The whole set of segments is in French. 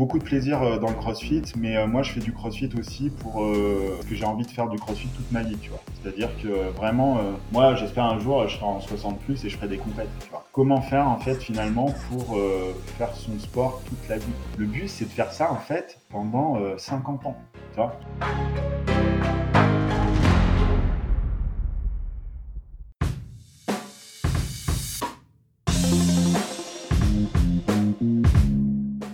beaucoup de plaisir euh, dans le CrossFit, mais euh, moi je fais du CrossFit aussi pour euh, que j'ai envie de faire du CrossFit toute ma vie, tu vois. C'est-à-dire que vraiment, moi j'espère un jour je serai en 60 plus et je ferai des compètes, tu vois. Comment faire en fait finalement pour faire son sport toute la vie? Le but c'est de faire ça en fait pendant 50 ans, tu vois.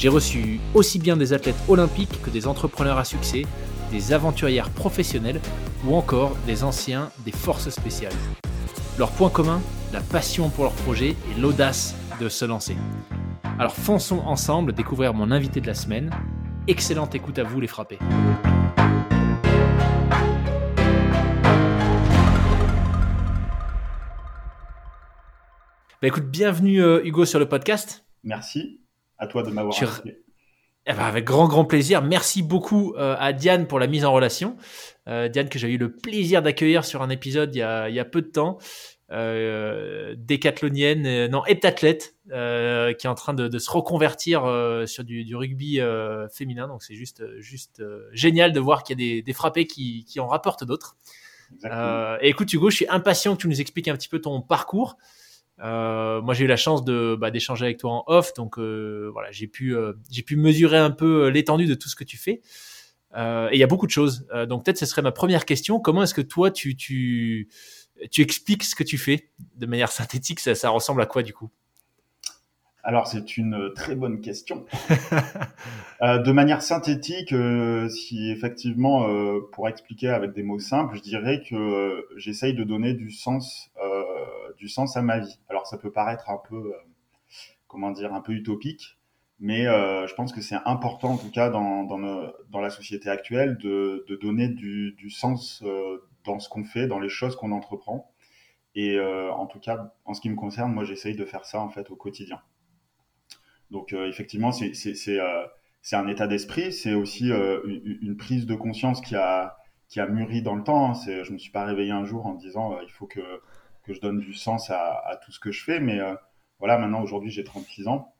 J'ai reçu aussi bien des athlètes olympiques que des entrepreneurs à succès, des aventurières professionnelles ou encore des anciens des forces spéciales. Leur point commun, la passion pour leur projet et l'audace de se lancer. Alors fonçons ensemble découvrir mon invité de la semaine. Excellente écoute à vous les frappés. Bah écoute, bienvenue euh, Hugo sur le podcast. Merci. À toi de m'avoir invité. Eh ben, avec grand grand plaisir. Merci beaucoup euh, à Diane pour la mise en relation. Euh, Diane que j'ai eu le plaisir d'accueillir sur un épisode il y a, il y a peu de temps. Euh, décathlonienne, euh, non heptathlète, qui est en train de, de se reconvertir sur du, du rugby féminin. Donc c'est juste juste génial de voir qu'il y a des, des frappés qui, qui en rapportent d'autres. et écoute Hugo, je suis impatient que tu nous expliques un petit peu ton parcours. Euh, moi, j'ai eu la chance de bah, d'échanger avec toi en off, donc euh, voilà, j'ai pu euh, j'ai pu mesurer un peu l'étendue de tout ce que tu fais. et il y a beaucoup de choses. donc peut-être ce serait ma première question. Comment est-ce que toi tu tu tu expliques ce que tu fais de manière synthétique? Ça, ça ressemble à quoi du coup? Alors c'est une très bonne question. de manière synthétique, si effectivement, pour expliquer avec des mots simples, je dirais que j'essaye de donner du sens du sens à ma vie. Alors ça peut paraître un peu, euh, comment dire, un peu utopique, mais euh, je pense que c'est important en tout cas dans, la société actuelle de, donner du, sens euh, dans ce qu'on fait, dans les choses qu'on entreprend. Et en tout cas, en ce qui me concerne, moi j'essaye de faire ça en fait au quotidien. Donc effectivement, c'est un état d'esprit, c'est aussi une, prise de conscience qui a, qui a mûri dans le temps. Hein. Je me suis pas réveillé un jour en disant il faut que que je donne du sens à, tout ce que je fais. Mais euh, voilà, maintenant, aujourd'hui, j'ai 36 ans.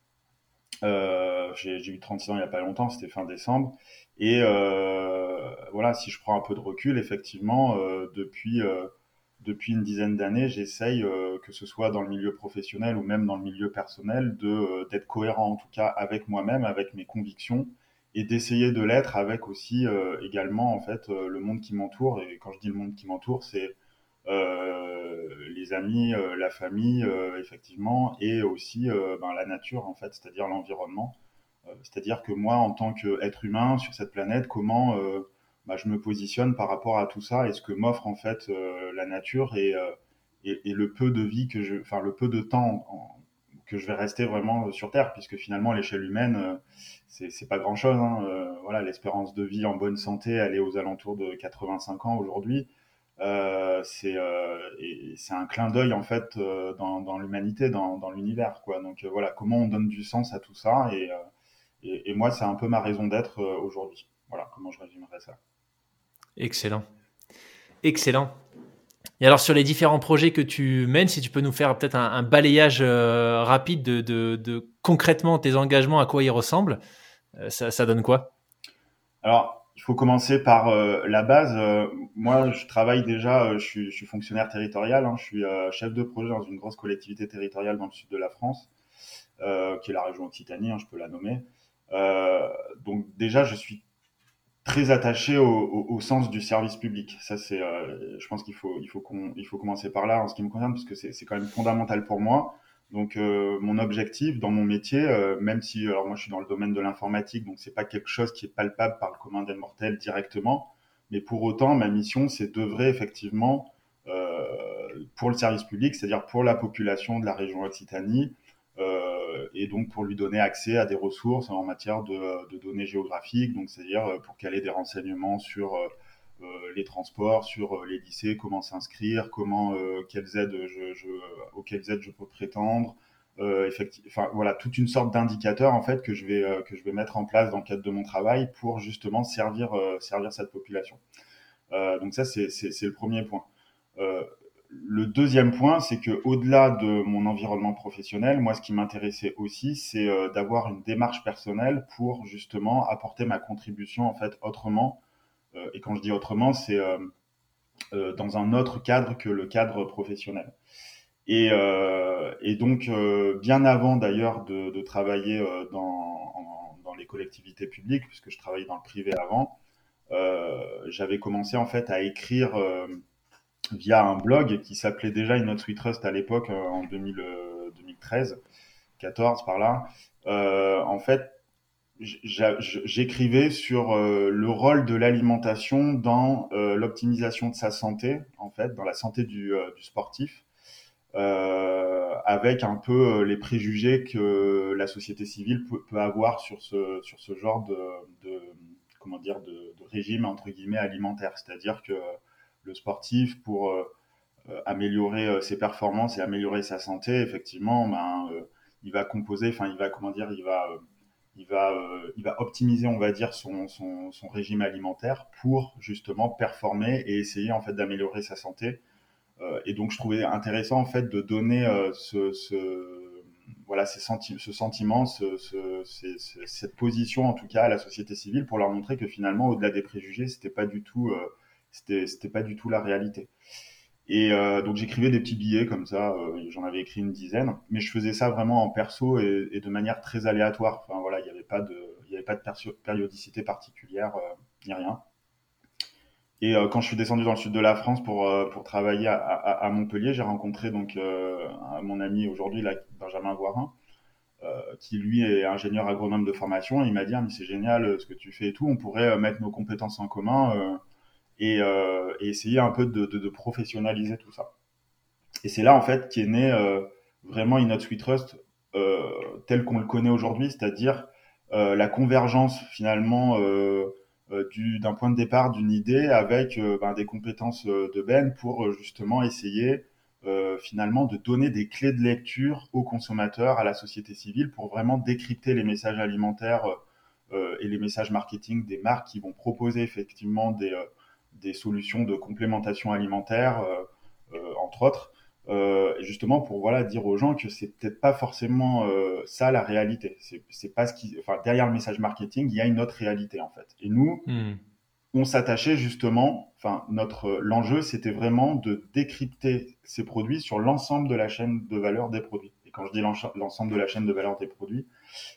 Euh, j'ai eu 36 ans il n'y a pas longtemps, c'était fin décembre. Et euh, voilà, si je prends un peu de recul, effectivement, depuis, depuis une dizaine d'années, j'essaye, que ce soit dans le milieu professionnel ou même dans le milieu personnel, d'être cohérent en tout cas avec moi-même, avec mes convictions, et d'essayer de l'être avec aussi également en fait le monde qui m'entoure. Et quand je dis le monde qui m'entoure, c'est euh, les amis, euh, la famille, euh, effectivement, et aussi ben, la nature, en fait, c'est-à-dire l'environnement. c'est-à-dire que moi, en tant qu'être humain sur cette planète, comment bah, je me positionne par rapport à tout ça et ce que m'offre en fait la nature et, et, le peu de vie que je, enfin le peu de temps que je vais rester vraiment sur Terre, puisque finalement l'échelle humaine, c'est pas grand chose. Hein. voilà, l'espérance de vie en bonne santé, elle est aux alentours de 85 ans aujourd'hui. Euh, euh, c'est un clin d'œil en fait euh, dans, l'humanité, dans, l'univers. Donc voilà, comment on donne du sens à tout ça et moi, c'est un peu ma raison d'être aujourd'hui. Voilà comment je résumerais ça. Excellent. Excellent. Et alors sur les différents projets que tu mènes, si tu peux nous faire peut-être un, un, balayage rapide de, de, de, concrètement tes engagements, à quoi ils ressemblent, ça, ça donne quoi? Alors il faut commencer par euh, la base. Euh, moi, je travaille déjà, euh, je, suis, je, suis, fonctionnaire territorial, hein, je suis chef de projet dans une grosse collectivité territoriale dans le sud de la France, qui est la région Occitanie, hein, je peux la nommer. donc déjà, je suis très attaché au, sens du service public. Ça, c'est, je pense qu'il faut, il faut, qu'on, il faut commencer par là en ce qui me concerne, parce que c'est quand même fondamental pour moi. Donc euh, mon objectif dans mon métier, euh, même si alors moi je suis dans le domaine de l'informatique, donc c'est pas quelque chose qui est palpable par le commun des mortels directement, mais pour autant ma mission c'est d'œuvrer effectivement euh, pour le service public, c'est-à-dire pour la population de la région Occitanie, et donc pour lui donner accès à des ressources en matière de, données géographiques, donc c'est-à-dire pour qu'elle ait des renseignements sur les transports, sur les lycées, comment s'inscrire, comment quelles aides je, je, auxquelles aides je peux prétendre, euh, enfin voilà toute une sorte d'indicateur en fait que je vais que je vais mettre en place dans le cadre de mon travail pour justement servir servir cette population. donc ça c'est le premier point. Le deuxième point, c'est que au-delà de mon environnement professionnel, moi, ce qui m'intéressait aussi, c'est d'avoir une démarche personnelle pour justement apporter ma contribution en fait autrement. et quand je dis autrement, c'est dans un autre cadre que le cadre professionnel. Et, euh, et donc, euh, bien avant d'ailleurs de, de, travailler euh, dans, dans, les collectivités publiques, puisque je travaillais dans le privé avant, j'avais commencé en fait à écrire via un blog qui s'appelait déjà In Sweet Trust à l'époque, en 2000, 2013, 14 par là. en fait, j'écrivais sur le rôle de l'alimentation dans l'optimisation de sa santé, en fait, dans la santé du, sportif. Euh, avec un peu euh, les préjugés que la société civile peut, avoir sur ce, sur ce genre de, comment dire, de, régime entre guillemets alimentaire. C'est-à-dire que le sportif, pour euh, améliorer ses performances et améliorer sa santé, effectivement, ben, il va composer, enfin, il va, comment dire, il va, il va, il va optimiser, on va dire, son, son, son, régime alimentaire pour justement performer et essayer en fait d'améliorer sa santé. Euh, et donc, je trouvais intéressant en fait de donner euh, ce, voilà, ces senti ce sentiment, ce, ce, cette position en tout cas à la société civile pour leur montrer que finalement, au-delà des préjugés, c'était pas du tout, euh, c'était, c'était pas du tout la réalité. Et euh, donc j'écrivais des petits billets comme ça, euh, j'en avais écrit une dizaine, mais je faisais ça vraiment en perso et, de manière très aléatoire. Enfin voilà, il n'y avait pas de, il avait pas de périodicité particulière, euh, ni rien. Et quand je suis descendu dans le sud de la France pour, pour travailler à, Montpellier, j'ai rencontré donc mon ami aujourd'hui, Benjamin Voirin, qui lui est ingénieur agronome de formation. Et il m'a dit, ah, mais c'est génial ce que tu fais et tout, on pourrait mettre nos compétences en commun et, et, essayer un peu de, professionnaliser tout ça. Et c'est là, en fait, qu'est né vraiment Inot Sweet Trust tel qu'on le connaît aujourd'hui, c'est-à-dire la convergence finalement euh, d'un point de départ d'une idée avec euh, ben, des compétences euh, de Ben pour justement essayer finalement de donner des clés de lecture aux consommateurs, à la société civile pour vraiment décrypter les messages alimentaires et les messages marketing des marques qui vont proposer effectivement des, des solutions de complémentation alimentaire, entre autres, euh, justement pour voilà dire aux gens que c'est peut-être pas forcément euh, ça la réalité. C'est pas ce qui, enfin derrière le message marketing, il y a une autre réalité en fait. Et nous, hmm. on s'attachait justement, enfin notre l'enjeu c'était vraiment de décrypter ces produits sur l'ensemble de la chaîne de valeur des produits. Et quand je dis l'ensemble de la chaîne de valeur des produits,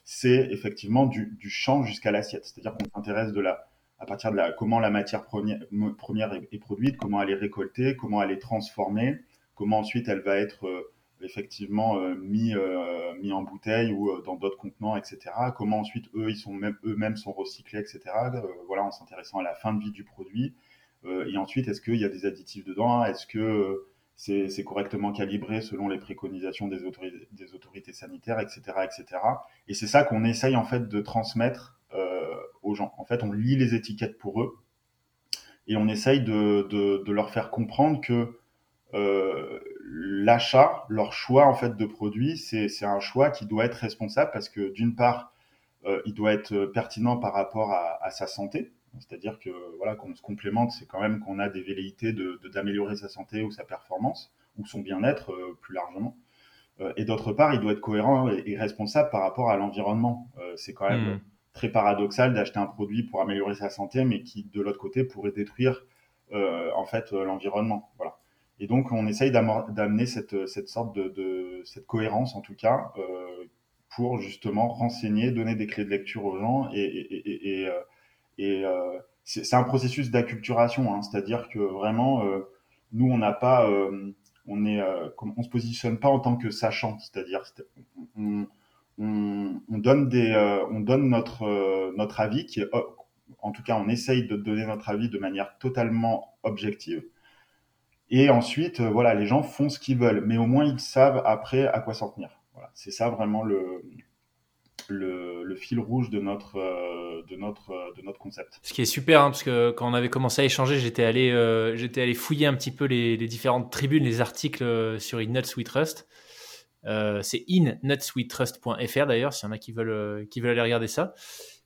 c'est effectivement du, du champ jusqu'à l'assiette. C'est-à-dire qu'on s'intéresse de la à partir de la comment la matière première, première est, produite, comment elle est récoltée, comment elle est transformée comment ensuite elle va être euh, effectivement euh, mis, euh, mis en bouteille ou dans d'autres contenants, etc. Comment ensuite eux, ils sont même, eux-mêmes sont recyclés, etc. voilà, en s'intéressant à la fin de vie du produit. et ensuite, est-ce qu'il y a des additifs dedans? Est-ce que c'est correctement calibré selon les préconisations des autorités, des autorités sanitaires, etc., etc. Et c'est ça qu'on essaye en fait de transmettre En fait, on lit les étiquettes pour eux et on essaye de, leur faire comprendre que euh, l'achat, leur choix en fait de produits, c'est un choix qui doit être responsable parce que d'une part, euh, il doit être pertinent par rapport à, sa santé, c'est-à-dire que voilà, qu'on se complémente, c'est quand même qu'on a des velléités d'améliorer de, sa santé ou sa performance ou son bien-être euh, plus largement. Et d'autre part, il doit être cohérent et, responsable par rapport à l'environnement. C'est quand même mmh. Très paradoxal d'acheter un produit pour améliorer sa santé, mais qui de l'autre côté pourrait détruire en fait l'environnement. Voilà. Et donc, on essaye d'amener cette, cette sorte de, de, cette cohérence, en tout cas, euh, pour justement renseigner, donner des clés de lecture aux gens. Et, et, et, et euh, c'est un processus d'acculturation, hein, c'est-à-dire que vraiment, euh, nous, on n'a pas, euh, on est, euh, on se positionne pas en tant que sachant, c'est-à-dire, on, on, on, donne des, euh, on donne notre notre avis qui est, en tout cas, on essaye de donner notre avis de manière totalement objective et ensuite, euh, voilà, les gens font ce qu'ils veulent, mais au moins ils savent après à quoi s'en tenir. Voilà. c'est ça vraiment le, le, fil rouge de notre, de, notre, de notre concept. Ce qui est super, hein, parce que quand on avait commencé à échanger, j'étais allé, j'étais allé fouiller un petit peu les, différentes tribunes, les articles sur InNuts We Trust. C'est innutsweetrust.fr d'ailleurs, s'il y en a qui veulent, qui veulent aller regarder ça.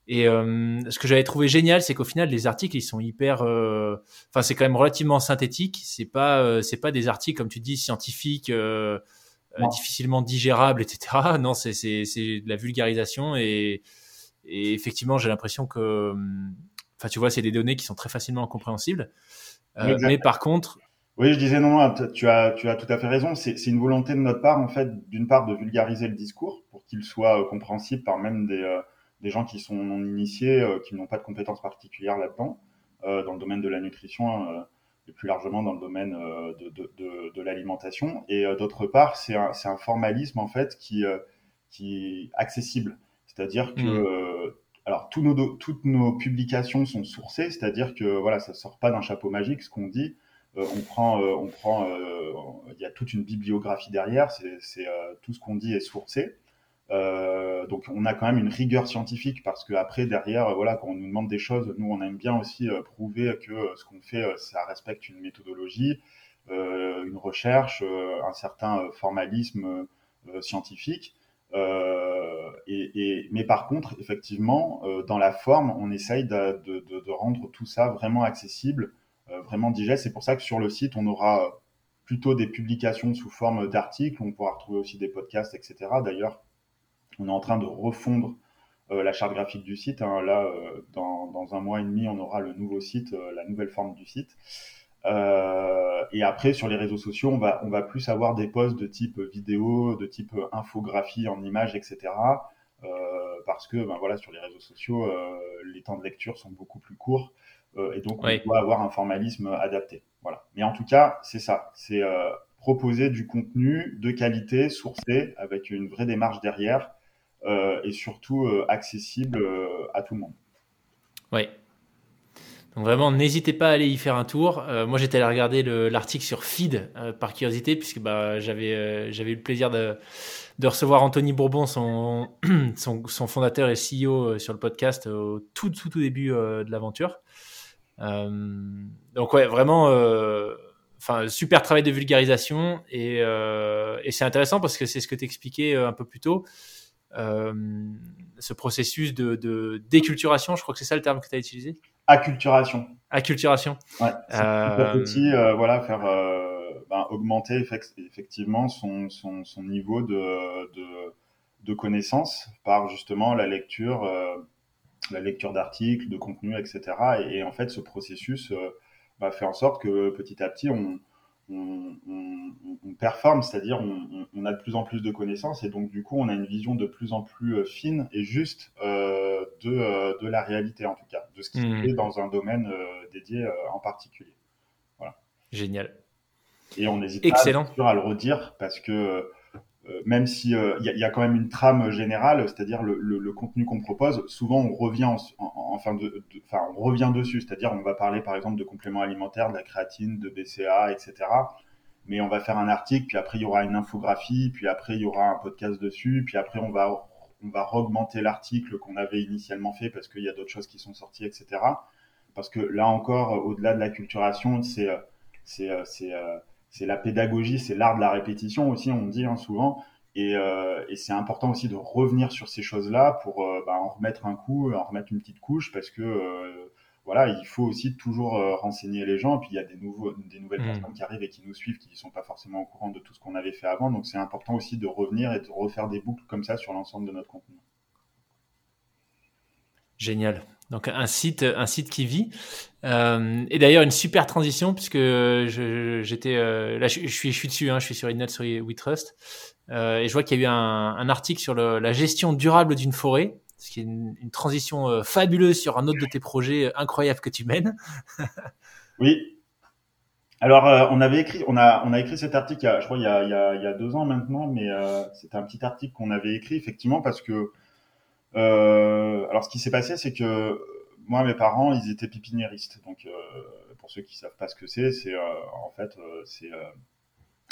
Et euh, ce que j'avais trouvé génial, c'est qu'au final, les articles, ils sont hyper. Euh, enfin, c'est quand même relativement synthétique. C'est pas, euh, c'est pas des articles comme tu dis scientifiques, difficilement digérables, etc. Non, c'est c'est c'est de la vulgarisation et, et effectivement, j'ai l'impression que, enfin, tu vois, c'est des données qui sont très facilement compréhensibles. mais par contre, oui, je disais non, tu as, tu as tout à fait raison. C'est une volonté de notre part, en fait, d'une part, de vulgariser le discours pour qu'il soit compréhensible par même des, des gens qui sont non initiés, euh, qui n'ont pas de compétences particulières là-dedans, euh, dans le domaine de la nutrition euh, et plus largement dans le domaine de, de, de, de l'alimentation. Et d'autre part, c'est un, un, formalisme en fait qui, qui est accessible. C'est-à-dire que mmh. alors tous nos, toutes nos publications sont sourcées, c'est-à-dire que voilà, ça sort pas d'un chapeau magique ce qu'on dit. On prend, on prend, il y a toute une bibliographie derrière. C'est tout ce qu'on dit est sourcé. Euh, donc on a quand même une rigueur scientifique parce que après derrière voilà quand on nous demande des choses nous on aime bien aussi euh, prouver que euh, ce qu'on fait ça respecte une méthodologie une recherche un certain formalisme scientifique et, mais par contre effectivement dans la forme on essaye de, rendre tout ça vraiment accessible vraiment digeste c'est pour ça que sur le site on aura plutôt des publications sous forme d'articles on pourra retrouver aussi des podcasts etc d'ailleurs on est en train de refondre euh, la charte graphique du site. Hein. Là, euh, dans, un mois et demi, on aura le nouveau site, euh, la nouvelle forme du site. et après, sur les réseaux sociaux, on va, on va plus avoir des posts de type vidéo, de type infographie en images, etc. parce que, ben voilà, sur les réseaux sociaux, les temps de lecture sont beaucoup plus courts. Et donc, on doit avoir un formalisme adapté. Voilà. Mais en tout cas, c'est ça. C'est proposer du contenu de qualité, sourcé, avec une vraie démarche derrière, euh, et surtout euh, accessible euh, à tout le monde. Oui. Donc vraiment, n'hésitez pas à aller y faire un tour. moi, j'étais allé regarder l'article sur Feed par curiosité, puisque bah, j'avais j'avais eu le plaisir de, de, recevoir Anthony Bourbon, son, son, fondateur et CEO sur le podcast au tout, tout, tout début de l'aventure. Donc ouais, vraiment, enfin super travail de vulgarisation et, et c'est intéressant parce que c'est ce que tu expliquais un peu plus tôt. Euh, ce processus de, déculturation, je crois que c'est ça le terme que tu as utilisé? Acculturation. Acculturation. Ouais, euh... petit, euh, voilà, faire euh, ben, augmenter effectivement son, son, son niveau de, de, de, connaissance par justement la lecture, la lecture d'articles, de contenus, etc. Et, et, en fait, ce processus bah, fait en sorte que petit à petit, on, on, on, performe, c'est-à-dire on, a de plus en plus de connaissances et donc du coup on a une vision de plus en plus euh, fine et juste euh, de, euh, de, la réalité en tout cas, de ce qui mmh. est dans un domaine dédié en particulier. Voilà. Génial. Et on n'hésite pas à le redire parce que euh, même si il euh, y, a quand même une trame générale, c'est-à-dire le, contenu qu'on propose, souvent on revient enfin on revient dessus, c'est-à-dire on va parler par exemple de compléments alimentaires, de la créatine, de BCA, etc. Mais on va faire un article, puis après il y aura une infographie, puis après il y aura un podcast dessus, puis après on va on va augmenter l'article qu'on avait initialement fait parce qu'il y a d'autres choses qui sont sorties, etc. Parce que là encore, au-delà de la culturation, c'est c'est c'est c'est la pédagogie, c'est l'art de la répétition aussi, on dit hein, souvent. Et, euh, et c'est important aussi de revenir sur ces choses-là pour euh, bah, en remettre un coup, en remettre une petite couche, parce que euh, voilà, il faut aussi toujours renseigner les gens. Et puis il y a des, nouveaux, des nouvelles mmh. personnes qui arrivent et qui nous suivent, qui ne sont pas forcément au courant de tout ce qu'on avait fait avant. Donc c'est important aussi de revenir et de refaire des boucles comme ça sur l'ensemble de notre contenu. Génial. Donc un site, un site qui vit. Euh, et d'ailleurs une super transition puisque j'étais euh, là, je, suis, je suis dessus, hein, je suis sur Innet sur WeTrust euh, et je vois qu'il y a eu un, un article sur le, la gestion durable d'une forêt, ce qui est une, une transition euh, fabuleuse sur un autre de tes projets incroyables que tu mènes. oui. Alors on avait écrit, on a, on a écrit cet article, je crois il y a, il y a, il y a deux ans maintenant, mais c'était un petit article qu'on avait écrit effectivement parce que euh, alors, ce qui s'est passé, c'est que moi, mes parents, ils étaient pépiniéristes. Donc, euh, pour ceux qui savent pas ce que c'est, c'est euh, en fait, c'est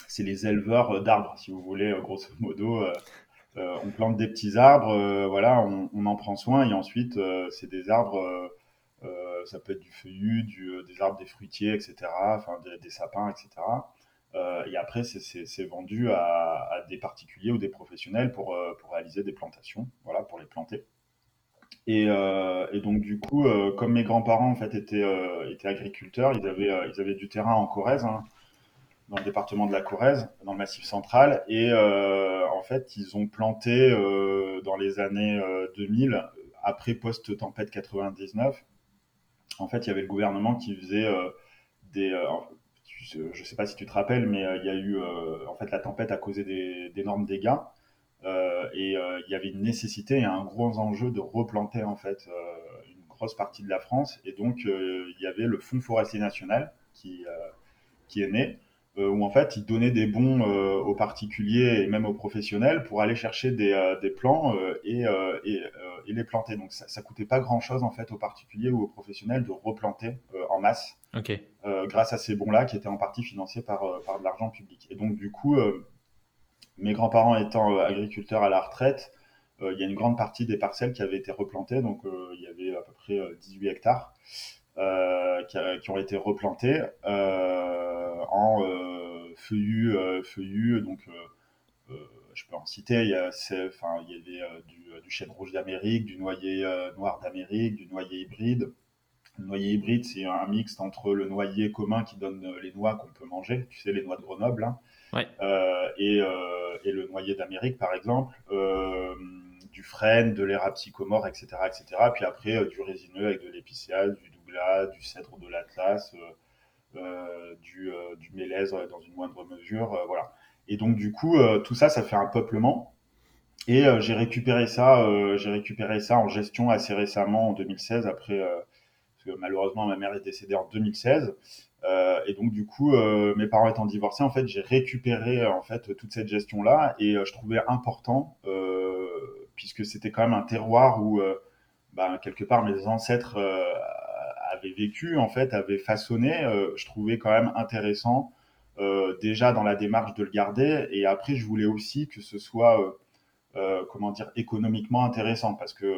c'est les éleveurs d'arbres, si vous voulez, grosso modo. on plante des petits arbres, voilà, on, en prend soin et ensuite c'est des arbres, ça peut être du feuillu, du, des arbres, des fruitiers, etc. Enfin des, sapins, etc. et après c'est vendu à, des particuliers ou des professionnels pour, pour réaliser des plantations, voilà, pour les planter. Et, euh, donc du coup, euh, comme mes grands-parents en fait étaient, euh, agriculteurs, ils avaient, euh, ils avaient du terrain en Corrèze, hein, dans le département de la Corrèze, dans le Massif central, et euh, en fait ils ont planté dans les années 2000, après post-tempête 99. En fait, il y avait le gouvernement qui faisait des, je sais pas si tu te rappelles, mais il y a eu, en fait, la tempête a causé d'énormes dégâts. Euh, et euh, il y avait une nécessité et un gros enjeu de replanter en fait euh, une grosse partie de la France. Et donc il y avait le Fonds forestier national qui, qui est né, où en fait il donnait des bons aux particuliers et même aux professionnels pour aller chercher des, des plants et, et, et, les planter. Donc ça, ça coûtait pas grand chose en fait aux particuliers ou aux professionnels de replanter en masse grâce à ces bons-là qui étaient en partie financés par, par de l'argent public. Et donc du coup mes grands-parents étant euh, agriculteurs à la retraite, euh, il y a une grande partie des parcelles qui avaient été replantées, donc euh, il y avait à peu près 18 hectares qui, ont été replantés en feuillus, feuillus, donc je peux en citer, il y, a, enfin, il y avait du, du chêne rouge d'Amérique, du noyer noir d'Amérique, du noyer hybride. Le noyer hybride, c'est un mixte entre le noyer commun qui donne les noix qu'on peut manger, tu sais, les noix de Grenoble, hein, euh, et, euh, et, le noyer d'Amérique, par exemple, euh, du frêne, de l'érable sycomore, etc., etc. Puis après, du résineux avec de l'épicéa, du douglas, du cèdre de l'Atlas, du, du mélèze dans une moindre mesure, voilà. Et donc du coup, tout ça, ça fait un peuplement. Et j'ai récupéré ça, j'ai récupéré ça en gestion assez récemment en 2016 après malheureusement ma mère est décédée en 2016 euh, et donc du coup, euh, mes parents étant divorcés, en fait, j'ai récupéré en fait toute cette gestion-là. Et euh, je trouvais important puisque c'était quand même un terroir où bah, quelque part mes ancêtres avaient vécu, en fait, avaient façonné. je trouvais quand même intéressant déjà dans la démarche de le garder. Et après je voulais aussi que ce soit comment dire économiquement intéressant. Parce que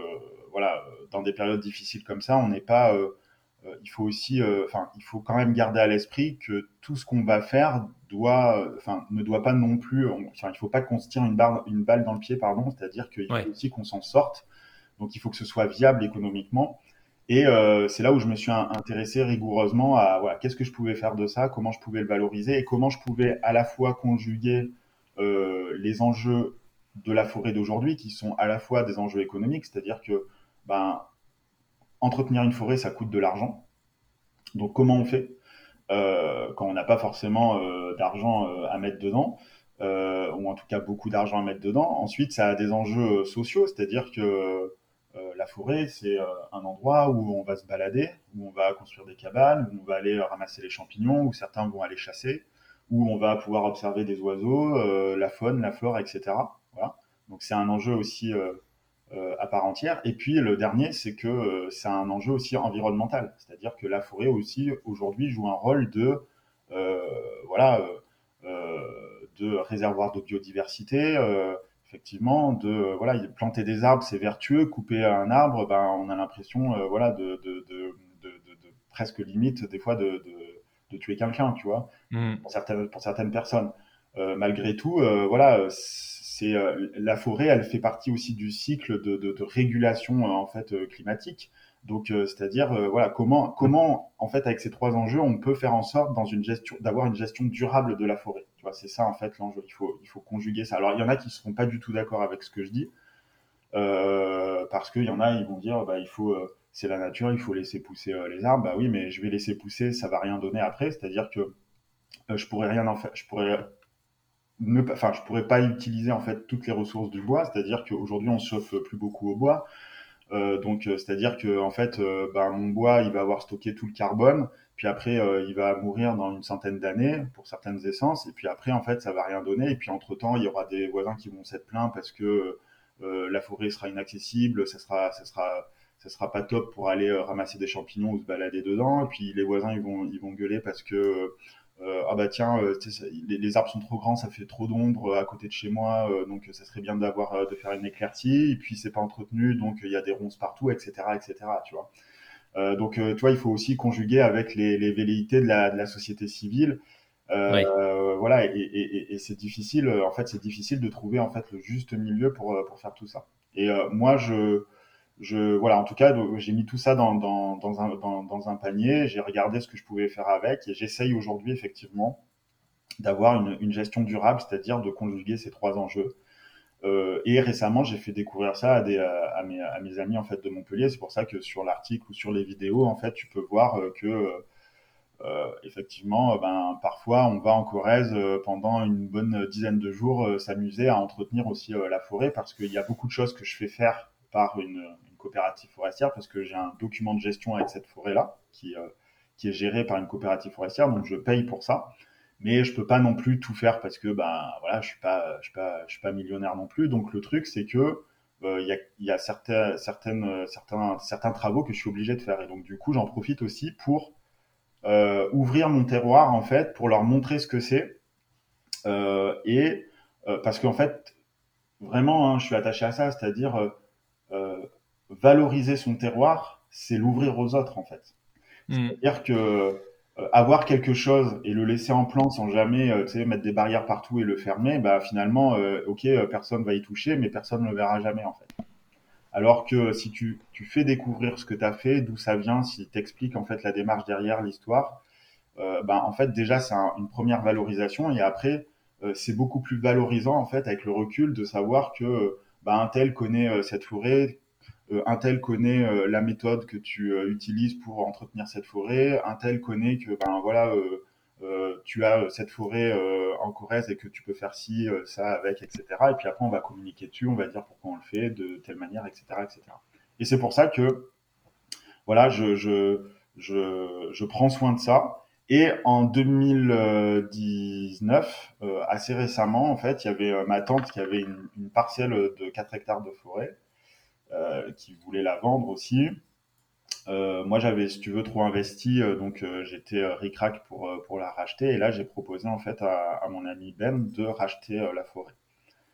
voilà dans des périodes difficiles comme ça on n'est pas euh, il faut aussi, euh, enfin, il faut quand même garder à l'esprit que tout ce qu'on va faire doit, enfin, ne doit pas non plus, enfin, il faut pas qu'on se tire une, barre, une balle dans le pied, pardon, c'est-à-dire qu'il faut aussi qu'on s'en sorte. Donc, il faut que ce soit viable économiquement. Et euh, c'est là où je me suis intéressé rigoureusement à voilà, qu'est-ce que je pouvais faire de ça, comment je pouvais le valoriser et comment je pouvais à la fois conjuguer euh, les enjeux de la forêt d'aujourd'hui qui sont à la fois des enjeux économiques, c'est-à-dire que ben, entretenir une forêt, ça coûte de l'argent. Donc comment on fait? Euh, quand on n'a pas forcément euh, d'argent euh, à mettre dedans, ou en tout cas beaucoup d'argent à mettre dedans. Ensuite, ça a des enjeux sociaux, c'est-à-dire que la forêt, c'est un endroit où on va se balader, où on va construire des cabanes, où on va aller ramasser les champignons, où certains vont aller chasser, où on va pouvoir observer des oiseaux, la faune, la flore, etc. Voilà. Donc c'est un enjeu aussi à part entière. Et puis le dernier, c'est que euh, c'est un enjeu aussi environnemental, c'est-à-dire que la forêt aussi aujourd'hui joue un rôle de euh, voilà de réservoir de biodiversité. effectivement, de voilà, planter des arbres, c'est vertueux. Couper un arbre, ben, on a l'impression voilà de, de, de, de, presque limite des fois de, de, tuer quelqu'un, tu vois, mmh. pour certaines pour certaines personnes. malgré tout, voilà c'est euh, la forêt, elle fait partie aussi du cycle de, régulation euh, en fait euh, climatique. Donc, c'est-à-dire, voilà, comment, comment, en fait, avec ces trois enjeux, on peut faire en sorte, dans une gestion, d'avoir une gestion durable de la forêt. Tu vois, c'est ça, en fait, l'enjeu. Il faut, il faut conjuguer ça. Alors, il y en a qui ne seront pas du tout d'accord avec ce que je dis, parce qu'il y en a, ils vont dire, bah, il faut, c'est la nature, il faut laisser pousser les arbres. Bah oui, mais je vais laisser pousser, ça va rien donner après. C'est-à-dire que je pourrais rien en faire, je pourrais ne, enfin, je pourrais pas utiliser en fait toutes les ressources du bois, c'est-à-dire qu'aujourd'hui on chauffe plus beaucoup au bois. Euh, donc, euh, c'est-à-dire que en fait, euh, ben, mon bois, il va avoir stocké tout le carbone, puis après, euh, il va mourir dans une centaine d'années pour certaines essences, et puis après, en fait, ça va rien donner. Et puis entre temps, il y aura des voisins qui vont s'être plaints parce que la forêt sera inaccessible, ça sera, ça sera, ça sera pas top pour aller ramasser des champignons ou se balader dedans. Et puis les voisins, ils vont, ils vont gueuler parce que ah bah tiens, les, les, arbres sont trop grands, ça fait trop d'ombre à côté de chez moi, donc ça serait bien d'avoir de faire une éclaircie. Et puis c'est pas entretenu, donc il y a des ronces partout, etc., etc. Tu vois. Euh, donc, euh, tu vois, il faut aussi conjuguer avec les, les velléités de la, de la société civile. Euh, voilà, et, et, et c'est difficile. En fait, c'est difficile de trouver en fait le juste milieu pour pour faire tout ça. Et moi, je je voilà en tout cas j'ai mis tout ça dans, un, panier j'ai regardé ce que je pouvais faire avec et j'essaye aujourd'hui effectivement d'avoir une, gestion durable c'est-à-dire de conjuguer ces trois enjeux euh, et récemment, j'ai fait découvrir ça à, mes, amis en fait de Montpellier. C'est pour ça que sur l'article ou sur les vidéos, en fait, tu peux voir euh, que euh, effectivement, ben parfois, on va en Corrèze pendant une bonne dizaine de jours s'amuser à entretenir aussi la forêt parce qu'il y a beaucoup de choses que je fais faire par une coopérative forestière parce que j'ai un document de gestion avec cette forêt là qui qui est géré par une coopérative forestière, donc je paye pour ça. Mais je peux pas non plus tout faire parce que ben voilà je suis pas je suis pas je suis pas millionnaire non plus. Donc le truc c'est que euh, il y, a, y a certains certaines certains certains travaux que je suis obligé de faire. Et donc du coup j'en profite aussi pour euh, ouvrir mon terroir en fait pour leur montrer ce que c'est. Euh, et euh, parce qu'en fait vraiment hein, je suis attaché à ça. C'est-à-dire euh, valoriser son terroir c'est l'ouvrir aux autres en fait mmh. c'est-à-dire que euh, avoir quelque chose et le laisser en plan sans jamais euh, mettre des barrières partout et le fermer, bah finalement, euh, ok, personne va y toucher, mais personne ne le verra jamais en fait. Alors que si tu, tu fais découvrir ce que tu as fait, d'où ça vient, si tu expliques en fait la démarche derrière l'histoire, euh, bah, en fait déjà c'est une première valorisation et après c'est beaucoup plus valorisant en fait avec le recul de savoir que bah, un tel connaît cette forêt, euh, un tel connaît euh, la méthode que tu euh, utilises pour entretenir cette forêt, un tel connaît que ben voilà tu as cette forêt en Corrèze et que tu peux faire ci, ça avec, etc. Et puis après, on va communiquer dessus, on va dire pourquoi on le fait de telle manière, etc. etc. Et c'est pour ça que, voilà, je, je, je, je prends soin de ça. Et en 2019, assez récemment, en fait, il y avait ma tante qui avait une, une parcelle de 4 hectares de forêt euh, qui voulait la vendre aussi. Euh, moi, j'avais, si tu veux, trop investi, euh, donc j'étais ric-rac pour, pour la racheter. Et là, j'ai proposé en fait à, mon ami Ben de racheter la forêt.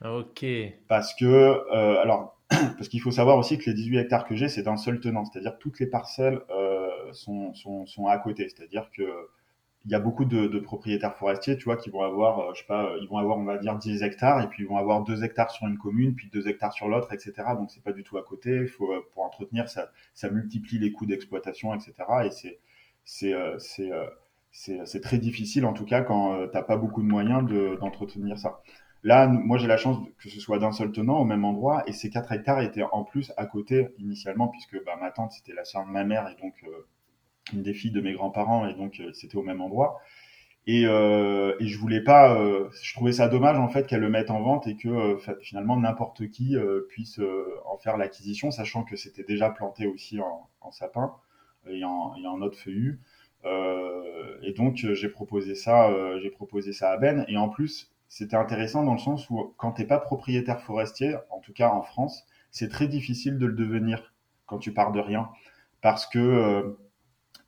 Ok. Parce que, alors, parce qu'il faut savoir aussi que les 18 hectares que j'ai, c'est d'un seul tenant, c'est-à-dire toutes les parcelles sont, sont, sont, à côté. C'est-à-dire que il y a beaucoup de, de, propriétaires forestiers, tu vois, qui vont avoir, euh, je sais pas, ils vont avoir, on va dire, 10 hectares, et puis ils vont avoir 2 hectares sur une commune, puis 2 hectares sur l'autre, etc. Donc c'est pas du tout à côté. Il faut, euh, pour entretenir, ça, ça multiplie les coûts d'exploitation, etc. Et c'est, c'est, euh, c'est, c'est, très difficile, en tout cas, quand t'as pas beaucoup de moyens de, d'entretenir ça. Là, moi, j'ai la chance que ce soit d'un seul tenant au même endroit, et ces 4 hectares étaient en plus à côté initialement, puisque bah, ma tante, c'était la sœur de ma mère, et donc une des filles de mes grands-parents et donc euh, c'était au même endroit. Et, euh, et je voulais pas, euh, je trouvais ça dommage en fait qu'elle le mette en vente et que finalement n'importe qui puisse en faire l'acquisition, sachant que c'était déjà planté aussi en, sapin et en, et en autre feuillu. et donc j'ai proposé ça, j'ai proposé ça à Ben. Et en plus, c'était intéressant dans le sens où quand t'es pas propriétaire forestier, en tout cas en France, c'est très difficile de le devenir quand tu pars de rien, parce que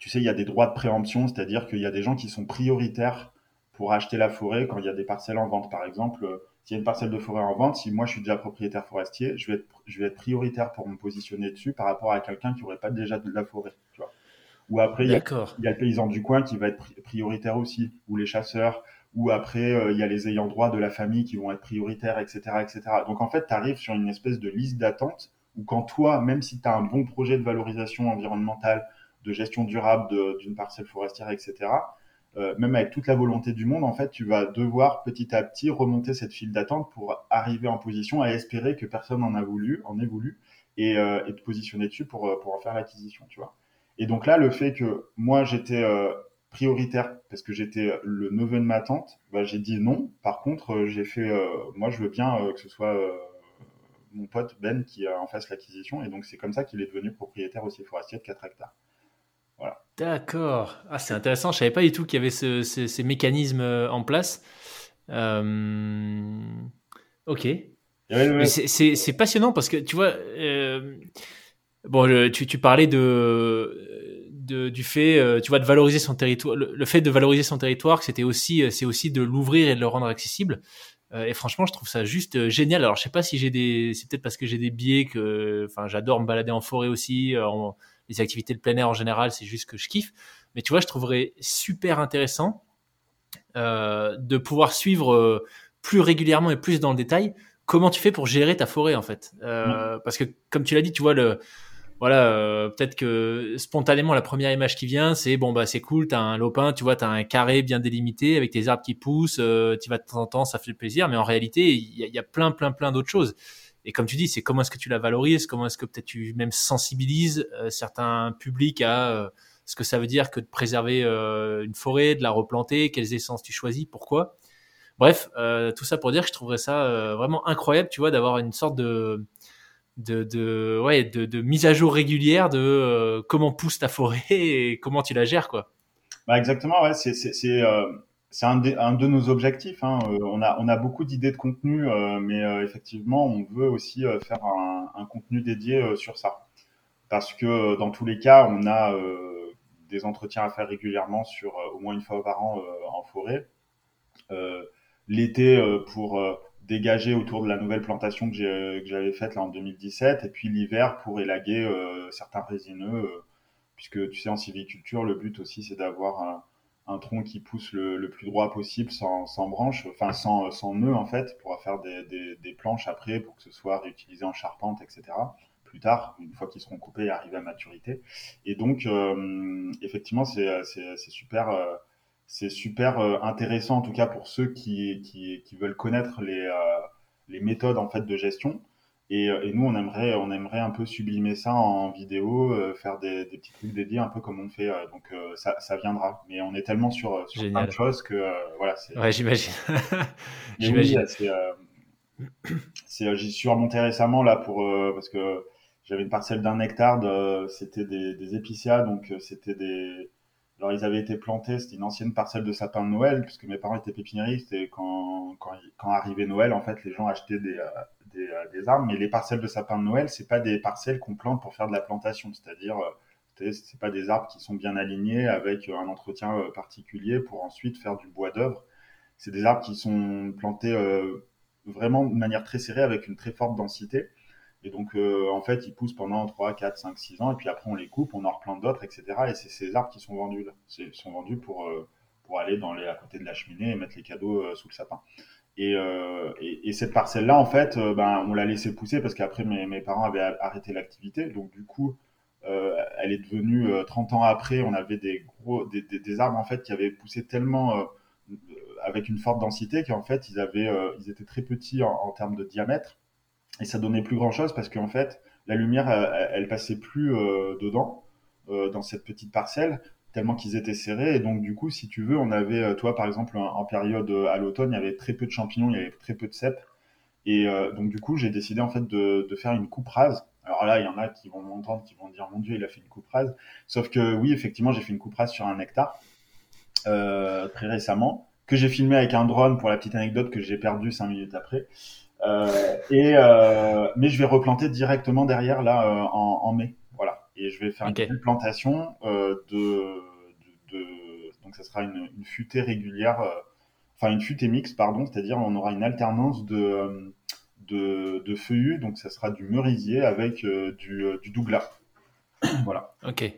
tu sais, il y a des droits de préemption, c'est-à-dire qu'il y a des gens qui sont prioritaires pour acheter la forêt quand il y a des parcelles en vente. Par exemple, euh, s'il y a une parcelle de forêt en vente, si moi je suis déjà propriétaire forestier, je vais être, je vais être prioritaire pour me positionner dessus par rapport à quelqu'un qui aurait pas déjà de la forêt. Tu vois. Ou après, il y, a, il y, a, le paysan du coin qui va être prioritaire aussi, ou les chasseurs, ou après, euh, il y a les ayants droit de la famille qui vont être prioritaires, etc. etc. Donc en fait, tu arrives sur une espèce de liste d'attente où quand toi, même si tu as un bon projet de valorisation environnementale, de gestion durable d'une parcelle forestière, etc. Euh, même avec toute la volonté du monde, en fait, tu vas devoir petit à petit remonter cette file d'attente pour arriver en position à espérer que personne en a voulu, en ait voulu, et, euh, te positionner dessus pour, euh, pour en faire l'acquisition, tu vois. Et donc là, le fait que moi j'étais prioritaire parce que j'étais le neveu de ma tante, bah, j'ai dit non. Par contre, j'ai fait, moi je veux bien que ce soit mon pote Ben qui en fasse l'acquisition, et donc c'est comme ça qu'il est devenu propriétaire aussi forestier de 4 hectares. D'accord. Ah, c'est intéressant. Je savais pas du tout qu'il y avait ces mécanismes euh, en place. Euh, ok. C'est passionnant parce que tu vois, euh, bon, tu, tu, parlais de de, du fait, tu vois, de valoriser son territoire, le, fait de valoriser son territoire, c'était aussi, c'est aussi de l'ouvrir et de le rendre accessible. et franchement, je trouve ça juste génial. Alors, je sais pas si j'ai des, c'est peut-être parce que j'ai des biais que, enfin, j'adore me balader en forêt aussi, les activités de plein air en général, c'est juste que je kiffe. Mais tu vois, je trouverais super intéressant de pouvoir suivre plus régulièrement et plus dans le détail comment tu fais pour gérer ta forêt en fait euh, Parce que comme tu l'as dit, tu vois le voilà, euh, peut-être que spontanément la première image qui vient, c'est bon bah c'est cool, t'as un lopin, tu vois, t'as un carré bien délimité avec tes arbres qui poussent, euh, tu vas de temps en temps, ça fait plaisir, mais en réalité il y, a, plein plein plein d'autres choses. Et comme tu dis, c'est comment est-ce que tu la valorises, comment est-ce que peut-être tu même sensibilises certains publics à ce que ça veut dire que de préserver une forêt, de la replanter, quelles essences tu choisis, pourquoi. Bref, euh, tout ça pour dire que je trouverais ça euh, vraiment incroyable, tu vois, d'avoir une sorte de ouais de, mise à jour régulière de euh, comment pousse ta forêt et comment tu la gères, quoi. Bah exactement, ouais, c'est c'est un, de nos objectifs. Hein. on a on a beaucoup d'idées de contenu, mais effectivement, on veut aussi faire un, contenu dédié sur ça, parce que dans tous les cas, on a des entretiens à faire régulièrement sur au moins une fois par an en forêt. Euh, l'été euh, pour euh, dégager autour de la nouvelle plantation que j'avais faite là en 2017, et puis l'hiver pour élaguer euh, certains résineux, puisque tu sais en sylviculture le but aussi c'est d'avoir un, tronc qui pousse le, le plus droit possible sans, sans branches, enfin sans, sans en fait, pour faire des, des, des, planches après pour que ce soit réutilisé en charpente, etc. Plus tard, une fois qu'ils seront coupés et arrivés à maturité. Et donc euh, effectivement c'est super c'est super euh, intéressant en tout cas pour ceux qui, qui, qui veulent connaître les, euh, les méthodes en fait de gestion. Et, euh, et, nous, on aimerait, on aimerait un peu sublimer ça en vidéo, faire des, des, petits trucs dédiés, un peu comme on fait. donc ça, ça viendra. Mais on est tellement sur, sur plein de choses que voilà. Ouais, j'imagine. j'imagine. j'y suis remonté récemment là pour parce que j'avais une parcelle d'un hectare. C'était des, des épicéas, donc c'était des alors ils avaient été plantés, c'était une ancienne parcelle de sapin de Noël, puisque mes parents étaient pépiniéristes et quand, quand, quand arrivait Noël, en fait, les gens achetaient des, euh, des, euh, des, arbres. Mais les parcelles de sapin de Noël, c'est pas des parcelles qu'on plante pour faire de la plantation, c'est-à-dire euh, c'est pas des arbres qui sont bien alignés avec un entretien particulier pour ensuite faire du bois d'œuvre. C'est des arbres qui sont plantés vraiment de manière très serrée avec une très forte densité. Et donc, euh, en fait, ils poussent pendant 3, 4, 5, 6 ans, et puis après, on les coupe, on en replante d'autres, etc. Et c'est ces arbres qui sont vendus. Ils sont vendus pour, euh, pour aller dans les, à côté de la cheminée et mettre les cadeaux euh, sous le sapin. Et, et, et cette parcelle-là, en fait, ben, on l'a laissé pousser parce qu'après, mes, parents avaient arrêté l'activité. Donc, du coup, elle est devenue, 30 ans après, on avait des, gros, des, des, arbres, en fait, qui avaient poussé tellement avec une forte densité qu'en fait, ils, avaient, ils étaient très petits en, termes de diamètre et ça donnait plus grand chose parce qu'en fait la lumière elle, elle passait plus euh, dedans euh, dans cette petite parcelle tellement qu'ils étaient serrés. Et donc du coup si tu veux on avait euh, toi par exemple en, période à l'automne il y avait très peu de champignons il y avait très peu de cèpes. Et donc du coup j'ai décidé en fait de, faire une coupe rase. Alors là il y en a qui vont m'entendre qui vont dire mon dieu il a fait une coupe rase. Sauf que oui effectivement j'ai fait une coupe rase sur un hectare très récemment que j'ai filmé avec un drone pour la petite anecdote que j'ai perdu cinq minutes après. Euh, et euh, mais je vais replanter directement derrière là euh, en, mai. Et je vais faire une plantation de, de, de, donc ça sera une, une futée régulière, enfin une futée mixte pardon, c'est-à-dire on aura une alternance de de, de feuillus, donc ça sera du merisier avec du, du douglas. voilà. Ok.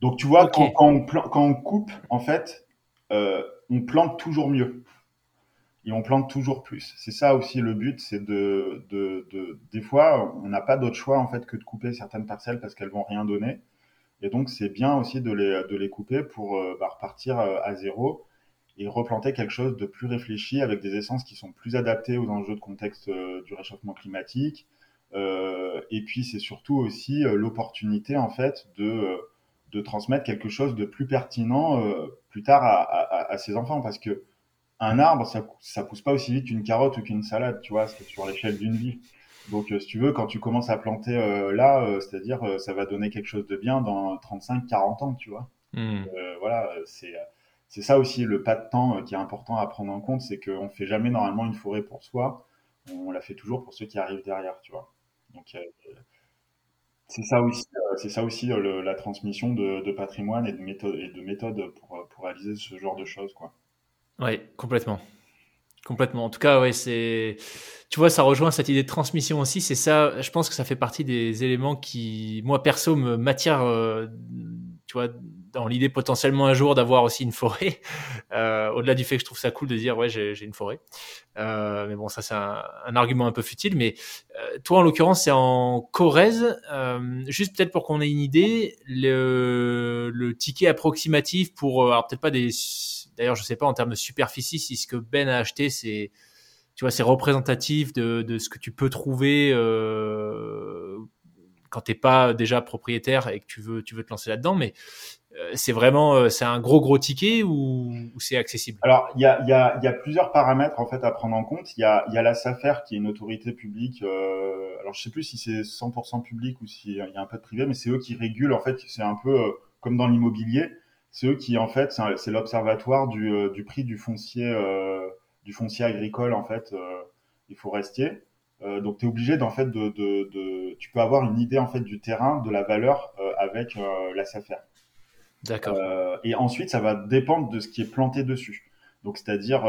Donc tu vois, quand, quand, on quand, on coupe, en fait, euh, on plante toujours mieux et on plante toujours plus. C'est ça aussi le but, c'est de, de, de, des fois, on n'a pas d'autre choix en fait que de couper certaines parcelles parce qu'elles vont rien donner. Et donc c'est bien aussi de les, de les couper pour euh, bah, repartir euh, à zéro et replanter quelque chose de plus réfléchi avec des essences qui sont plus adaptées aux enjeux de contexte euh, du réchauffement climatique. Euh, et puis c'est surtout aussi l'opportunité en fait de, de transmettre quelque chose de plus pertinent plus tard à, à, à, ses enfants parce que un arbre, ça, ça pousse pas aussi vite qu'une carotte ou qu'une salade, tu vois, c'est sur l'échelle d'une vie. Donc, euh, si tu veux, quand tu commences à planter euh, là, euh, c'est-à-dire, ça va donner quelque chose de bien dans 35-40 ans, tu vois. Hmm. voilà, c'est c'est ça aussi le pas de temps qui est important à prendre en compte, c'est qu'on fait jamais normalement une forêt pour soi, on la fait toujours pour ceux qui arrivent derrière, tu vois. Donc, C'est ça aussi, c'est ça aussi la transmission de, patrimoine et de méthode et de méthode pour, pour réaliser ce genre de choses, quoi. Oui, complètement. Complètement. En tout cas, ouais, c'est, tu vois, ça rejoint cette idée de transmission aussi. C'est ça, je pense que ça fait partie des éléments qui, moi, perso, me m'attirent, euh, tu vois, dans l'idée potentiellement un jour d'avoir aussi une forêt. Euh, au-delà du fait que je trouve ça cool de dire, ouais, j'ai une forêt. Euh, mais bon, ça, c'est un, un, argument un peu futile. Mais toi, en l'occurrence, c'est en Corrèze. juste peut-être pour qu'on ait une idée, le, le ticket approximatif pour, alors peut-être pas des D'ailleurs, je sais pas en termes de superficie si ce que Ben a acheté, c'est tu vois, c'est représentatif de, ce que tu peux trouver euh, quand t'es pas déjà propriétaire et que tu veux tu veux te lancer là-dedans. Mais euh, c'est vraiment euh, c'est un gros gros ticket ou, c'est accessible? Alors il y a, plusieurs paramètres en fait à prendre en compte. Il y a, la SAFER qui est une autorité publique. Euh, alors je sais plus si c'est 100% public ou s'il y a un peu de privé, mais c'est eux qui régulent en fait. C'est un peu comme dans l'immobilier c'est eux qui en fait c'est l'observatoire du, euh, du, prix du foncier euh, du foncier agricole en fait euh, et forestier. donc tu es obligé d'en fait de, de, de, tu peux avoir une idée en fait du terrain, de la valeur avec la SAFER. D'accord. et ensuite ça va dépendre de ce qui est planté dessus. Donc c'est-à-dire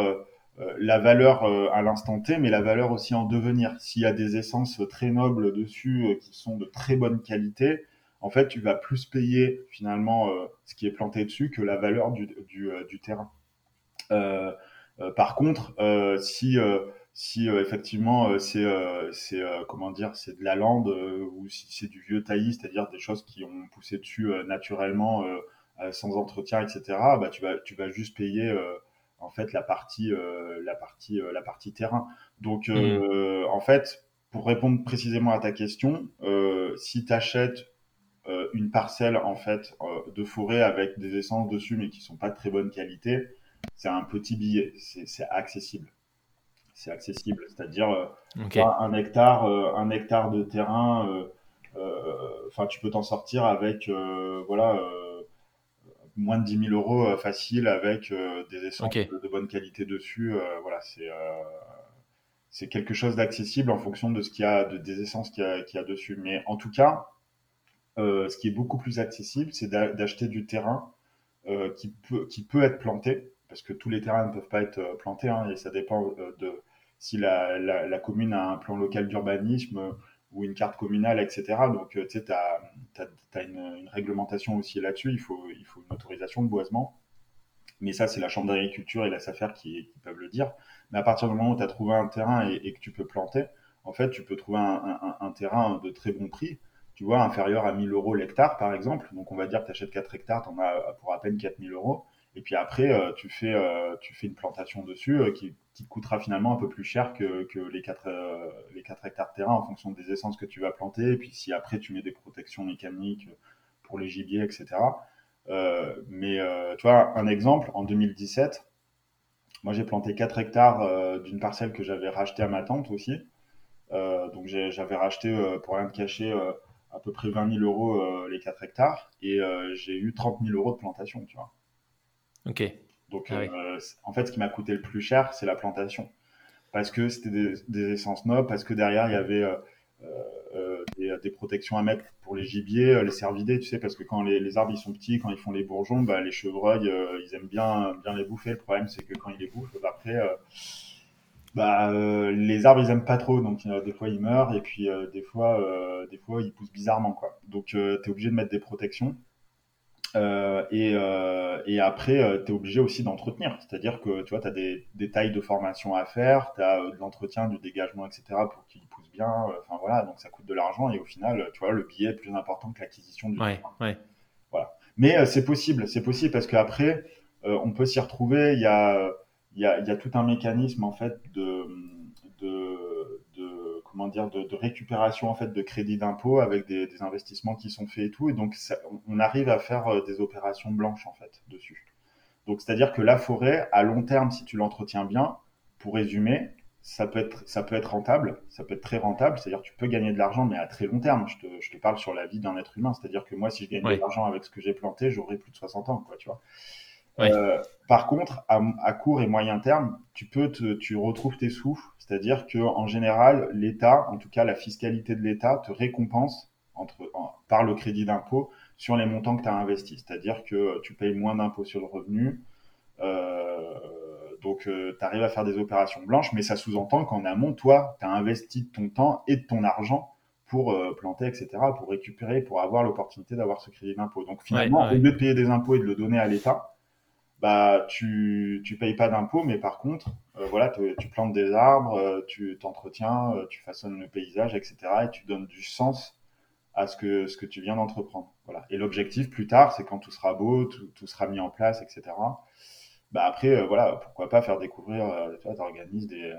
la valeur à l'instant T, mais la valeur aussi en devenir. S'il y a des essences très nobles dessus qui sont de très bonne qualité, en fait, tu vas plus payer finalement euh, ce qui est planté dessus que la valeur du, du, euh, du terrain. Euh, par contre, si si effectivement c'est c'est comment dire c'est de la lande ou si c'est du vieux taillis, c'est-à-dire des choses qui ont poussé dessus naturellement sans entretien, etc. Bah tu vas tu vas juste payer en fait la partie la partie la partie terrain. Donc mmh. en fait pour répondre précisément à ta question, si tu achètes une parcelle en fait euh, de forêt avec des essences dessus mais qui sont pas de très bonne qualité, c'est un petit billet, c'est accessible. C'est accessible, c'est-à-dire euh, un hectare, un hectare de terrain. Enfin, tu peux t'en sortir avec voilà moins de 10 000 euros facile avec des essences de, bonne qualité dessus. voilà, c'est c'est quelque chose d'accessible en fonction de ce qu'il y a, de, des essences qu'il y, y, a dessus. Mais en tout cas, euh, ce qui est beaucoup plus accessible, c'est d'acheter du terrain euh, qui, peut, être planté, parce que tous les terrains ne peuvent pas être euh, plantés, hein, et ça dépend de si la, commune a un plan local d'urbanisme ou une carte communale, etc. Donc, tu sais, tu as, une, réglementation aussi là-dessus, il faut, une autorisation de boisement. Mais ça, c'est la Chambre d'agriculture et la SAFER qui, peuvent le dire. Mais à partir du moment où tu as trouvé un terrain et, que tu peux planter, en fait, tu peux trouver un terrain de très bon prix tu vois, inférieur à 1000 euros l'hectare, par exemple. Donc, on va dire que tu achètes 4 hectares, tu en as pour à peine 4000 euros. Et puis après, euh, tu, fais, euh, tu fais une plantation dessus euh, qui, qui, te coûtera finalement un peu plus cher que, que les, 4, les 4 hectares de terrain en fonction des essences que tu vas planter. Et puis si après tu mets des protections mécaniques pour les gibiers, etc. mais tu vois, un exemple, en 2017, moi j'ai planté 4 hectares d'une parcelle que j'avais rachetée à ma tante aussi. donc j'avais racheté, pour rien te cacher, à peu près 20 000 euros euh, les 4 hectares et euh, j'ai eu 30 000 euros de plantation, tu vois. Ok. Donc, ah euh, en fait, ce qui m'a coûté le plus cher, c'est la plantation. Parce que c'était des, essences nobles, parce que derrière, il y avait des, protections à mettre pour les gibiers, les cervidés, tu sais, parce que quand les, arbres ils sont petits, quand ils font les bourgeons, bah, les chevreuils, ils aiment bien, bien les bouffer. Le problème, c'est que quand ils les bouffent, bah, après, bah, euh, les arbres ils aiment pas trop, donc euh, des fois ils meurent et puis euh, des fois des fois ils poussent bizarrement quoi. Donc tu es obligé de mettre des protections. et, et après, tu es obligé aussi d'entretenir. C'est-à-dire que tu vois, tu as des, des, tailles de formation à faire, tu as de l'entretien, du dégagement, etc. pour qu'ils poussent bien. Enfin voilà, donc ça coûte de l'argent et au final, tu vois, le billet est plus important que l'acquisition du ouais, ouais. Voilà. Mais c'est possible, c'est possible parce qu'après, on peut s'y retrouver. Il y a il y a, y a, tout un mécanisme en fait de, de, de comment dire de, de, récupération en fait de crédit d'impôt avec des, des, investissements qui sont faits et tout et donc ça, on arrive à faire euh, des opérations blanches en fait dessus. Donc c'est à dire que la forêt à long terme si tu l'entretiens bien, pour résumer, ça peut être ça peut être rentable, ça peut être très rentable, c'est-à-dire tu peux gagner de l'argent mais à très long terme. Je te, je te parle sur la vie d'un être humain, c'est-à-dire que moi si je gagne de l'argent avec ce que j'ai planté, j'aurai plus de 60 ans quoi, tu vois. Euh, par contre, à, court et moyen terme, tu peux te, tu retrouves tes sous, c'est-à-dire que en général, l'État, en tout cas la fiscalité de l'État, te récompense entre, par le crédit d'impôt sur les montants que tu as investis. C'est-à-dire que tu payes moins d'impôts sur le revenu. donc, tu arrives à faire des opérations blanches, mais ça sous-entend qu'en amont, toi, tu as investi de ton temps et de ton argent pour planter, etc., pour récupérer, pour avoir l'opportunité d'avoir ce crédit d'impôt. Donc finalement, au lieu de payer des impôts et de le donner à l'État, bah tu tu payes pas d'impôts, mais par contre, euh, voilà, tu plantes des arbres, euh, tu t'entretiens, euh, tu façonnes le paysage, etc. Et tu donnes du sens à ce que ce que tu viens d'entreprendre. Voilà. Et l'objectif plus tard, c'est quand tout sera beau, tout, tout, sera mis en place, etc. Bah après, voilà, pourquoi pas faire découvrir, tu vois, t'organises des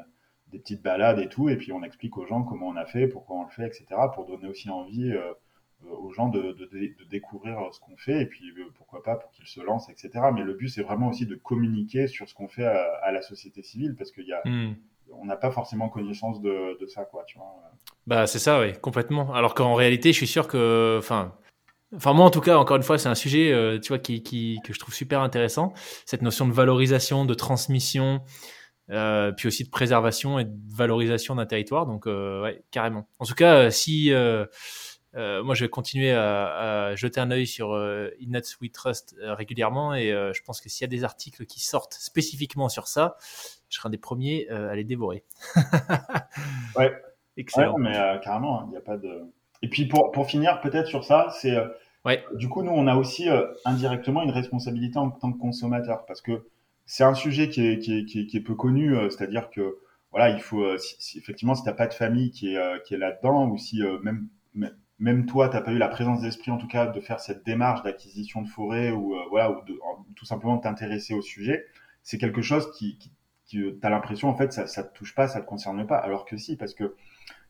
des petites balades et tout, et puis on explique aux gens comment on a fait, pourquoi on le fait, etc. Pour donner aussi envie euh, aux gens de, découvrir ce qu'on fait et puis euh, pourquoi pas pour qu'ils se lancent, etc. Mais le but, c'est vraiment aussi de communiquer sur ce qu'on fait à, la société civile parce qu'il y a, hmm. on n'a pas forcément connaissance de, ça, quoi, tu vois. Bah, c'est ça, oui, complètement. Alors qu'en réalité, je suis sûr que, enfin, Enfin, moi, en tout cas, encore une fois, c'est un sujet, euh, tu vois, qui, que je trouve super intéressant. Cette notion de valorisation, de transmission, puis aussi de préservation et de valorisation d'un territoire. Donc, ouais, carrément. En tout cas, si euh, moi, je vais continuer à, jeter un œil sur euh, We Trust euh, régulièrement et euh, je pense que s'il y a des articles qui sortent spécifiquement sur ça, je serai un des premiers à les dévorer. ouais. Excellent. mais carrément, il hein, n'y a pas de. Et puis pour, pour finir, peut-être sur ça, c'est. Ouais. Du coup, nous, on a aussi indirectement une responsabilité en tant que consommateur parce que c'est un sujet qui est, qui est, qui est, peu connu, c'est-à-dire que voilà, il faut si, effectivement si t'as pas de famille qui est, qui est là-dedans ou si même même toi, tu n'as pas eu la présence d'esprit, en tout cas, de faire cette démarche d'acquisition de forêt ou, euh, voilà, tout simplement de t'intéresser au sujet, c'est quelque chose qui, qui, qui tu as l'impression, en fait, ça ne te touche pas, ça ne te concerne pas. Alors que si, parce que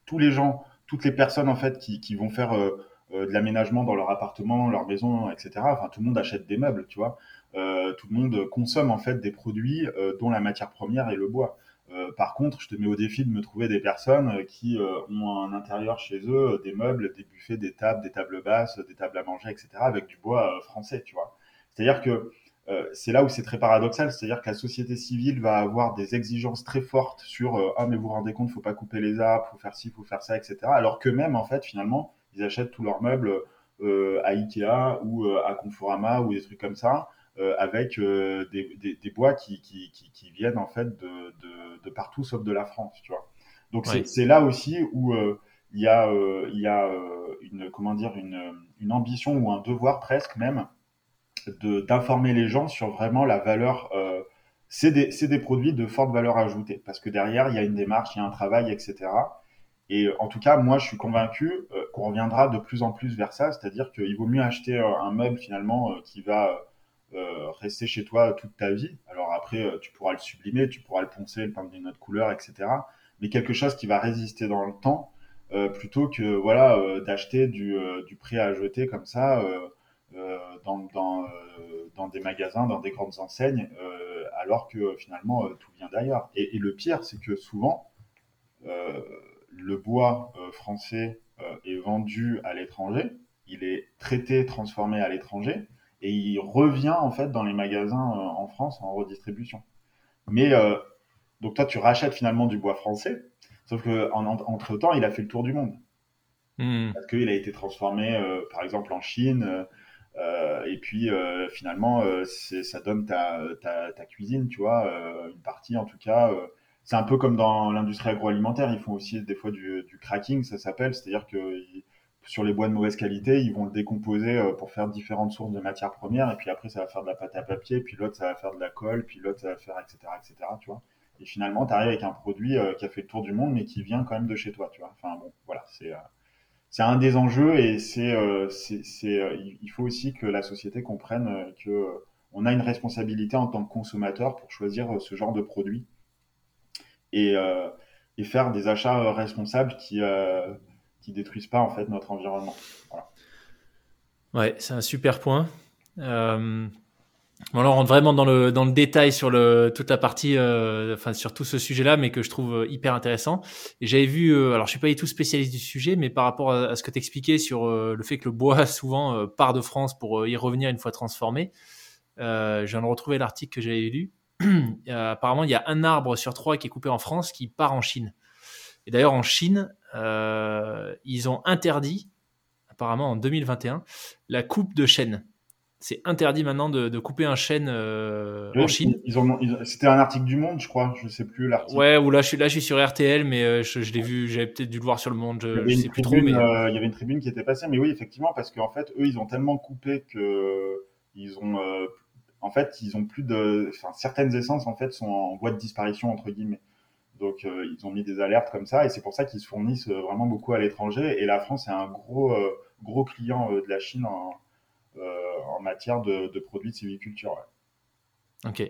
tous les gens, toutes les personnes, en fait, qui, vont faire euh, euh, de l'aménagement dans leur appartement, leur maison, etc., enfin, tout le monde achète des meubles, tu vois. tout le monde consomme, en fait, des produits dont la matière première est le bois. Euh, par contre, je te mets au défi de me trouver des personnes euh, qui euh, ont un intérieur chez eux, des meubles, des buffets, des tables, des tables basses, des tables à manger, etc., avec du bois français, tu vois. C'est-à-dire que c'est là où c'est très paradoxal, c'est-à-dire que la société civile va avoir des exigences très fortes sur ah mais vous vous rendez compte, faut pas couper les arbres, faut faire ci, faut faire ça, etc. Alors que même en fait finalement ils achètent tous leurs meubles à Ikea ou à Conforama ou des trucs comme ça avec euh, des, des, bois qui, qui, qui, viennent en fait de, de, de, partout sauf de la France, tu vois. Donc c'est là aussi où euh, il y a, il y a une comment dire une, une ambition ou un devoir presque même d'informer les gens sur vraiment la valeur. c'est des, des, produits de forte valeur ajoutée parce que derrière il y a une démarche, il y a un travail, etc. Et en tout cas, moi, je suis convaincu qu'on reviendra de plus en plus vers ça, c'est-à-dire qu'il vaut mieux acheter un meuble finalement qui va euh, rester chez toi toute ta vie. Alors après, euh, tu pourras le sublimer, tu pourras le poncer, le peindre d'une autre couleur, etc. Mais quelque chose qui va résister dans le temps, euh, plutôt que voilà d'acheter du, du prêt à jeter comme ça dans, dans, dans, des magasins, dans des grandes enseignes, alors que finalement tout vient d'ailleurs. Et, et, le pire, c'est que souvent le bois français est vendu à l'étranger, il est traité, transformé à l'étranger et il revient en fait dans les magasins euh, en France en redistribution. Mais euh, donc toi tu rachètes finalement du bois français, sauf que en, entre temps il a fait le tour du monde hmm. parce qu'il a été transformé euh, par exemple en Chine. Euh, et puis euh, finalement, euh, ça donne ta, ta, ta, cuisine, tu vois, une partie en tout cas. c'est un peu comme dans l'industrie agroalimentaire, ils font aussi des fois du, du cracking, ça s'appelle, c'est-à-dire que sur les bois de mauvaise qualité, ils vont le décomposer euh, pour faire différentes sources de matières premières, et puis après ça va faire de la pâte à papier, puis l'autre ça va faire de la colle, puis l'autre ça va faire etc etc. Tu. Et finalement, tu arrives avec un produit euh, qui a fait le tour du monde, mais qui vient quand même de chez toi, tu vois. Enfin bon, voilà, c'est euh, un des enjeux, et c'est c'est il faut aussi que la société comprenne que on a une responsabilité en tant que consommateur pour choisir ce genre de produit et et faire des achats responsables qui qui détruisent pas en fait notre environnement. Ouais, c'est un super point. Euh, on rentre vraiment dans le dans le détail sur le toute la partie, euh, enfin sur tout ce sujet-là, mais que je trouve euh, hyper intéressant. J'avais vu, euh, alors je suis pas du tout spécialiste du sujet, mais par rapport à, ce que tu expliquais sur le fait que le bois souvent part de France pour y revenir une fois transformé, je viens de retrouver l'article que j'avais lu. apparemment, il y a un arbre sur trois qui est coupé en France qui part en Chine. Et d'ailleurs, en Chine, euh, ils ont interdit apparemment en 2021, la coupe de chêne. C'est interdit maintenant de, couper un chêne euh, en Chine. Ils c'était un article du Monde, je crois. Je sais plus l'article. Ouais, ou là je suis là, je suis sur RTL, mais euh, je, l'ai vu, j'avais peut-être dû le voir sur le Monde. Je, il sais plus trop. Mais... Euh, il y avait une tribune qui était passée, mais oui, effectivement, parce qu'en fait, eux, ils ont tellement coupé que ils ont, en fait, ils ont plus de, enfin, certaines essences en fait sont en voie de disparition entre guillemets. Donc, ils ont mis des alertes comme ça, et c'est pour ça qu'ils se fournissent vraiment beaucoup à l'étranger. Et la France est un gros, gros client de la Chine en euh, en matière de, produits de sylviculture. Ok.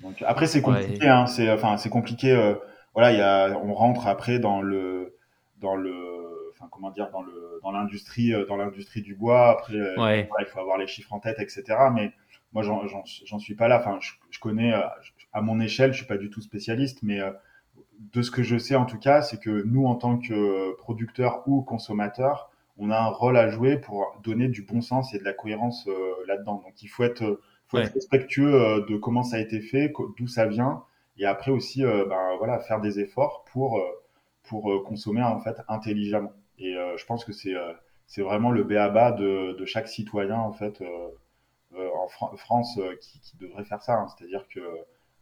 Donc, après, c'est compliqué. Hein, c'est enfin, c'est compliqué. Euh, voilà, y a, on rentre après dans le dans le enfin comment dire dans le dans l'industrie euh, dans l'industrie du bois après il faut avoir les chiffres en tête etc mais moi j'en suis pas là enfin je, connais à mon échelle je suis pas du tout spécialiste mais de ce que je sais en tout cas c'est que nous en tant que producteurs ou consommateurs on a un rôle à jouer pour donner du bon sens et de la cohérence euh, là-dedans. Donc il faut être, faut être respectueux euh, de comment ça a été fait, d'où ça vient, et après aussi, euh, ben, voilà, faire des efforts pour pour consommer en fait intelligemment. Et je pense que c'est c'est vraiment le béaba de, de chaque citoyen en fait en France qui, qui, devrait faire ça. Hein. C'est-à-dire que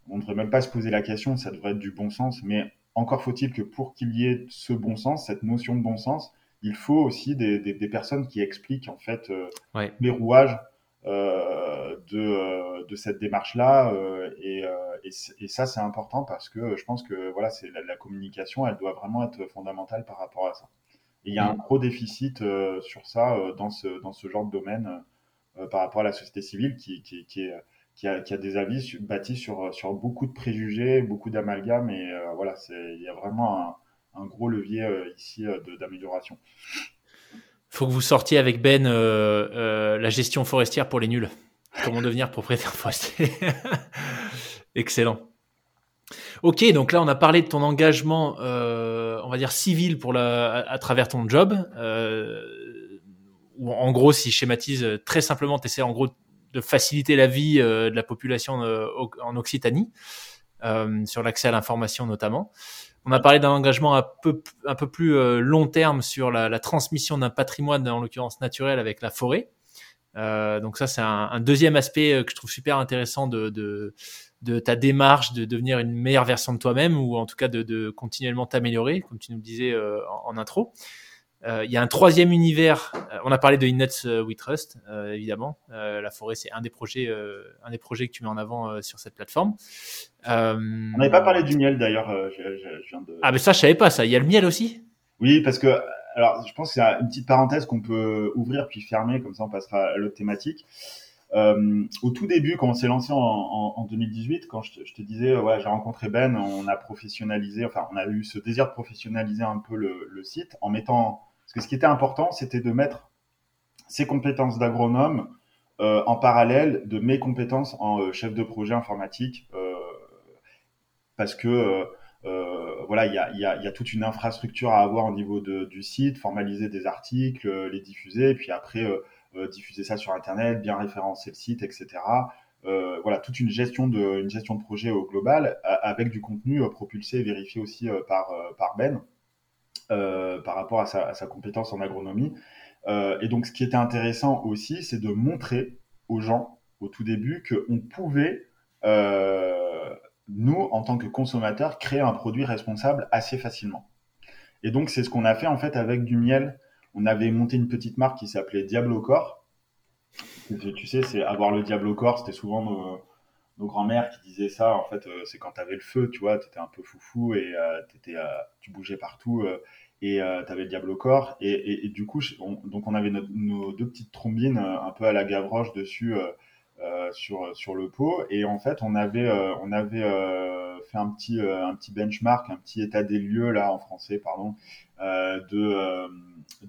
on ne devrait même pas se poser la question, ça devrait être du bon sens, mais encore faut-il que pour qu'il y ait ce bon sens, cette notion de bon sens, il faut aussi des, personnes qui expliquent en fait euh, les rouages euh, euh, de, cette démarche-là. Et, ça, c'est important parce que je pense que voilà, c'est la, communication, elle doit vraiment être fondamentale par rapport à ça. Et il y a un mm. gros déficit sur ça dans, ce, dans ce genre de domaine par rapport à la société civile qui, qui, a, des avis bâtis sur, beaucoup de préjugés, beaucoup d'amalgames. Et voilà, il y a vraiment un gros levier euh, ici euh, d'amélioration. Faut que vous sortiez avec Ben euh, la gestion forestière pour les nuls. Comment devenir propriétaire forestier Excellent. Ok, donc là on a parlé de ton engagement, on va dire civil pour à, travers ton job. où en gros, si je schématise très simplement, tu essaies en gros de faciliter la vie de la population en Occitanie, sur l'accès à l'information notamment. On a parlé d'un engagement un peu, un peu plus euh, long terme sur la, transmission d'un patrimoine, en l'occurrence naturel, avec la forêt. Euh, donc ça, c'est un, deuxième aspect euh, que je trouve super intéressant de, de, ta démarche de devenir une meilleure version de toi-même ou en tout cas de, continuellement t'améliorer, comme tu nous le disais en intro. Euh, il y a un troisième univers. Euh, on a parlé de Innuts euh, We Trust, évidemment. la forêt, c'est un des projets, un des projets que tu mets en avant sur cette plateforme. on n'avait pas parlé du miel d'ailleurs. Ah mais ça, je savais pas ça. Il y a le miel aussi? Oui, parce que alors, je pense qu'il y a une petite parenthèse qu'on peut ouvrir puis fermer, comme ça on passera à l'autre thématique. Au tout début, quand on s'est lancé en, 2018, quand je te, disais, ouais, j'ai rencontré Ben, on a professionnalisé, enfin, on a eu ce désir de professionnaliser un peu le, site en mettant parce que ce qui était important, c'était de mettre ses compétences d'agronome euh, en parallèle de mes compétences en euh, chef de projet informatique, euh, parce que voilà, il y a, toute une infrastructure à avoir au niveau de, du site, formaliser des articles, les diffuser, puis après diffuser ça sur Internet, bien référencer le site, etc. voilà, toute une gestion de, une gestion de projet au global avec du contenu propulsé et vérifié aussi par, par Ben. Euh, par rapport à sa, compétence en agronomie. Euh, et donc, ce qui était intéressant aussi, c'est de montrer aux gens au tout début qu'on pouvait, euh, nous, en tant que consommateurs, créer un produit responsable assez facilement. Et donc, c'est ce qu'on a fait en fait avec du miel. On avait monté une petite marque qui s'appelait Diablo Corps. Tu sais, c'est avoir le Diablo Corps, c'était souvent nos, nos grands-mères qui disaient ça, en fait, euh, c'est quand tu avais le feu, tu vois, tu étais un peu foufou et euh, euh, tu bougeais partout et tu avais le diable au corps. Et, du coup, donc on avait nos, deux petites trombines un peu à la Gavroche dessus sur, le pot. Et en fait, on avait, on avait fait un petit, un petit benchmark, un petit état des lieux, là, en français, pardon, de,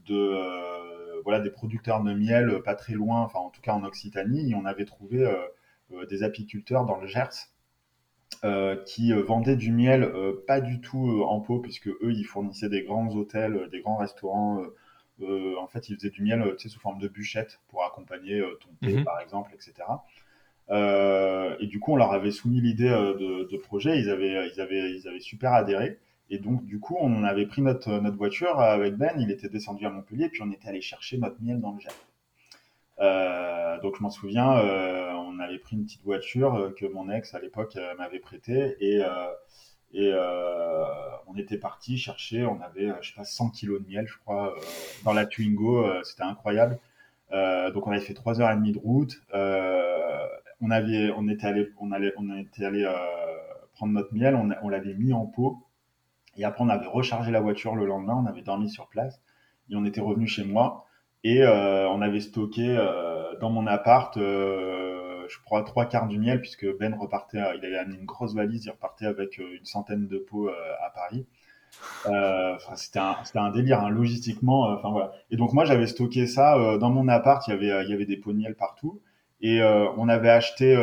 de voilà, des producteurs de miel pas très loin, enfin en tout cas en Occitanie. Et on avait trouvé euh, des apiculteurs dans le Gers euh, qui euh, vendaient du miel pas du tout en pot, puisque eux, ils fournissaient des grands hôtels, des grands restaurants. en fait, ils faisaient du miel sous forme de bûchette pour accompagner ton thé, mhm. par exemple, etc. et du coup, on leur avait soumis l'idée de, projet. Ils avaient, ils avaient, ils avaient super adhéré. Et donc, du coup, on avait pris notre, notre voiture avec Ben, il était descendu à Montpellier, puis on était allé chercher notre miel dans le Gers. Euh, donc, je m'en souviens, euh, on avait pris une petite voiture euh, que mon ex à l'époque euh, m'avait prêtée et, et on était parti chercher, on avait, je sais pas, 100 kilos de miel, je crois, dans la Twingo, c'était incroyable. donc, on avait fait 3 heures et demie de route. on avait, on était allé, on allait, on était allé prendre notre miel, on, on l'avait mis en pot et après, on avait rechargé la voiture le lendemain, on avait dormi sur place et on était revenu chez moi. Et euh, on avait stocké euh, dans mon appart, euh, je crois, trois quarts du miel, puisque Ben repartait, il avait amené une grosse valise, il repartait avec une centaine de pots à Paris. c'était un, délire, hein, logistiquement. Enfin voilà. Et donc moi, j'avais stocké ça dans mon appart. Il y avait, des pots de miel partout. Et on avait acheté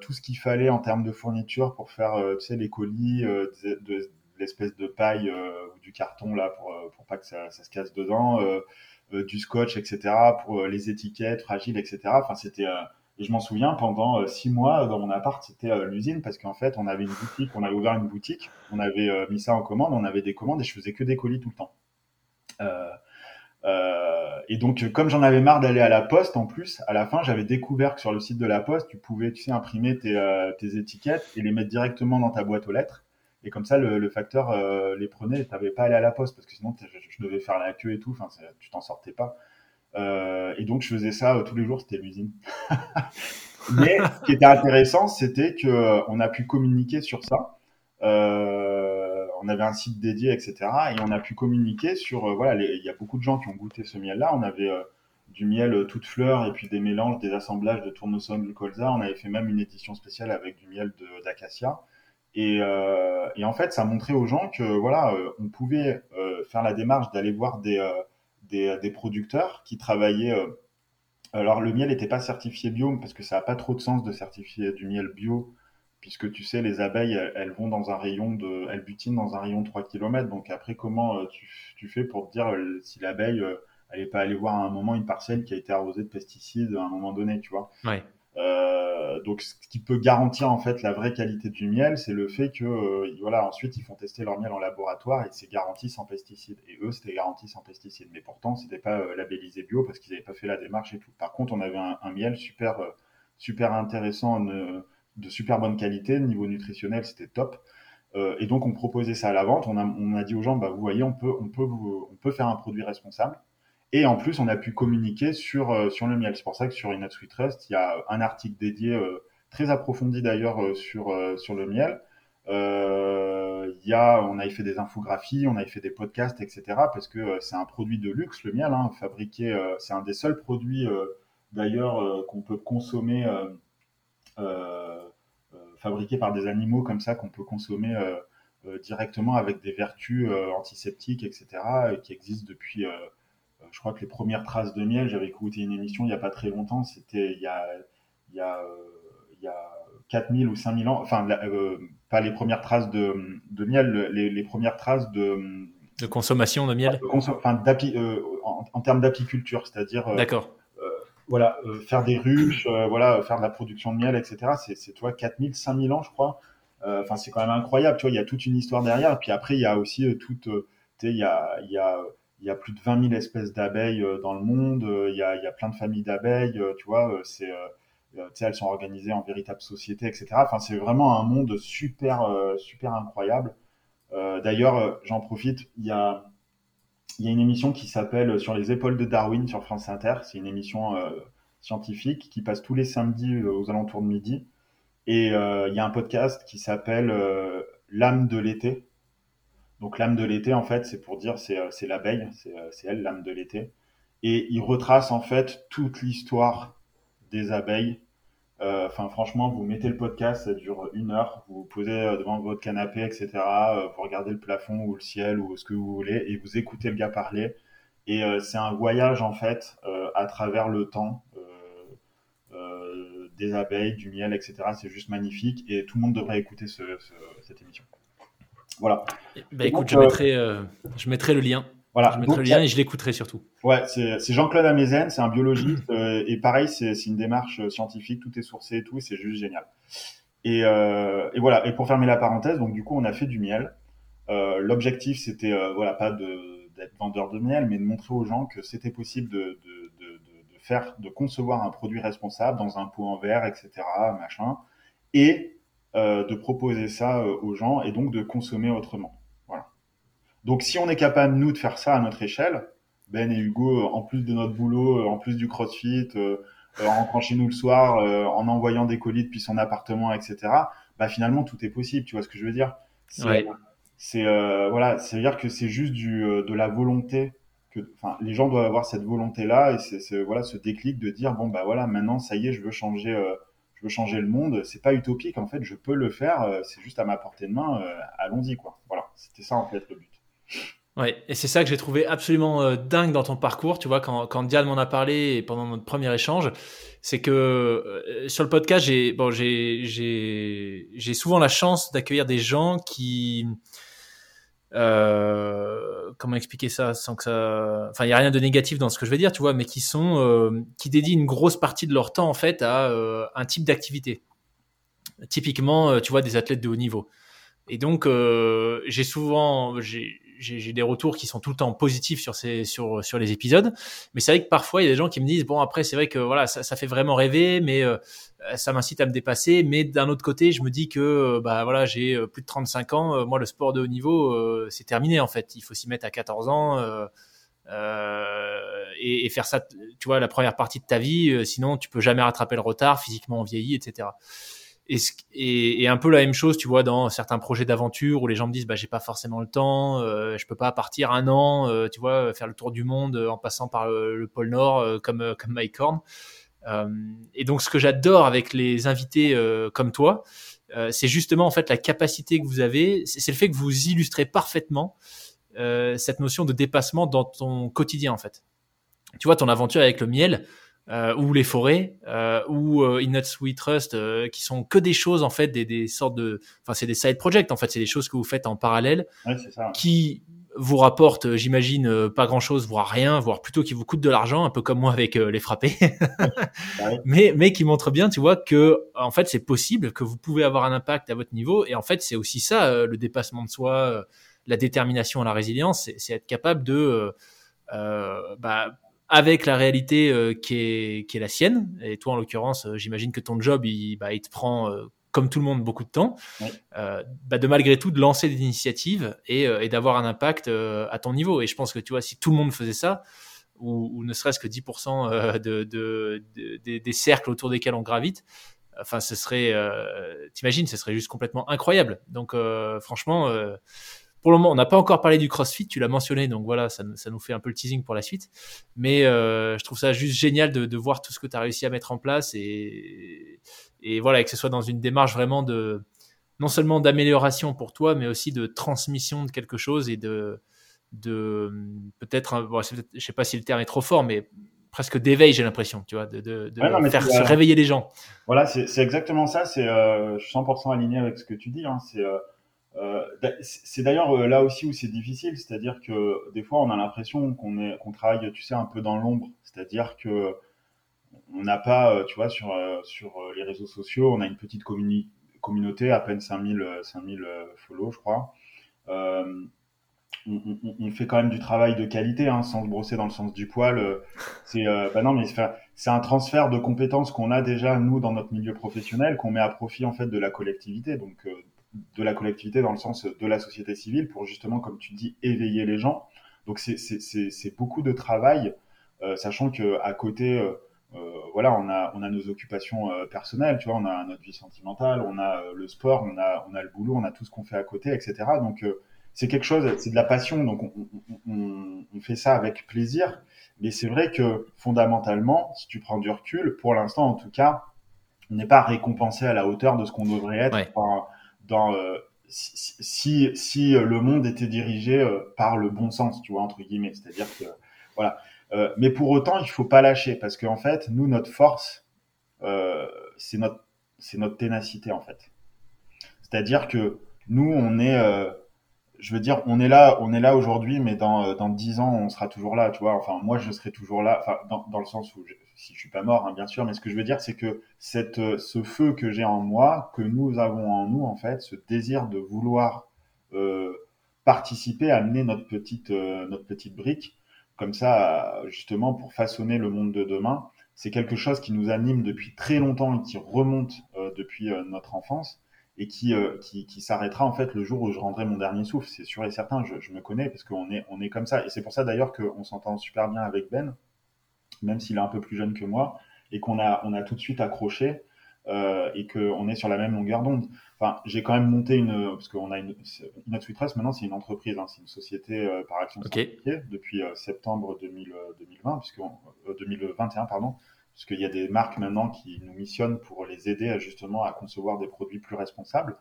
tout ce qu'il fallait en termes de fourniture pour faire, tu sais, les colis, de, l'espèce de paille euh, ou du carton là pour, euh, pour pas que ça, se casse dedans, euh, du scotch, etc. pour les étiquettes fragiles, etc. Enfin, c'était et je m'en souviens, pendant six mois dans mon appart, c'était l'usine parce qu'en fait, on avait une boutique, on avait ouvert une boutique, on avait mis ça en commande, on avait des commandes et je faisais que des colis tout le temps. Et donc, comme j'en avais marre d'aller à la poste, en plus, à la fin, j'avais découvert que sur le site de la poste, tu pouvais, tu sais, imprimer tes étiquettes et les mettre directement dans ta boîte aux lettres. Et comme ça, le, facteur euh, les prenait t'avais pas à aller à la poste parce que sinon je, devais faire la queue et tout. Enfin, tu t'en sortais pas. Euh, et donc je faisais ça euh, tous les jours. C'était l'usine. Mais ce qui était intéressant, c'était que on a pu communiquer sur ça. on avait un site dédié, etc. Et on a pu communiquer sur voilà. Il y a beaucoup de gens qui ont goûté ce miel-là. On avait du miel toute fleur et puis des mélanges, des assemblages de tournesol, du colza. On avait fait même une édition spéciale avec du miel d'acacia. Et, euh, et, en fait, ça montrait aux gens que voilà, euh, on pouvait euh, faire la démarche d'aller voir des, des, producteurs qui travaillaient. alors, le miel n'était pas certifié bio parce que ça n'a pas trop de sens de certifier du miel bio, puisque tu sais, les abeilles, elles, vont dans un rayon de, elles butinent dans un rayon de 3 km. Donc après, comment tu, tu fais pour dire si l'abeille, elle n'est pas allée voir à un moment une parcelle qui a été arrosée de pesticides à un moment donné, tu vois? Ouais. Euh, donc, ce qui peut garantir en fait la vraie qualité du miel, c'est le fait que euh, voilà, ensuite ils font tester leur miel en laboratoire et c'est garanti sans pesticides. Et eux, c'était garanti sans pesticides. Mais pourtant, c'était pas euh, labellisé bio parce qu'ils n'avaient pas fait la démarche et tout. Par contre, on avait un, miel super super intéressant, de super bonne qualité, niveau nutritionnel, c'était top. et donc, on proposait ça à la vente. On a, dit aux gens, bah, vous voyez, on peut faire un produit responsable. Et en plus, on a pu communiquer sur, euh, sur le miel. C'est pour ça que sur Inat Sweet Trust, il y a un article dédié, euh, très approfondi d'ailleurs, euh, sur, sur le miel. il y a, on avait fait des infographies, on avait fait des podcasts, etc. Parce que c'est un produit de luxe, le miel, hein, fabriqué, c'est un des seuls produits d'ailleurs qu'on peut consommer, fabriqué par des animaux comme ça, qu'on peut consommer directement avec des vertus antiseptiques, etc., qui existent depuis je crois que les premières traces de miel, j'avais écouté une émission il n'y a pas très longtemps, c'était il y a, il y a, il y a 4000 ou 5000 ans, enfin, euh, pas les premières traces de, de miel, les, les, premières traces de. De consommation de miel Enfin, euh, en, en, termes d'apiculture, c'est-à-dire. Euh, D'accord. voilà, faire des ruches, voilà, faire de la production de miel, etc. C'est, toi, 4000, 5000 ans, je crois. Enfin, c'est quand même incroyable, tu vois, il y a toute une histoire derrière. Et puis après, il y a aussi toute. tu sais, il y a. Il y a il y a plus de 20 000 espèces d'abeilles euh, dans le monde, euh, il y a, plein de familles d'abeilles, euh, tu vois, c'est, elles sont organisées en véritable société, etc. Enfin, c'est vraiment un monde super, super incroyable. D'ailleurs, j'en profite, il y a, il y a une émission qui s'appelle Sur les épaules de Darwin sur France Inter. C'est une émission scientifique qui passe tous les samedis aux alentours de midi. Et il y a un podcast qui s'appelle L'âme de l'été donc l'âme de l'été, en fait, c'est pour dire c'est euh, l'abeille, euh, c'est elle l'âme de l'été. Et il retrace en fait toute l'histoire des abeilles. Euh, enfin, franchement, vous mettez le podcast, ça dure une heure. Vous vous posez devant votre canapé, etc. vous regardez le plafond ou le ciel ou ce que vous voulez et vous écoutez le gars parler. Et c'est un voyage en fait à travers le temps des abeilles, du miel, etc. C'est juste magnifique et tout le monde devrait écouter cette émission. Voilà. Bah, écoute, je, mettrai, euh, je mettrai le lien. Voilà. Je mettrai le lien et je l'écouterai surtout. Ouais, c'est Jean-Claude Amezen, c'est un biologiste. Euh, et pareil, c'est une démarche scientifique, tout est sourcé et tout, c'est juste génial. Et, euh, et, voilà, et pour fermer la parenthèse, donc du coup, on a fait du miel. L'objectif, c'était voilà pas d'être vendeur de miel, mais de montrer aux gens que c'était possible de, de, de, de, faire, de concevoir un produit responsable dans un pot en verre, etc., machin, et de proposer ça aux gens et donc de consommer autrement. Voilà. Donc, si on est capable nous de faire ça à notre échelle, Ben et Hugo, en plus de notre boulot, en plus du CrossFit, en rentrant chez nous le soir, en envoyant des colis depuis son appartement, etc. Bah finalement tout est possible. Tu vois ce que je veux dire? C'est euh, voilà, c'est à dire que c'est juste du euh, de la volonté que, enfin, les gens doivent avoir cette volonté là et c'est voilà ce déclic de dire bon bah voilà maintenant ça y est je veux changer euh, je veux changer le monde. C'est pas utopique en fait, je peux le faire. c'est juste à ma portée de main. Allons-y quoi. Voilà, c'était ça en fait le but. Ouais, et c'est ça que j'ai trouvé absolument euh, dingue dans ton parcours, tu vois, quand, quand Diane m'en a parlé et pendant notre premier échange, c'est que euh, sur le podcast, j'ai bon, j'ai souvent la chance d'accueillir des gens qui euh, comment expliquer ça sans que ça enfin il y a rien de négatif dans ce que je vais dire tu vois mais qui sont euh, qui dédient une grosse partie de leur temps en fait à un type d'activité. Typiquement tu vois des athlètes de haut niveau. Et donc j'ai souvent j'ai des retours qui sont tout le temps positifs sur ces sur sur les épisodes. Mais c'est vrai que parfois il y a des gens qui me disent bon après c'est vrai que voilà ça, ça fait vraiment rêver mais euh, ça m'incite à me dépasser. Mais d'un autre côté je me dis que euh, bah voilà j'ai euh, plus de 35 ans moi le sport de haut niveau c'est terminé en fait. Il faut s'y mettre à 14 ans et, et, faire ça tu vois la première partie de ta vie sinon tu peux jamais rattraper le retard physiquement on vieillit etc et, et, un peu la même chose, tu vois, dans certains projets d'aventure où les gens me disent, bah, j'ai pas forcément le temps, euh, je peux pas partir un an, euh, tu vois, faire le tour du monde en passant par le, pôle Nord comme comme Mike Horn. et donc, ce que j'adore avec les invités comme toi, c'est justement en fait la capacité que vous avez, c'est le fait que vous illustrez parfaitement cette notion de dépassement dans ton quotidien en fait. Tu vois, ton aventure avec le miel, euh, ou les forêts euh, ou euh, In We Trust euh, qui sont que des choses en fait des, des sortes de enfin c'est des side projects en fait c'est des choses que vous faites en parallèle ouais, ça. qui vous rapportent j'imagine pas grand chose voire rien voire plutôt qui vous coûtent de l'argent un peu comme moi avec les frappés. Mais mais qui montrent bien tu vois que en fait c'est possible que vous pouvez avoir un impact à votre niveau. Et en fait c'est aussi ça le dépassement de soi la détermination la résilience c'est être capable de bah, avec la réalité euh, qui, est, qui est la sienne. Et toi, en l'occurrence, euh, j'imagine que ton job, il, bah, il te prend, euh, comme tout le monde, beaucoup de temps. bah, de malgré tout, de lancer des initiatives et, et d'avoir un impact à ton niveau. Et je pense que, tu vois, si tout le monde faisait ça, ou, ou ne serait-ce que 10% de, de, de, des cercles autour desquels on gravite, enfin, ce serait, t'imagines, ce serait juste complètement incroyable. Donc, franchement, pour le moment, on n'a pas encore parlé du CrossFit, tu l'as mentionné, donc voilà, ça, ça, nous fait un peu le teasing pour la suite. Mais euh, je trouve ça juste génial de, de voir tout ce que tu as réussi à mettre en place et, et voilà, que ce soit dans une démarche vraiment de non seulement d'amélioration pour toi, mais aussi de transmission de quelque chose et de, de peut-être, bon, je sais pas si le terme est trop fort, mais presque d'éveil, j'ai l'impression, tu vois, de, de, de faire se réveiller les gens. Voilà, c'est exactement ça. C'est, euh, je suis 100% aligné avec ce que tu dis. Hein, c'est euh, euh, c'est d'ailleurs euh, là aussi où c'est difficile, c'est-à-dire que des fois on a l'impression qu'on travaille, tu sais, un peu dans l'ombre, c'est-à-dire que on n'a pas, euh, tu vois, sur les réseaux sociaux, on a une petite communauté, à peine 5000 5000 follow, je crois. On, fait quand même du travail de qualité, hein, sans se brosser dans le sens du poil. C'est, bah non, mais c'est un transfert de compétences qu'on a déjà nous dans notre milieu professionnel, qu'on met à profit en fait de la collectivité. Donc, de la collectivité dans le sens de la société civile pour justement, comme tu dis, éveiller les gens. Donc c'est beaucoup de travail, euh, sachant que à côté, euh, euh, voilà, on a on a nos occupations personnelles, tu vois, on a notre vie sentimentale, on a le sport, on a on a le boulot, on a tout ce qu'on fait à côté, etc. Donc c'est quelque chose, c'est de la passion, donc on, on, on, fait ça avec plaisir. Mais c'est vrai que fondamentalement, si tu prends du recul, pour l'instant en tout cas, on n'est pas récompensé à la hauteur de ce qu'on devrait être. Euh, si, si, euh, le monde était dirigé euh, par le bon sens, tu vois, entre guillemets. C'est-à-dire que, voilà. mais pour autant, il faut pas lâcher parce qu'en fait, nous, notre force, c'est notre, c'est notre ténacité, en fait. C'est-à-dire que nous, on est, je veux dire, on est là, on est là aujourd'hui, mais dans dans dix ans, on sera toujours là, tu vois. Enfin, moi, je serai toujours là, enfin, dans, dans le sens où si je suis pas mort, hein, bien sûr, mais ce que je veux dire, c'est que cette, euh, ce feu que j'ai en moi, que nous avons en nous, en fait, ce désir de vouloir euh, participer, amener notre petite, notre petite brique, comme ça, justement, pour façonner le monde de demain. C'est quelque chose qui nous anime depuis très longtemps et qui remonte depuis notre enfance et qui, qui, qui s'arrêtera en fait le jour où je rendrai mon dernier souffle. C'est sûr et certain, je, je me connais parce qu'on est, on est comme ça. Et c'est pour ça d'ailleurs qu'on s'entend super bien avec Ben, même s'il est un peu plus jeune que moi, et qu'on a, on a tout de suite accroché euh, et qu'on est sur la même longueur d'onde. Enfin, j'ai quand même monté une, parce qu'on a une, notre Sweet maintenant, c'est une entreprise, hein, c'est une société euh, par action okay. depuis euh, septembre 2000, 2020, puisque 2021, pardon, puisqu'il y a des marques maintenant qui nous missionnent pour les aider à, justement à concevoir des produits plus responsables.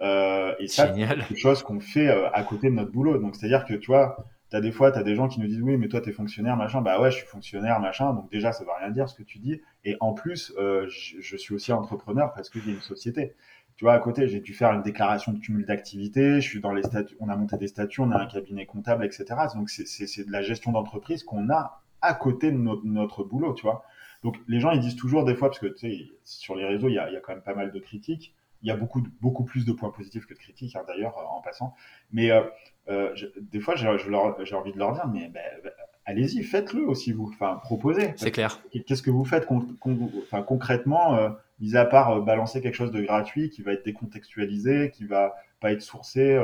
et ça, c'est quelque chose qu'on fait à côté de notre boulot. Donc, c'est-à-dire que, tu vois, T'as des fois, tu as des gens qui nous disent oui, mais toi, tu es fonctionnaire, machin. Bah ouais, je suis fonctionnaire, machin. Donc déjà, ça veut rien dire ce que tu dis. Et en plus, euh, je, suis aussi entrepreneur parce que j'ai une société. Tu vois, à côté, j'ai dû faire une déclaration de cumul d'activité. Je suis dans les statuts. On a monté des statuts, on a un cabinet comptable, etc. Donc c'est de la gestion d'entreprise qu'on a à côté de notre, notre, boulot, tu vois. Donc les gens, ils disent toujours des fois, parce que tu sais, sur les réseaux, il y a, y a quand même pas mal de critiques il y a beaucoup, beaucoup plus de points positifs que de critiques, hein, d'ailleurs, en passant. Mais euh, euh, des fois, j'ai envie de leur dire, mais ben, ben, allez-y, faites-le aussi, vous. Enfin, proposez. C'est clair. Qu'est-ce que vous faites enfin, concrètement, euh, mis à part balancer quelque chose de gratuit qui va être décontextualisé, qui va pas être sourcé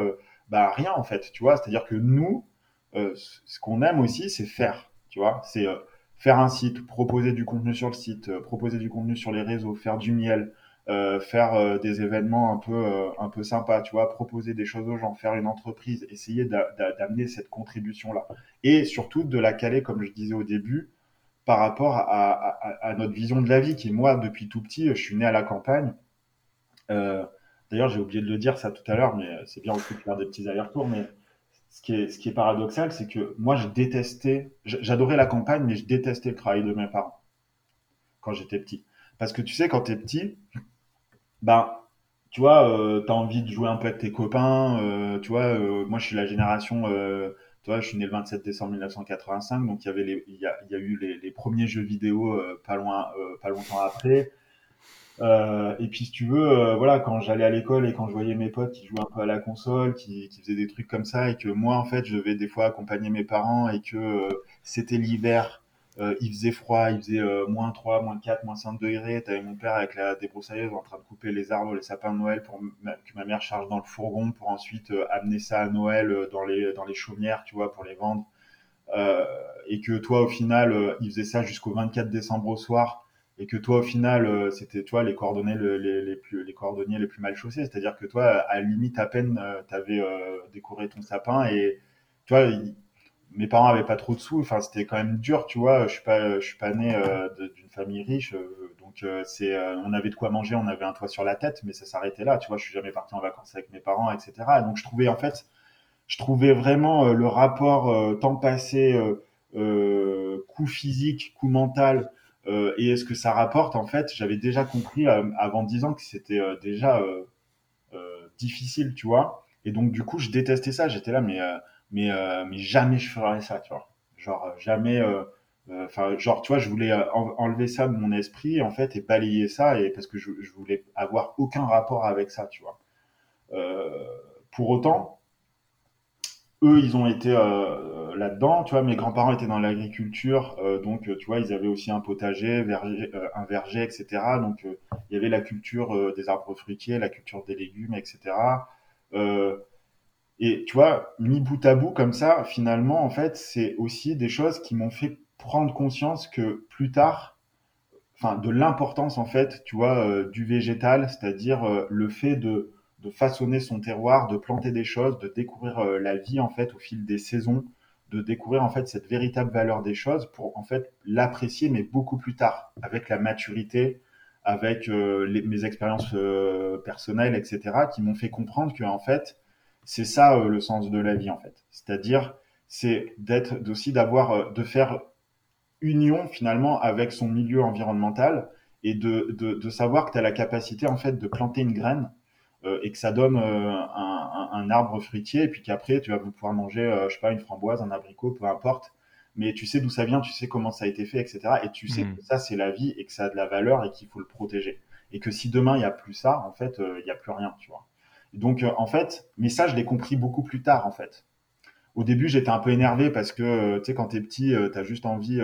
bah, rien, en fait, tu vois. C'est-à-dire que nous, ce qu'on aime aussi, c'est faire, tu vois. C'est faire un site, proposer du contenu sur le site, proposer du contenu sur les réseaux, faire du miel, euh, faire euh, des événements un peu euh, un peu sympas, tu vois, proposer des choses aux gens, faire une entreprise, essayer d'amener cette contribution là, et surtout de la caler, comme je disais au début, par rapport à, notre vision de la vie, qui est moi depuis tout petit, je suis né à la campagne. D'ailleurs, j'ai oublié de le dire ça tout à l'heure, mais c'est bien aussi de faire des petits allers-retours. Mais ce qui est, ce qui est paradoxal, c'est que moi, je détestais, j'adorais la campagne, mais je détestais le travail de mes parents quand j'étais petit. Parce que tu sais, quand tu es petit, ben, tu vois, euh, envie de jouer un peu avec tes copains. Euh, tu vois, euh, moi, je suis la génération, euh, tu vois, je suis né le 27 décembre 1985, donc il y avait les, il y a, y a eu les, premiers jeux vidéo pas loin, pas longtemps après. et puis, si tu veux, voilà, quand j'allais à l'école et quand je voyais mes potes qui jouaient un peu à la console, qui, qui faisaient des trucs comme ça, et que moi, en fait, je devais des fois accompagner mes parents et que c'était l'hiver euh, il faisait froid, il faisait euh, moins 3, moins 4, moins 5 degrés. T'avais mon père avec la débroussailleuse en train de couper les arbres, les sapins de Noël pour que ma mère charge dans le fourgon pour ensuite euh, amener ça à Noël dans les, dans les chaumières, tu vois, pour les vendre. et que toi, au final, il faisait ça jusqu'au 24 décembre au soir. Et que toi, au final, c'était toi les coordonnées les, les, plus, les cordonniers les plus mal chaussés. C'est-à-dire que toi, à limite à peine, t'avais décoré ton sapin et tu vois, mes parents avaient pas trop de sous. Enfin, c'était quand même dur, tu vois. Je suis pas, je suis pas né euh, d'une famille riche, euh, donc euh, c'est, on avait de quoi manger, on avait un toit sur la tête, mais ça s'arrêtait là, tu vois. Je suis jamais parti en vacances avec mes parents, etc. donc je trouvais en fait, je trouvais vraiment le rapport temps passé, coût physique, coût mental. et est-ce que ça rapporte en fait J'avais déjà compris avant 10 ans que c'était déjà difficile, tu vois. Et donc du coup, je détestais ça. J'étais là, mais mais euh, mais jamais je ferais ça, tu vois. Genre euh, jamais euh, enfin genre tu vois je voulais enlever ça de mon esprit en fait et balayer ça et parce que je, je voulais avoir aucun rapport avec ça tu vois. Pour autant eux ils ont été là-dedans tu vois. Mes grands-parents étaient dans l'agriculture donc tu vois ils avaient aussi un potager un verger etc donc il y avait la culture des arbres fruitiers la culture des légumes etc et tu vois, mis bout à bout comme ça, finalement, en fait, c'est aussi des choses qui m'ont fait prendre conscience que plus tard, enfin, de l'importance, en fait, tu vois, euh, du végétal, c'est-à-dire euh, le fait de, façonner son terroir, de planter des choses, de découvrir euh, la vie, en fait, au fil des saisons, de découvrir, en fait, cette véritable valeur des choses pour, en fait, l'apprécier, mais beaucoup plus tard, avec la maturité, avec mes expériences personnelles, etc., qui m'ont fait comprendre que, en fait, c'est ça euh, le sens de la vie en fait. C'est-à-dire, c'est d'être aussi d'avoir, euh, de faire union finalement avec son milieu environnemental et de, de, de savoir que tu as la capacité en fait de planter une graine euh, et que ça donne un, un, un, arbre fruitier et puis qu'après tu vas pouvoir manger, je sais pas, une framboise, un abricot, peu importe. Mais tu sais d'où ça vient, tu sais comment ça a été fait, etc. Et tu sais mmh. que ça c'est la vie et que ça a de la valeur et qu'il faut le protéger. Et que si demain il y a plus ça, en fait, il y a plus rien, tu vois. Donc, en fait, mais ça, je l'ai compris beaucoup plus tard, en fait. Au début, j'étais un peu énervé parce que, tu sais, quand t'es petit, tu as juste envie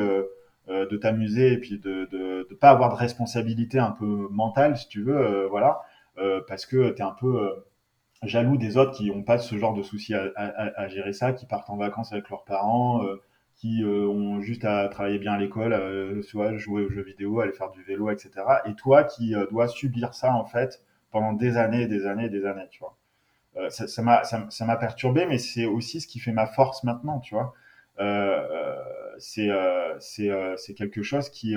de t'amuser et puis de, de, pas avoir de responsabilité un peu mentale, si tu veux, voilà, parce que tu es un peu jaloux des autres qui n'ont pas ce genre de soucis à, gérer ça, qui partent en vacances avec leurs parents, euh, qui euh, ont juste à travailler bien à l'école, euh, soit jouer aux jeux vidéo, aller faire du vélo, etc. Et toi qui euh, dois subir ça en fait pendant des années, des années, des années, tu vois. Euh, ça m'a ça, ça m'a perturbé, mais c'est aussi ce qui fait ma force maintenant, tu vois. c'est c'est c'est quelque chose qui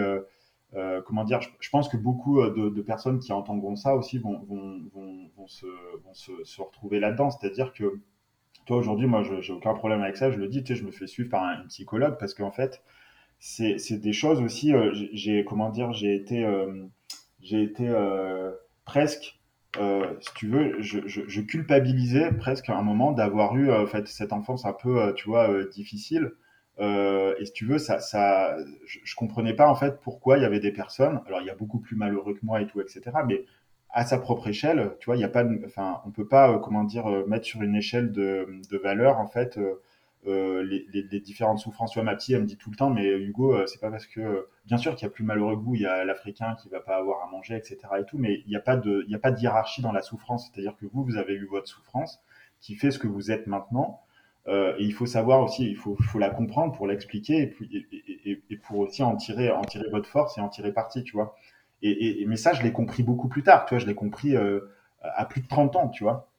euh, comment dire, je, pense que beaucoup euh, de, personnes qui entendront ça aussi vont, vont, vont, vont se, se, retrouver là-dedans. C'est-à-dire que toi aujourd'hui, moi, je j'ai aucun problème avec ça. Je le dis, tu sais, je me fais suivre par un, psychologue parce qu'en fait, c'est des choses aussi. Euh, j'ai comment dire, j'ai été, j'ai été presque si tu veux, je, je, je, culpabilisais presque à un moment d'avoir eu en fait cette enfance un peu, tu vois, difficile euh, et si tu veux, ça, ça, je, je, comprenais pas en fait pourquoi il y avait des personnes. Alors il y a beaucoup plus malheureux que moi et tout, etc. Mais à sa propre échelle, tu vois, il y a pas, enfin, on peut pas, euh, comment dire, euh, mettre sur une échelle de, de valeur en fait euh, les, les, les, différentes souffrances. Tu ma petite, elle me dit tout le temps, mais Hugo, c'est pas parce que, bien sûr qu'il y a plus malheureux que vous, il y a l'Africain qui va pas avoir à manger, etc. et tout, mais il n'y a pas de, il y a pas de hiérarchie dans la souffrance. C'est-à-dire que vous, vous avez eu votre souffrance qui fait ce que vous êtes maintenant. Euh, et il faut savoir aussi, il faut, faut la comprendre pour l'expliquer et, puis, et, et, pour aussi en tirer, en tirer votre force et en tirer parti, tu vois. Et, mais ça, je l'ai compris beaucoup plus tard, tu vois, je l'ai compris euh, à plus de 30 ans, tu vois.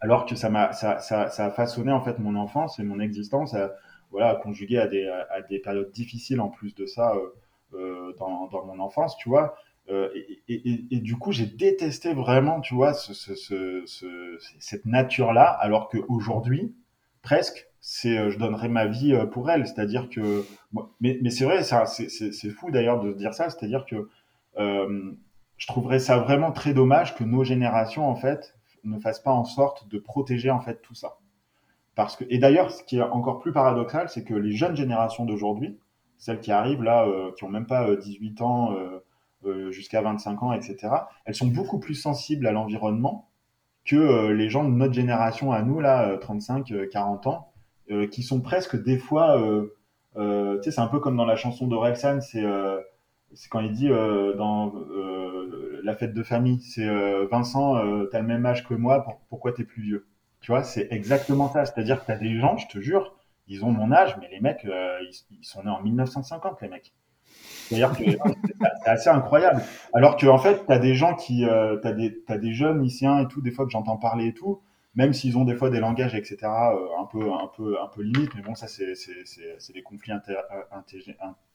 Alors que ça m'a, ça, ça, ça, a façonné en fait mon enfance et mon existence, à, voilà, conjugué à des, à des périodes difficiles en plus de ça euh, euh dans, dans mon enfance, tu vois. Euh, et, et, du coup, j'ai détesté vraiment, tu vois, ce, ce, ce, ce cette nature-là, alors qu'aujourd'hui, presque, c'est euh, je donnerais ma vie euh, pour elle. C'est-à-dire que, mais, mais c'est vrai, c'est fou d'ailleurs de dire ça. C'est-à-dire que euh, je trouverais ça vraiment très dommage que nos générations en fait ne fassent pas en sorte de protéger en fait tout ça. Parce que et d'ailleurs, ce qui est encore plus paradoxal, c'est que les jeunes générations d'aujourd'hui, celles qui arrivent là, euh, qui ont même pas 18 ans euh, jusqu'à 25 ans, etc., elles sont beaucoup plus sensibles à l'environnement que euh, les gens de notre génération à nous, là, 35, euh, 40 euh, ans, qui sont presque des fois, tu sais, c'est un peu comme dans la chanson d'Orelsan, c'est quand il dit dans la fête de famille, c'est Vincent, t'as le même âge que moi, pour, pourquoi t'es plus vieux? Tu vois, c'est exactement ça. C'est-à-dire que t'as des gens, je te jure, ils ont mon âge, mais les mecs, ils, ils, sont nés en 1950, les mecs. C'est-à-dire que c'est assez incroyable. Alors que en fait, tu as des gens qui, euh, t'as des, as des jeunes lycéens et tout, des fois que j'entends parler et tout, même s'ils ont des fois des langages, etc., euh, un peu, un peu, un peu limite. Mais bon, ça c'est, des conflits inter,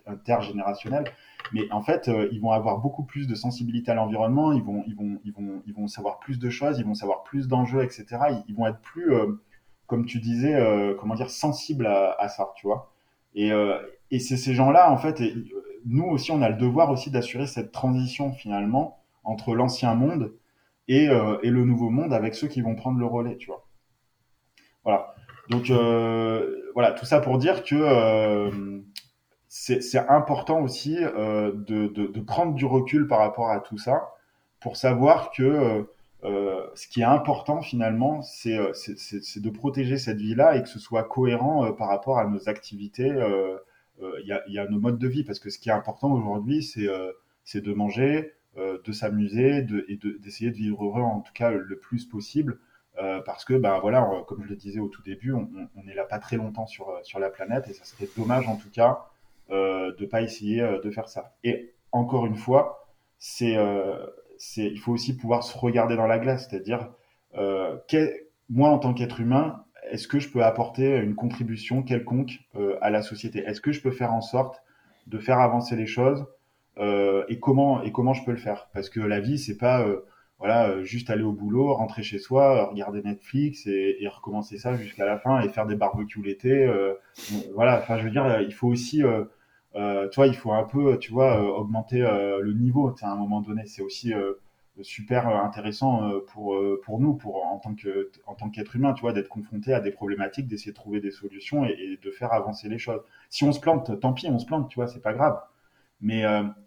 intergénérationnels. Mais en fait, euh, ils vont avoir beaucoup plus de sensibilité à l'environnement. Ils vont, ils vont, ils vont, ils vont savoir plus de choses. Ils vont savoir plus d'enjeux, etc. Ils, vont être plus, euh, comme tu disais, euh, comment dire, sensibles à, ça, tu vois. Et, et c'est ces gens-là, en fait. Nous aussi, on a le devoir aussi d'assurer cette transition finalement entre l'ancien monde et, euh, et, le nouveau monde avec ceux qui vont prendre le relais, tu vois. Voilà. Donc euh, voilà, tout ça pour dire que euh, c'est important aussi de, prendre du recul par rapport à tout ça pour savoir que ce qui est important finalement, c'est de protéger cette vie-là et que ce soit cohérent par rapport à nos activités il y y, a, nos modes de vie parce que ce qui est important aujourd'hui, c'est de manger, de s'amuser et d'essayer de, vivre heureux en tout cas le plus possible. Euh, parce que ben voilà, comme je le disais au tout début, on, on est là pas très longtemps sur sur la planète et ça serait dommage en tout cas euh, de pas essayer de faire ça. Et encore une fois, c'est il faut aussi pouvoir se regarder dans la glace, c'est-à-dire moi en tant qu'être humain, est-ce que je peux apporter une contribution quelconque euh, à la société? Est-ce que je peux faire en sorte de faire avancer les choses euh, et comment et comment je peux le faire? Parce que la vie, c'est pas euh, voilà juste aller au boulot, rentrer chez soi, regarder Netflix et, recommencer ça jusqu'à la fin et faire des barbecues l'été. voilà, enfin je veux dire, il faut aussi toi, il faut un peu, tu vois, augmenter le niveau. À un moment donné, c'est aussi super intéressant euh, pour euh, pour nous pour en tant que en tant qu'être humain tu vois d'être confronté à des problématiques d'essayer de trouver des solutions et, et, de faire avancer les choses si on se plante tant pis on se plante tu vois c'est pas grave mais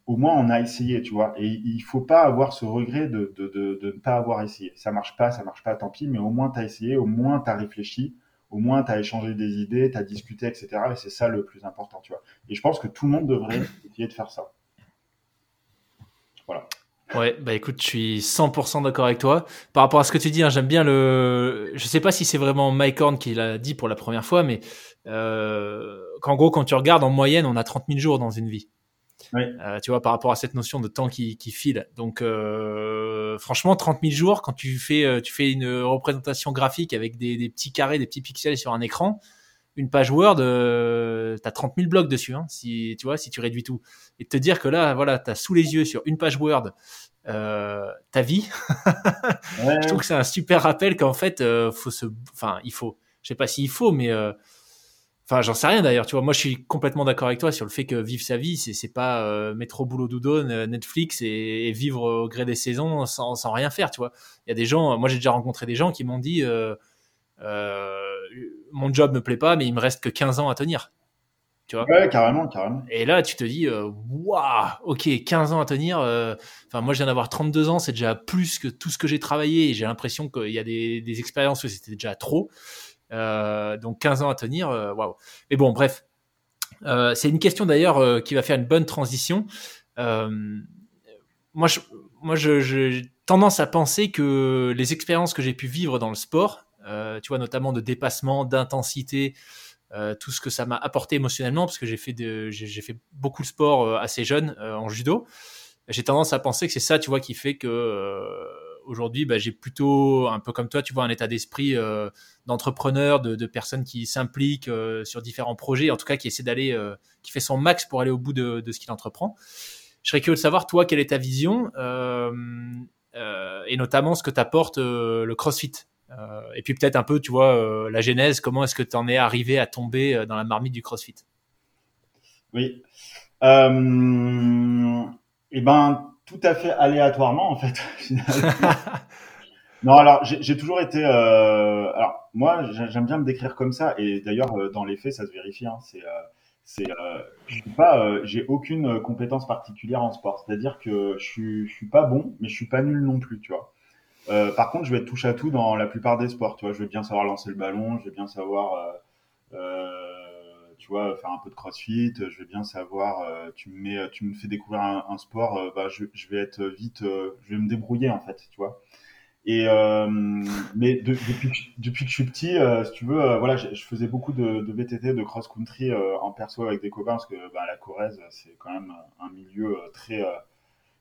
au moins on a essayé, tu vois. Et il faut pas avoir ce regret de, de, de, de ne pas avoir essayé. Ça marche pas, ça marche pas, tant pis, mais au moins tu as essayé, au moins tu as réfléchi, au moins tu as échangé des idées, tu as discuté, etc. Et c'est ça le plus important, tu vois. Et je pense que tout le monde devrait essayer de faire ça. Voilà. Ouais, bah écoute, je suis 100% d'accord avec toi. Par rapport à ce que tu dis, hein, j'aime bien le. Je sais pas si c'est vraiment Mike Horn qui l'a dit pour la première fois, mais euh, qu'en gros, quand tu regardes en moyenne, on a 30 000 jours dans une vie. Oui. Euh, tu vois, par rapport à cette notion de temps qui, qui file. Donc, euh, franchement, 30 000 jours, quand tu fais, euh, tu fais une représentation graphique avec des, des, petits carrés, des petits pixels sur un écran, une page Word, euh, tu as 30 000 blocs dessus, hein, si, tu vois, si tu réduis tout. Et te dire que là, voilà, tu as sous les yeux sur une page Word ta vie, je trouve que c'est un super rappel qu'en fait, faut se, enfin, il faut, je sais pas s'il faut, mais Enfin, j'en sais rien d'ailleurs. Tu vois, moi, je suis complètement d'accord avec toi sur le fait que vivre sa vie, c'est c'est pas euh, mettre au boulot doudou Netflix et, vivre au gré des saisons sans, sans rien faire. Tu vois, il y a des gens. Moi, j'ai déjà rencontré des gens qui m'ont dit euh, euh, mon job me plaît pas, mais il me reste que 15 ans à tenir. Tu vois Ouais, carrément, carrément. Et là, tu te dis, waouh, ok, 15 ans à tenir. Enfin, moi, je viens d'avoir 32 ans, c'est déjà plus que tout ce que j'ai travaillé. Et j'ai l'impression qu'il y a des, des expériences où c'était déjà trop. Euh, donc 15 ans à tenir, euh, waouh. Mais bon, bref. Euh, c'est une question d'ailleurs qui va faire une bonne transition. moi, moi, j'ai tendance à penser que les expériences que j'ai pu vivre dans le sport, tu vois, notamment de dépassement, d'intensité, tout ce que ça m'a apporté émotionnellement, parce que j'ai fait, j'ai fait beaucoup de sport assez jeune en judo. J'ai tendance à penser que c'est ça, tu vois, qui fait que aujourd'hui, bah, j'ai plutôt, un peu comme toi, tu vois, un état d'esprit euh, d'entrepreneur, de, personnes qui s'impliquent euh, sur différents projets, en tout cas qui essaie d'aller, euh, qui fait son max pour aller au bout de, ce qu'il entreprend. Je serais curieux de savoir, toi, quelle est ta vision et notamment ce que t'apporte le CrossFit. et puis peut-être un peu, tu vois, la genèse, comment est-ce que tu en es arrivé à tomber dans la marmite du CrossFit? Oui. Eh ben, tout à fait aléatoirement en fait. non, alors j'ai toujours été. Euh, alors moi, j'aime bien me décrire comme ça, et d'ailleurs euh, dans les faits, ça se vérifie. Hein, c'est, euh, c'est, euh, je suis pas, euh, j'ai aucune compétence particulière en sport. C'est-à-dire que je suis, je suis pas bon, mais je suis pas nul non plus, tu vois. par contre, je vais être touche à tout dans la plupart des sports. Tu vois, je vais bien savoir lancer le ballon, je vais bien savoir. Euh, tu vois, faire un peu de crossfit, je vais bien savoir, euh, tu me mets, tu me fais découvrir un, sport, euh, bah, je, vais être vite, euh, je vais me débrouiller en fait, tu vois. Et mais depuis, depuis que je suis petit, si tu veux, voilà, je, faisais beaucoup de, de VTT, de cross country en perso avec des copains parce que bah, la Corrèze, c'est quand même un milieu très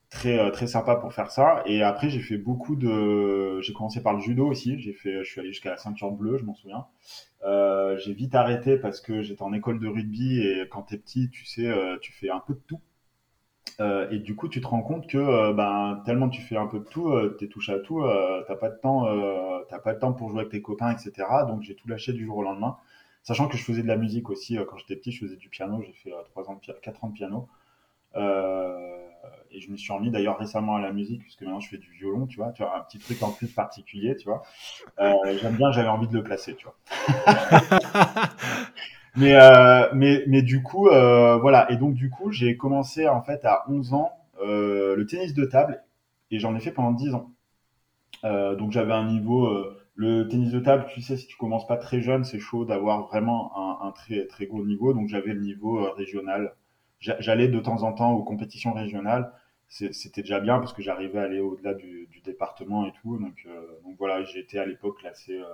très très sympa pour faire ça. Et après, j'ai fait beaucoup de, j'ai commencé par le judo aussi. J'ai fait, je suis allé jusqu'à la ceinture bleue, je m'en souviens. Euh, j'ai vite arrêté parce que j'étais en école de rugby et quand t'es petit, tu sais, euh, tu fais un peu de tout. Euh, et du coup, tu te rends compte que euh, ben tellement tu fais un peu de tout, euh, t'es touche à tout, t'as pas de temps, t'as pas de temps pour jouer avec tes copains, etc. Donc j'ai tout lâché du jour au lendemain, sachant que je faisais de la musique aussi quand j'étais petit, je faisais du piano, j'ai fait trois ans, de, quatre ans de piano. Euh, et je me suis remis d'ailleurs récemment à la musique, puisque maintenant je fais du violon, tu vois, tu vois, un petit truc en plus particulier, tu vois. Euh, J'aime bien, j'avais envie de le placer, tu vois. mais, euh, mais, mais du coup, voilà. Et donc, du coup, j'ai commencé en fait à 11 ans le tennis de table et j'en ai fait pendant 10 ans. Donc, j'avais un niveau. Le tennis de table, tu sais, si tu commences pas très jeune, c'est chaud d'avoir vraiment un, un, très, très gros niveau. Donc, j'avais le niveau euh, régional j'allais de temps en temps aux compétitions régionales. C'était déjà bien parce que j'arrivais à aller au-delà du, département et tout. Donc, euh, donc voilà, j'étais à l'époque classé euh,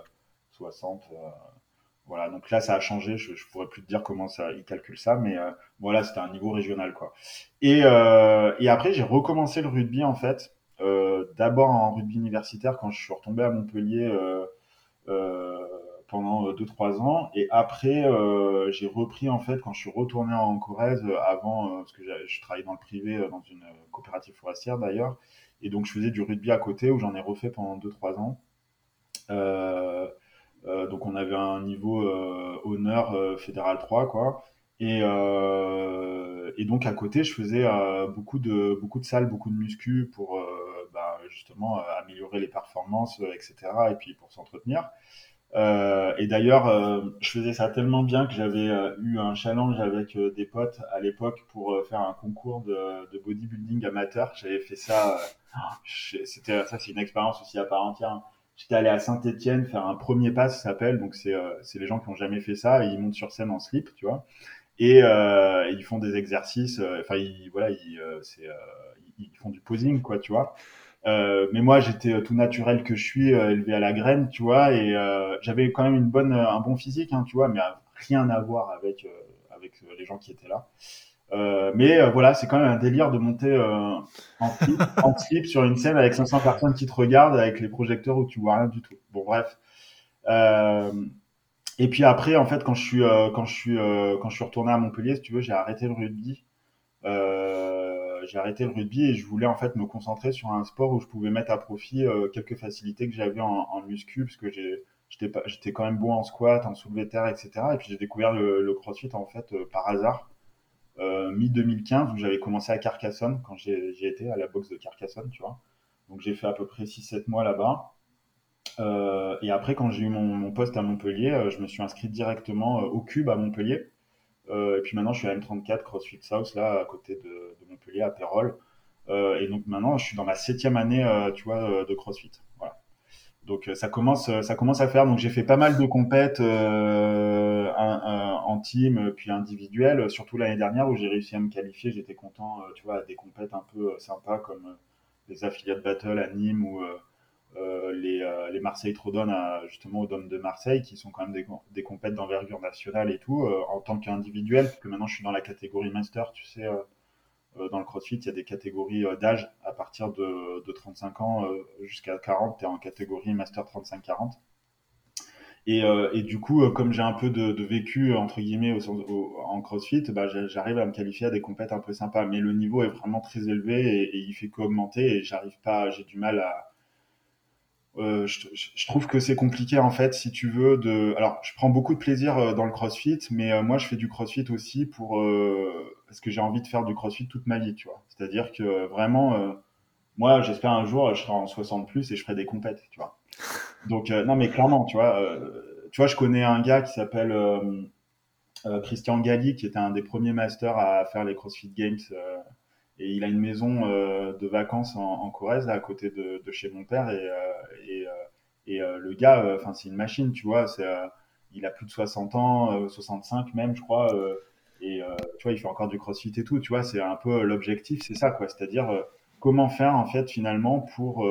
60. Euh, voilà, donc là ça a changé. Je, je pourrais plus te dire comment ça, ils calculent ça, mais euh, voilà, c'était un niveau régional quoi. Et, et après j'ai recommencé le rugby en fait. D'abord en rugby universitaire quand je suis retombé à Montpellier. Pendant 2-3 euh, ans. Et après, euh, j'ai repris en fait quand je suis retourné en Corrèze euh, avant, parce que je travaillais dans le privé, dans une coopérative forestière d'ailleurs. Et donc je faisais du rugby à côté où j'en ai refait pendant 2-3 ans. Donc on avait un niveau honneur fédéral 3 quoi. Et, et, donc à côté je faisais beaucoup de beaucoup de salles, beaucoup de muscu pour bah, justement améliorer les performances, etc. Et puis pour s'entretenir. Euh, et d'ailleurs, euh, je faisais ça tellement bien que j'avais euh, eu un challenge avec des potes à l'époque pour faire un concours de, bodybuilding amateur. J'avais fait ça. c'était ça, c'est une expérience aussi à part entière. Hein. J'étais allé à Saint-Étienne faire un premier pas, ça s'appelle. Donc c'est c'est les gens qui ont jamais fait ça ils montent sur scène en slip, tu vois. Et ils font des exercices. Enfin, ils, voilà, ils, c'est, ils font du posing, quoi, tu vois. Euh, mais moi, j'étais euh, tout naturel que je suis, euh, élevé à la graine, tu vois, et j'avais quand même une bonne, un bon physique, hein, tu vois, mais rien à voir avec avec les gens qui étaient là. mais voilà, c'est quand même un délire de monter en, slip, en slip sur une scène avec 500 personnes qui te regardent, avec les projecteurs où tu vois rien du tout. Bon, bref. et puis après, en fait, quand je suis quand je suis quand je suis retourné à Montpellier, si tu veux, j'ai arrêté le rugby. J'ai arrêté le rugby et je voulais en fait me concentrer sur un sport où je pouvais mettre à profit euh, quelques facilités que j'avais en, en, muscu, parce que j'étais quand même bon en squat, en soulevé terre, etc. Et puis j'ai découvert le, crossfit en fait euh, par hasard, euh, mi 2015 où j'avais commencé à Carcassonne quand j'ai été à la boxe de Carcassonne, tu vois. Donc j'ai fait à peu près 6-7 mois là-bas. Et après, quand j'ai eu mon, poste à Montpellier, je me suis inscrit directement au Cube à Montpellier. Euh, et puis maintenant, je suis à M34 CrossFit South, là, à côté de, Montpellier, à Pérol. Euh, et donc maintenant, je suis dans ma septième année, euh, tu vois, de CrossFit. Voilà. Donc ça commence, ça commence à faire. Donc j'ai fait pas mal de compètes euh, en team puis individuel, surtout l'année dernière où j'ai réussi à me qualifier. J'étais content, tu vois, à des compètes un peu sympas comme les affiliates battle à Nîmes ou les, euh, les Marseille Trodon justement au Dôme de Marseille, qui sont quand même des, des compètes d'envergure nationale et tout, euh, en tant qu'individuel, parce que maintenant je suis dans la catégorie master, tu sais, dans le CrossFit, il y a des catégories d'âge à partir de, de 35 ans jusqu'à 40, tu es en catégorie master 35-40. Et, et, du coup, comme j'ai un peu de, vécu entre guillemets en CrossFit, bah, j'arrive à me qualifier à des compètes un peu sympas. Mais le niveau est vraiment très élevé et, et il fait qu'augmenter et j'arrive pas, j'ai du mal à, euh, je, je, trouve que c'est compliqué en fait si tu veux de alors je prends beaucoup de plaisir euh, dans le crossfit mais euh, moi je fais du crossfit aussi pour euh, parce que j'ai envie de faire du crossfit toute ma vie tu vois. C'est à dire que vraiment moi j'espère un jour je serai en 60 plus et je ferai des compètes tu vois. Donc non mais clairement tu vois tu vois je connais un gars qui s'appelle Christian Galli qui était un des premiers masters à faire les CrossFit Games et il a une maison euh, de vacances en, en, Corrèze, là, à côté de, de chez mon père. Et, euh, et, euh, et le gars, enfin, c'est une machine, tu vois. C'est, il a plus de 60 ans, 65 même, je crois. et tu vois, il fait encore du crossfit et tout. Tu vois, c'est un peu l'objectif, c'est ça, quoi. C'est-à-dire comment faire en fait finalement pour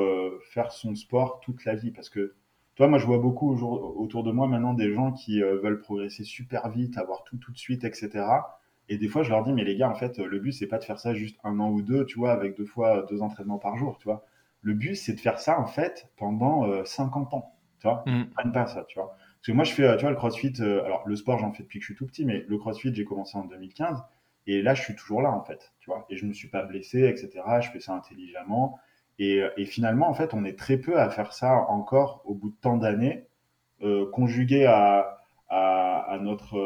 faire son sport toute la vie parce que toi moi je vois beaucoup autour de moi maintenant des gens qui veulent progresser super vite avoir tout tout de suite etc et des fois, je leur dis, mais les gars, en fait, le but, c'est pas de faire ça juste un an ou deux, tu vois, avec deux fois deux entraînements par jour, tu vois. Le but, c'est de faire ça, en fait, pendant euh, 50 ans, tu vois. Mm. Prennent pas ça, tu vois. Parce que moi, je fais, euh, tu vois, le crossfit, euh, alors le sport, j'en fais depuis que je suis tout petit, mais le crossfit, j'ai commencé en 2015. Et là, je suis toujours là, en fait, tu vois. Et je me suis pas blessé, etc. Je fais ça intelligemment. Et, euh, et finalement, en fait, on est très peu à faire ça encore au bout de tant d'années, euh, conjugué à, à, notre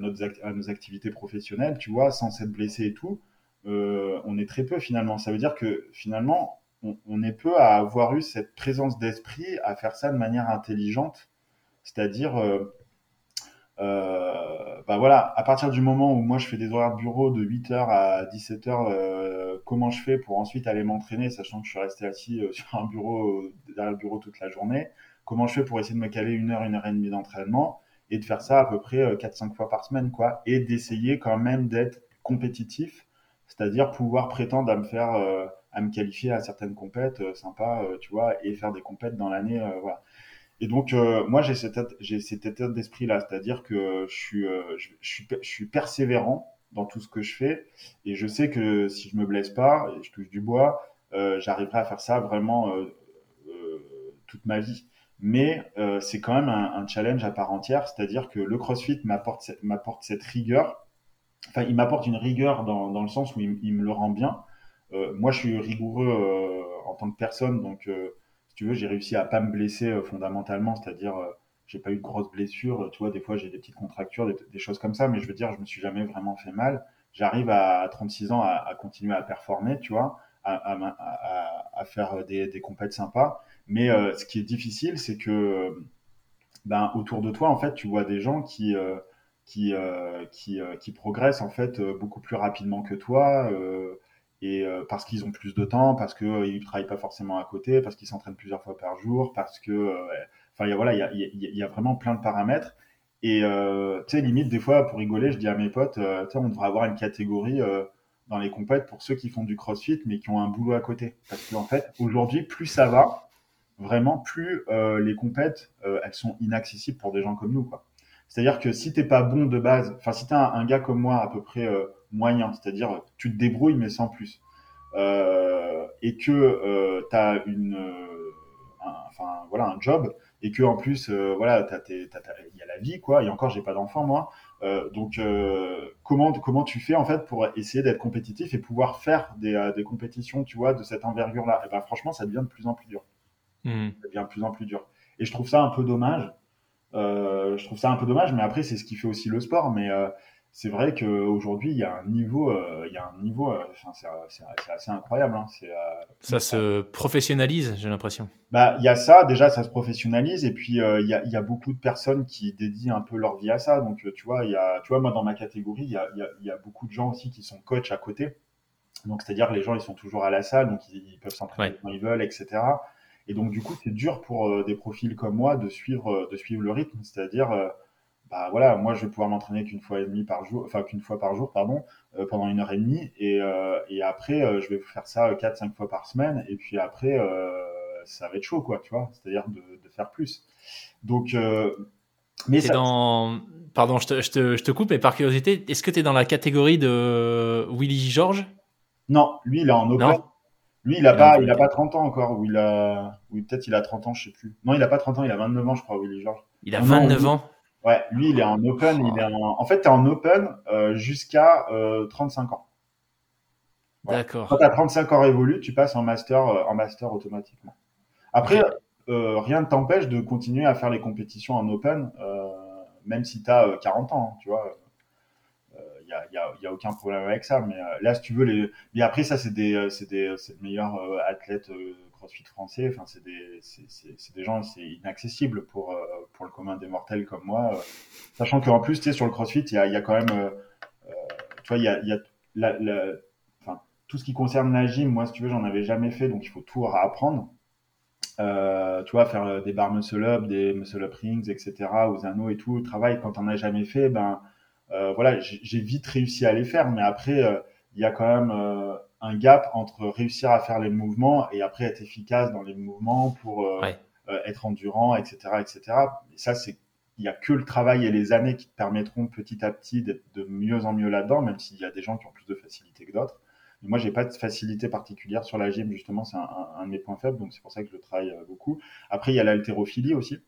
notre, à nos activités professionnelles, tu vois, sans s'être blessé et tout, euh, on est très peu finalement. Ça veut dire que finalement, on, est peu à avoir eu cette présence d'esprit à faire ça de manière intelligente. C'est-à-dire, euh, euh, bah voilà, à partir du moment où moi je fais des horaires de bureau de 8h à 17h, euh, comment je fais pour ensuite aller m'entraîner, sachant que je suis resté assis euh, sur un bureau, derrière le bureau toute la journée? Comment je fais pour essayer de me caler une heure, une heure et demie d'entraînement et de faire ça à peu près 4-5 euh, fois par semaine, quoi, et d'essayer quand même d'être compétitif, c'est-à-dire pouvoir prétendre à me faire, euh, à me qualifier à certaines compètes euh, sympas, tu vois, et faire des compètes dans l'année, voilà. Et donc, moi, j'ai cet état d'esprit-là, c'est-à-dire que je suis, je, suis, je suis persévérant dans tout ce que je fais, et je sais que si je me blesse pas, et je touche du bois, j'arriverai à faire ça vraiment toute ma vie mais euh, c'est quand même un, un, challenge à part entière, c'est-à-dire que le CrossFit m'apporte m'apporte cette rigueur, enfin il m'apporte une rigueur dans, dans le sens où il, me le rend bien. Euh, moi je suis rigoureux euh, en tant que personne, donc euh, si tu veux j'ai réussi à pas me blesser euh, fondamentalement, c'est-à-dire j'ai pas eu de grosses blessures, tu vois des fois j'ai des petites contractures, des, des, choses comme ça, mais je veux dire je me suis jamais vraiment fait mal. J'arrive à, 36 ans à, à, continuer à performer, tu vois, à, à, à faire des, des compètes sympas. Mais euh, ce qui est difficile, c'est que ben, autour de toi, en fait, tu vois des gens qui, qui, qui, qui progressent en fait beaucoup plus rapidement que toi et parce qu'ils ont plus de temps, parce qu'ils ne travaillent pas forcément à côté, parce qu'ils s'entraînent plusieurs fois par jour, parce que, enfin, voilà, il y a, y, y a, vraiment plein de paramètres. Et euh, tu sais, limite, des fois, pour rigoler, je dis à mes potes, euh, on devrait avoir une catégorie euh, dans les compètes pour ceux qui font du crossfit, mais qui ont un boulot à côté. Parce qu'en fait, aujourd'hui, plus ça va, vraiment, plus euh, les compètes, euh, elles sont inaccessibles pour des gens comme nous. quoi. C'est-à-dire que si t'es pas bon de base, enfin, si t'es un, un, gars comme moi, à peu près moyen, c'est-à-dire tu te débrouilles, mais sans plus, et que tu as une, un, enfin, voilà, un job, et que en plus euh, voilà il y a la vie quoi et encore j'ai pas d'enfant moi euh, donc euh, comment comment tu fais en fait pour essayer d'être compétitif et pouvoir faire des, des, compétitions tu vois de cette envergure là et ben franchement ça devient de plus en plus dur mmh. ça devient de plus en plus dur et je trouve ça un peu dommage je trouve ça un peu dommage mais après c'est ce qui fait aussi le sport mais c'est vrai qu'aujourd'hui, il y a un niveau, euh, il y a un niveau, euh, c'est assez incroyable. Hein, euh, ça se professionnalise, j'ai l'impression. Bah, il y a ça, déjà, ça se professionnalise, et puis il y, a, y, a, beaucoup de personnes qui dédient un peu leur vie à ça. Donc, tu vois, il y a, tu vois, moi dans ma catégorie, il y a, y a, beaucoup de gens aussi qui sont coachs à côté. Donc, c'est-à-dire les gens, ils sont toujours à la salle, donc ils, peuvent s'entraîner quand ils veulent, etc. Et donc, du coup, c'est dur pour des profils comme moi de suivre, de suivre le rythme, c'est-à-dire bah voilà, moi je vais pouvoir m'entraîner qu'une fois et demie par jour, enfin qu'une fois par jour, pardon, euh, pendant une heure et demie, et, euh, et après euh, je vais faire ça quatre, cinq fois par semaine, et puis après ça va être chaud, quoi, tu vois, c'est-à-dire de, de, faire plus. Donc, mais ça... dans, pardon, je te, je, te, je te, coupe, mais par curiosité, est-ce que tu es dans la catégorie de Willy George Non, lui il est en open. Lui, il a pas, il a pas 30 ans encore, ou il a, oui, peut-être il a 30 ans, je sais plus. Non, il a pas 30 ans, il a 29 ans, je crois, Willy George. Il a 29 ans? Ouais, lui, il est en open. Il est en... en fait, tu es en open euh, jusqu'à euh, 35 ans. D'accord. Quand tu as 35 ans révolu, tu passes en master, euh, en master automatiquement. Après, euh, rien ne t'empêche de continuer à faire les compétitions en open, euh, même si tu as 40 ans, hein, tu vois. Y a, y a, aucun problème avec ça. Mais là, si tu veux, les... mais après, ça, c'est des, c'est des, des meilleurs athlètes CrossFit français. Enfin, c'est des, c'est, des gens, c'est inaccessible pour, euh, pour le commun des mortels comme moi. Euh. Sachant qu'en plus, tu sais, sur le CrossFit, il y a, y a, quand même, euh, il y a, la, enfin, tout ce qui concerne la gym. Moi, si tu veux, j'en avais jamais fait, donc il faut tout réapprendre. Euh, tu vois, faire des barres muscle up, des muscle up rings, etc., aux anneaux et tout, travail, quand on a jamais fait, ben, euh, voilà, j'ai vite réussi à les faire, mais après, il y a quand même un gap entre réussir à faire les mouvements et après être efficace dans les mouvements pour euh, euh, être endurant, etc., etc. Et ça, c'est il y a que le travail et les années qui te permettront petit à petit d'être de mieux en mieux là-dedans, même s'il y a des gens qui ont plus de facilité que d'autres. Moi, j'ai pas de facilité particulière sur la gym, justement, c'est un, un, de mes points faibles, donc c'est pour ça que je travaille euh, beaucoup. Après, il y a l'haltérophilie aussi.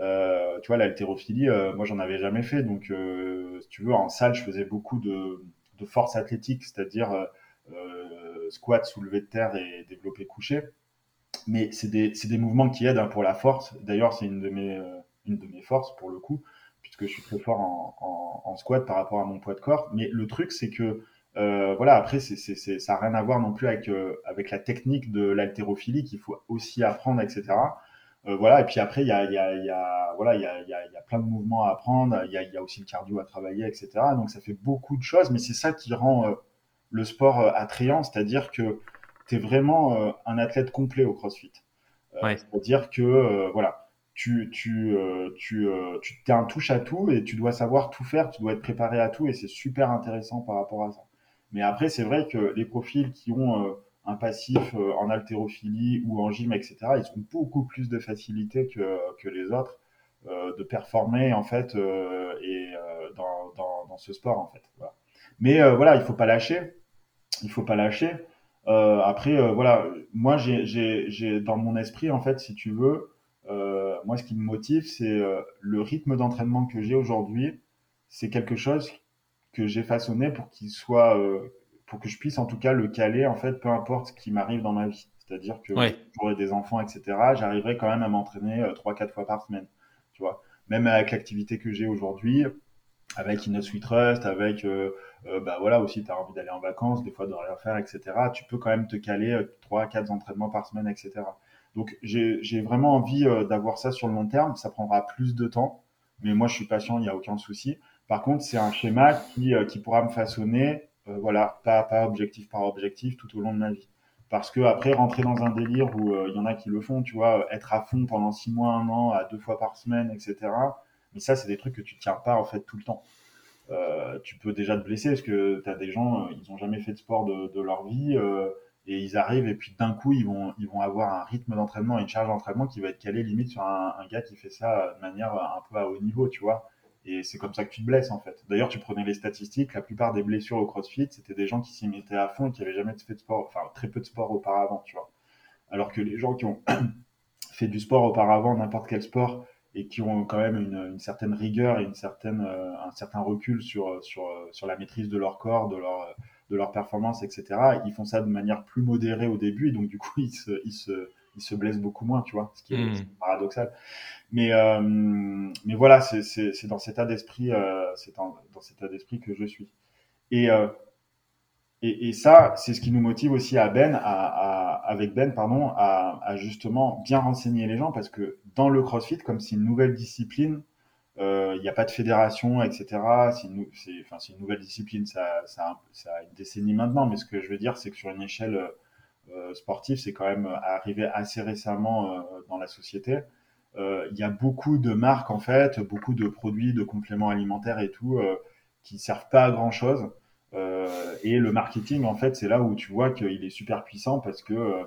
Euh, tu vois, l'haltérophilie, euh, moi, j'en avais jamais fait, donc euh, si tu veux, en salle, je faisais beaucoup de, de force athlétique, c'est-à-dire euh, squat, soulevé de terre et développé couché. Mais c'est des, des, mouvements qui aident hein, pour la force. D'ailleurs, c'est une, de mes, euh, une de mes forces pour le coup, puisque je suis très fort en, en, squat par rapport à mon poids de corps. Mais le truc, c'est que euh, voilà, après, c'est, c'est, ça n'a rien à voir non plus avec, euh, avec la technique de l'haltérophilie qu'il faut aussi apprendre, etc. Euh, voilà, et puis après, il y a, y, a, y, a, voilà, y, a, y, a, y a plein de mouvements à apprendre, il y a, y a aussi le cardio à travailler, etc. Donc ça fait beaucoup de choses, mais c'est ça qui rend euh, le sport euh, attrayant, c'est-à-dire que tu es vraiment euh, un athlète complet au CrossFit. Euh, c'est-à-dire que voilà, tu tu tu tu es un touche à tout et tu dois savoir tout faire, tu dois être préparé à tout et c'est super intéressant par rapport à ça. Mais après, c'est vrai que les profils qui ont un passif en haltérophilie ou en gym, etc., ils ont beaucoup plus de facilité que, que les autres de performer en fait et dans, dans, dans, ce sport en fait. Mais voilà, il faut pas lâcher il faut pas lâcher. Euh, après, euh, voilà, moi, j'ai dans mon esprit, en fait, si tu veux, euh, moi, ce qui me motive, c'est le rythme d'entraînement que j'ai aujourd'hui. C'est quelque chose que j'ai façonné pour qu'il soit, pour que je puisse en tout cas le caler, en fait, peu importe ce qui m'arrive dans ma vie. C'est-à-dire que j'aurai des enfants, etc. J'arriverai quand même à m'entraîner trois, quatre fois par semaine. Tu vois, même avec l'activité que j'ai aujourd'hui, avec Inno Sweet Trust, avec euh, euh, bah voilà aussi tu as envie d'aller en vacances, des fois de rien faire, etc. Tu peux quand même te caler euh, trois, quatre entraînements par semaine, etc. Donc j'ai vraiment envie d'avoir ça sur le long terme. Ça prendra plus de temps, mais moi je suis patient, il n'y a aucun souci. Par contre, c'est un schéma qui, qui pourra me façonner, voilà, pas, pas objectif par objectif tout au long de ma vie. Parce que après, rentrer dans un délire où il y en a qui le font, tu vois, être à fond pendant six mois, un an, à deux fois par semaine, etc. Mais ça, c'est des trucs que tu tiens pas en fait tout le temps. Euh, tu peux déjà te blesser parce que tu as des gens, euh, ils n'ont jamais fait de sport de, leur vie euh, et ils arrivent et puis d'un coup, ils vont, ils vont avoir un rythme d'entraînement une charge d'entraînement qui va être calé limite sur un, gars qui fait ça de manière un peu à haut niveau, tu vois. Et c'est comme ça que tu te blesses en fait. D'ailleurs, tu prenais les statistiques, la plupart des blessures au CrossFit, c'était des gens qui s'y mettaient à fond et qui n'avaient jamais fait de sport, enfin très peu de sport auparavant, tu vois. Alors que les gens qui ont fait du sport auparavant, n'importe quel sport, et qui ont quand même une, certaine rigueur et une certaine, euh, un certain recul sur, sur, sur la maîtrise de leur corps, de leur, de leur performance, etc. Ils font ça de manière plus modérée au début, et donc du coup, ils ils se, ils se blessent beaucoup moins, tu vois, ce qui est, mmh. paradoxal. Mais, euh, mais voilà, c'est dans cet état d'esprit, euh, c'est dans cet état d'esprit que je suis. Et, euh, et, et, ça, c'est ce qui nous motive aussi à Ben, à, à, avec Ben, pardon, à, à, justement bien renseigner les gens parce que dans le CrossFit, comme c'est une nouvelle discipline, euh, il n'y a pas de fédération, etc. C'est une, enfin, une nouvelle discipline, ça, ça, ça, a une décennie maintenant, mais ce que je veux dire, c'est que sur une échelle euh, sportive, c'est quand même arrivé assez récemment euh, dans la société. Euh, il y a beaucoup de marques en fait, beaucoup de produits, de compléments alimentaires et tout qui servent pas à grand chose. Euh, et le marketing, en fait, c'est là où tu vois qu'il est super puissant parce que, euh,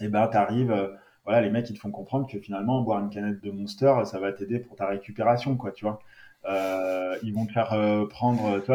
eh ben, t'arrives, euh, voilà, les mecs, ils te font comprendre que finalement, boire une canette de Monster, ça va t'aider pour ta récupération, quoi, tu vois. Euh, ils vont te faire prendre, tu.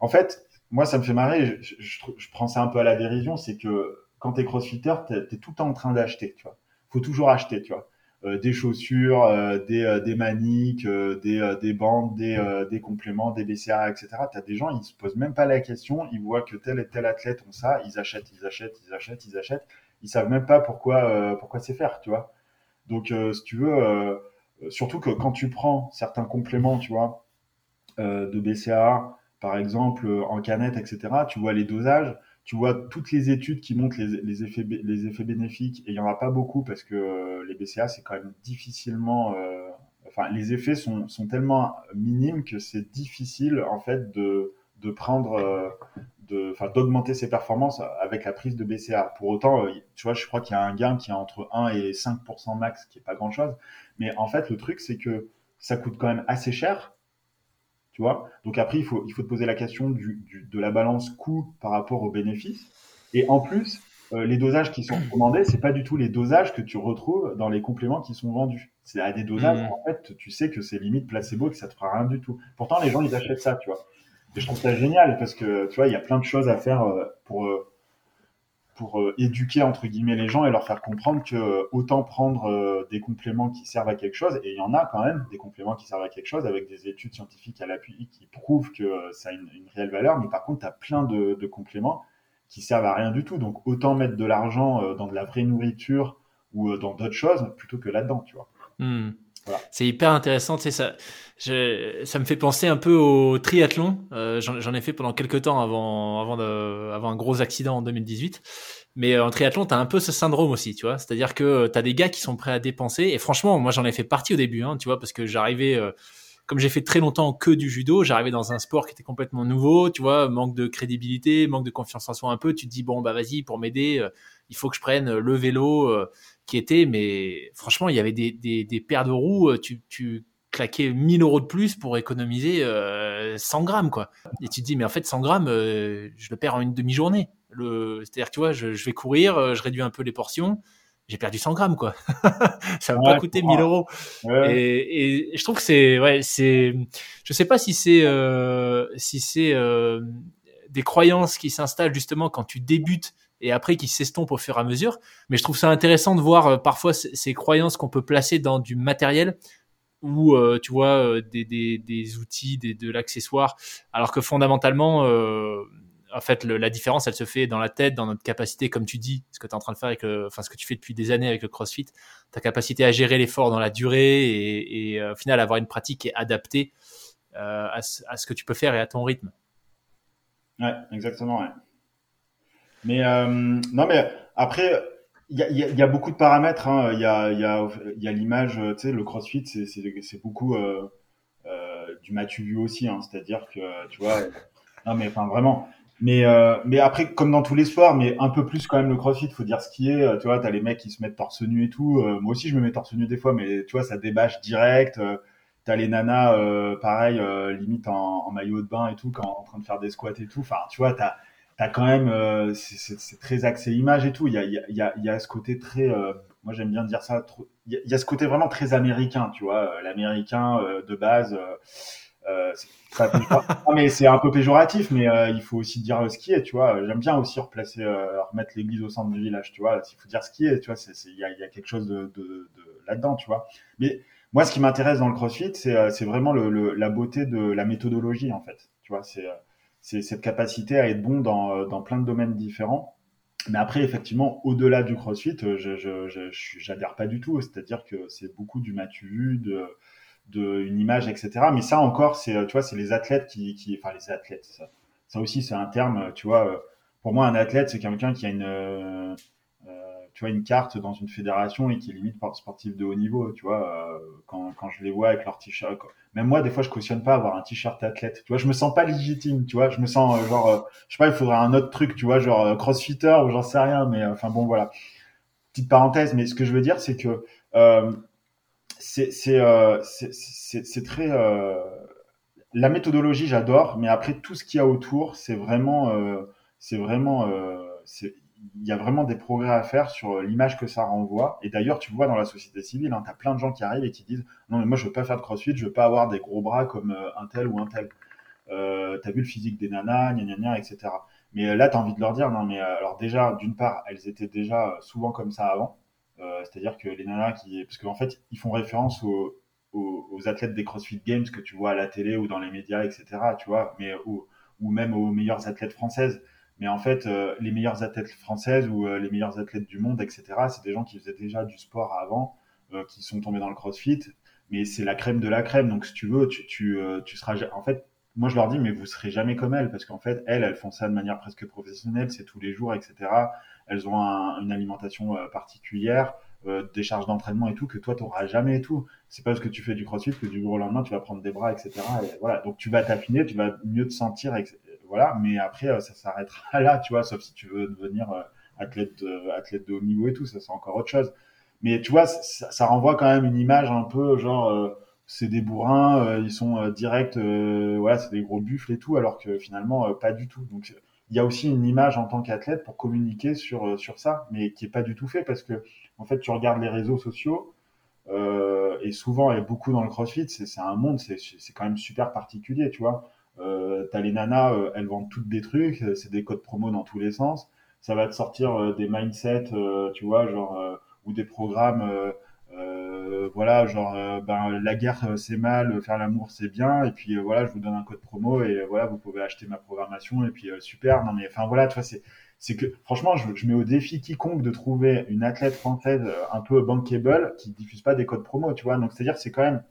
En fait, moi, ça me fait marrer. Je, je, je, prends ça un peu à la dérision, c'est que quand t'es crossfitter, t'es es tout le temps en train d'acheter, tu vois. Faut toujours acheter, tu vois. Euh, des chaussures, euh, des, euh, des maniques, des, des bandes, des, des compléments, des BCA, etc. Tu as des gens, ils se posent même pas la question, ils voient que tel et tel athlète ont ça, ils achètent, ils achètent, ils achètent, ils achètent. Ils savent même pas pourquoi, pourquoi c'est faire, tu vois. Donc, si tu veux, surtout que quand tu prends certains compléments, tu vois, de BCA, par exemple, en canette, etc., tu vois les dosages, tu vois toutes les études qui montrent les, effets, les effets bénéfiques, et il n'y en a pas beaucoup parce que euh, les BCA, c'est quand même difficilement. Euh, enfin, les effets sont, sont tellement minimes que c'est difficile, en fait, de, de prendre. Euh, d'augmenter ses performances avec la prise de BCA. Pour autant, tu vois, je crois qu'il y a un gain qui est entre 1 et 5% max, qui est pas grand chose. Mais en fait, le truc, c'est que ça coûte quand même assez cher tu vois Donc après, il faut, il faut te poser la question du, du, de la balance coût par rapport aux bénéfices. Et en plus, euh, les dosages qui sont recommandés, c'est pas du tout les dosages que tu retrouves dans les compléments qui sont vendus. C'est à des dosages, mmh. en fait, tu sais que c'est limite placebo, que ça te fera rien du tout. Pourtant, les gens, ils achètent ça, tu vois. Et je trouve ça génial parce que, tu vois, il y a plein de choses à faire euh, pour, euh, pour euh, éduquer entre guillemets les gens et leur faire comprendre que euh, autant prendre euh, des compléments qui servent à quelque chose et il y en a quand même des compléments qui servent à quelque chose avec des études scientifiques à l'appui qui prouvent que ça a une, réelle valeur mais par contre tu as plein de, de, compléments qui servent à rien du tout. Donc autant mettre de l'argent dans de la vraie nourriture ou dans d'autres choses plutôt que là-dedans tu vois C'est hyper intéressant, tu sais, ça, je, ça me fait penser un peu au triathlon. Euh, J'en ai fait pendant quelques temps avant, avant, de, avant un gros accident en 2018. Mais euh, en triathlon, tu as un peu ce syndrome aussi, tu vois. C'est-à-dire que euh, tu as des gars qui sont prêts à dépenser. Et franchement, moi, j'en ai fait partie au début, hein, tu vois, parce que j'arrivais, euh, comme j'ai fait très longtemps que du judo, j'arrivais dans un sport qui était complètement nouveau, tu vois, manque de crédibilité, manque de confiance en soi un peu. Tu te dis, bon, bah vas-y, pour m'aider, il faut que je prenne le vélo qui était, mais franchement, il y avait des, des, des paires de roues, tu, tu claquer 1000 euros de plus pour économiser 100 euh, grammes, quoi. Et tu te dis, mais en fait, 100 grammes, euh, je le perds en une demi-journée. C'est-à-dire, tu vois, je, vais courir, euh, je réduis un peu les portions, j'ai perdu 100 grammes, quoi. ça va pas coûter 1000 euros. Et, je trouve que c'est, ouais, c'est, je sais pas si c'est, si c'est des croyances qui s'installent justement quand tu débutes et après qui s'estompent au fur et à mesure. Mais je trouve ça intéressant de voir parfois ces croyances qu'on peut placer dans du matériel ou euh, tu vois euh, des, outils, des, de l'accessoire, alors que fondamentalement, euh, en fait, la différence, elle se fait dans la tête, dans notre capacité, comme tu dis, ce que tu es en train de faire enfin ce que tu fais depuis des années avec le CrossFit, ta capacité à gérer l'effort dans la durée et, et au final avoir une pratique qui est adaptée à, ce, à, ce que tu peux faire et à ton rythme. Ouais, exactement. Ouais. Mais non, mais après, il y a, y a, beaucoup de paramètres. Hein. Il y a, y a, y a l'image, tu sais, le CrossFit, c'est beaucoup euh, euh, du matu vu aussi. Hein. C'est-à-dire que, tu vois, non mais enfin vraiment. Mais, euh, mais après, comme dans tous les sports, mais un peu plus quand même le CrossFit, faut dire ce qui est. Euh, tu vois, t'as les mecs qui se mettent torse nu et tout. Euh, moi aussi, je me mets torse nu des fois, mais tu vois, ça débâche direct. Euh, t'as les nanas, pareil, limite en, en, maillot de bain et tout, quand en train de faire des squats et tout. Enfin, tu vois, t'as as quand même, c'est très axé image et tout. Il y a, il y a, il y a ce côté très, moi j'aime bien dire ça. Il y, a ce côté vraiment très américain, tu vois, l'américain de base. Euh, ça, mais c'est un peu péjoratif, mais euh, il faut aussi dire ce qui est, tu vois. J'aime bien aussi replacer, euh, remettre l'église au centre du village, tu vois. Il faut dire ce qui est, tu vois. Il y a, y a, quelque chose de, de, de là-dedans, tu vois. Mais moi, ce qui m'intéresse dans le CrossFit, c'est vraiment le, le, la beauté de la méthodologie, en fait. Tu vois, c'est cette capacité à être bon dans, dans plein de domaines différents. Mais après, effectivement, au-delà du CrossFit, je j'adhère pas du tout. C'est-à-dire que c'est beaucoup du matu de de une image, etc. Mais ça encore, c'est, tu vois, c'est les athlètes qui, qui, enfin les athlètes. Ça, ça aussi, c'est un terme, tu vois. Euh, pour moi, un athlète, c'est quelqu'un qui a une, euh, tu vois, une carte dans une fédération et qui est limite sportif de haut niveau, tu vois. Euh, quand, quand je les vois avec leur t-shirt, même moi, des fois, je cautionne pas avoir un t-shirt athlète. Tu vois, je me sens pas légitime, tu vois. Je me sens genre, je sais pas, il faudrait un autre truc, tu vois, genre crossfitter ou j'en sais rien, mais enfin bon, voilà. Petite parenthèse, mais ce que je veux dire, c'est que euh, c'est très euh, la méthodologie j'adore mais après tout ce qu'il y a autour c'est vraiment euh, c'est vraiment il y a vraiment des progrès à faire sur l'image que ça renvoie et d'ailleurs tu vois dans la société civile hein, tu as plein de gens qui arrivent et qui disent non mais moi je veux pas faire de crossfit je veux pas avoir des gros bras comme un tel ou un tel euh, t'as vu le physique des nanas gna gna gna etc mais là tu as envie de leur dire non mais alors déjà d'une part elles étaient déjà souvent comme ça avant euh, c'est-à-dire que les nanas qui, parce qu'en fait, ils font référence aux, aux, athlètes des CrossFit Games que tu vois à la télé ou dans les médias, etc. Tu vois, mais ou, ou même aux meilleures athlètes françaises. Mais en fait, euh, les meilleures athlètes françaises ou euh, les meilleurs athlètes du monde, etc. C'est des gens qui faisaient déjà du sport avant, qui sont tombés dans le CrossFit. Mais c'est la crème de la crème. Donc, si tu veux, tu, tu, tu seras. En fait, moi, je leur dis, mais vous serez jamais comme elles, parce qu'en fait, elles, elles font ça de manière presque professionnelle, c'est tous les jours, etc elles ont une alimentation euh, particulière, euh, des charges d'entraînement et tout que toi tu n'auras jamais et tout. C'est pas parce que tu fais du crossfit que du jour au lendemain tu vas prendre des bras, etc. Et voilà. Donc tu vas t'affiner, tu vas mieux te sentir, voilà. Mais après euh, ça s'arrêtera là, tu vois, sauf si tu veux devenir athlète, athlète de haut niveau et tout, ça c'est encore autre chose. Mais tu vois, ça, renvoie quand même une image un peu genre c'est des bourrins, ils sont directs, voilà, c'est des gros buffles et tout, alors que finalement pas du tout. Donc il y a aussi une image en tant qu'athlète pour communiquer sur, euh, sur ça, mais qui est pas du tout fait parce que, en fait, tu regardes les réseaux sociaux, euh, et souvent, et beaucoup dans le crossfit, c'est un monde, c'est quand même super particulier, tu vois. Euh, T'as les nanas, euh, elles vendent toutes des trucs, c'est des codes promo dans tous les sens. Ça va te sortir des mindsets, tu vois, genre, ou des programmes euh, voilà, genre, euh, ben, la guerre euh, c'est mal, faire l'amour c'est bien, et puis voilà, je vous donne un code promo et voilà, vous pouvez acheter ma programmation et puis super. Non mais enfin voilà, tu vois, c'est c'est que franchement, je, je, mets au défi quiconque de trouver une athlète française un peu bankable qui diffuse pas des codes promo, tu vois. Donc c'est-à-dire, c'est quand même,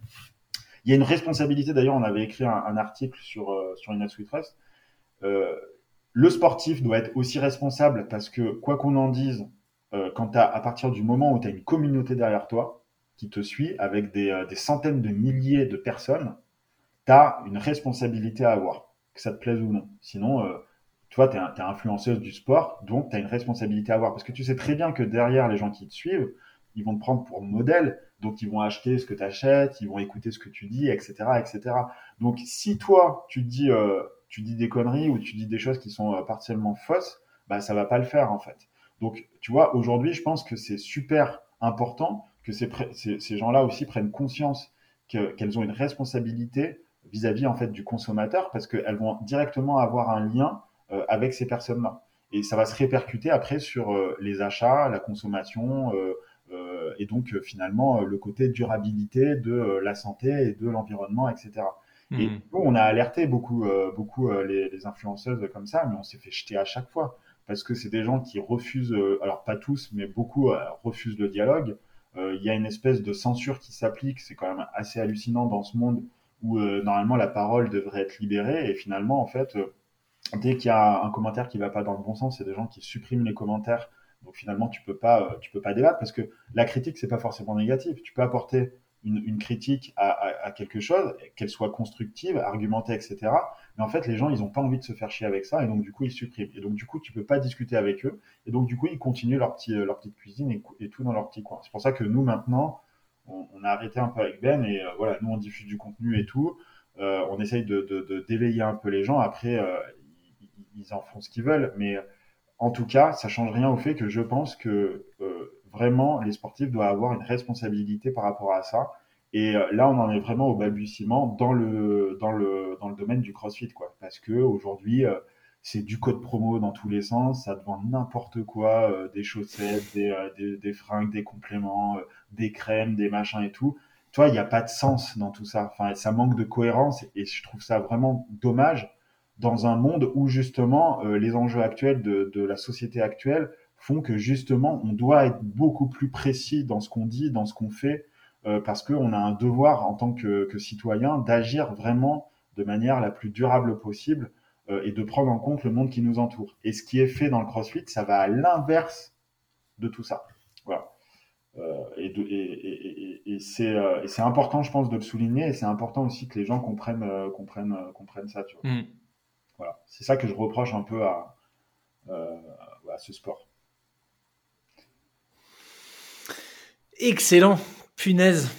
il y a une responsabilité. D'ailleurs, on avait écrit un, article sur sur Sweet Trust. Euh, le sportif doit être aussi responsable parce que quoi qu'on en dise, euh, quand à partir du moment où tu as une communauté derrière toi qui te suit avec des, euh, des centaines de milliers de personnes, tu as une responsabilité à avoir, que ça te plaise ou non. Sinon, euh, toi, tu es, influenceuse du sport, donc tu as une responsabilité à avoir. Parce que tu sais très bien que derrière les gens qui te suivent, ils vont te prendre pour modèle, donc ils vont acheter ce que tu achètes, ils vont écouter ce que tu dis, etc. etc. Donc si toi, tu dis, euh, tu dis des conneries ou tu dis des choses qui sont partiellement fausses, bah, ça va pas le faire en fait. Donc, tu vois, aujourd'hui, je pense que c'est super important que ces, ces, gens-là aussi prennent conscience qu'elles ont une responsabilité vis-à-vis en fait du consommateur parce qu'elles vont directement avoir un lien euh, avec ces personnes-là. Et ça va se répercuter après sur euh, les achats, la consommation euh, et donc finalement le côté durabilité de la santé et de l'environnement, etc. Et mmh. nous, on a alerté beaucoup, beaucoup les, les influenceuses comme ça, mais on s'est fait jeter à chaque fois parce que c'est des gens qui refusent, euh, alors pas tous, mais beaucoup euh, refusent le dialogue. Euh, il y a une espèce de censure qui s'applique, c'est quand même assez hallucinant dans ce monde où normalement la parole devrait être libérée et finalement en fait dès qu'il y a un commentaire qui va pas dans le bon sens, c'est des gens qui suppriment les commentaires Donc finalement, tu peux pas, euh, tu peux pas débattre parce que la critique, c'est pas forcément négatif. Tu peux apporter une, critique à, quelque chose, qu'elle soit constructive, argumentée, etc. Mais en fait, les gens, ils ont pas envie de se faire chier avec ça, et donc du coup, ils suppriment. Et donc du coup, tu peux pas discuter avec eux, et donc du coup, ils continuent leur petit, leur petite cuisine et, tout dans leur petit coin. C'est pour ça que nous maintenant, on, a arrêté un peu avec Ben, et euh, voilà, nous on diffuse du contenu et tout. Euh, on essaye de, d'éveiller un peu les gens. Après, euh, ils, ils en font ce qu'ils veulent, mais en tout cas, ça change rien au fait que je pense que euh, vraiment les sportifs doivent avoir une responsabilité par rapport à ça. Et euh, là, on en est vraiment au balbutiement dans le dans le dans le domaine du CrossFit, quoi. Parce que aujourd'hui, euh, c'est du code promo dans tous les sens, ça te vend n'importe quoi, euh, des chaussettes, des, euh, des, des, fringues, des compléments, des crèmes, des machins et tout. Toi, il n'y a pas de sens dans tout ça. Enfin, ça manque de cohérence et je trouve ça vraiment dommage dans un monde où justement euh, les enjeux actuels de, de, la société actuelle font que justement on doit être beaucoup plus précis dans ce qu'on dit, dans ce qu'on fait, euh, parce qu'on a un devoir en tant que, que citoyen d'agir vraiment de manière la plus durable possible euh, et de prendre en compte le monde qui nous entoure. Et ce qui est fait dans le CrossFit, ça va à l'inverse de tout ça. Voilà. Euh, et, et, et, et c'est euh, important, je pense, de le souligner, et c'est important aussi que les gens comprennent, comprennent, comprennent ça. Tu vois. Mm. Voilà, c'est ça que je reproche un peu à, euh, ce sport. Excellent, punaise.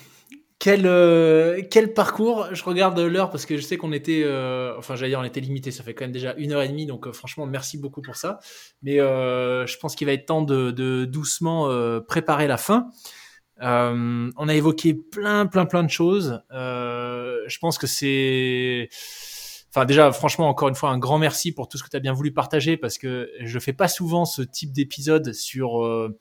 Quel, euh, quel parcours Je regarde l'heure parce que je sais qu'on était, euh, enfin j'allais dire on était limité, ça fait quand même déjà une heure et demie, donc franchement merci beaucoup pour ça. Mais je pense qu'il va être temps de, doucement préparer la fin. on a évoqué plein plein plein de choses. je pense que c'est Enfin déjà, franchement, encore une fois, un grand merci pour tout ce que tu as bien voulu partager parce que je fais pas souvent ce type d'épisode sur, euh,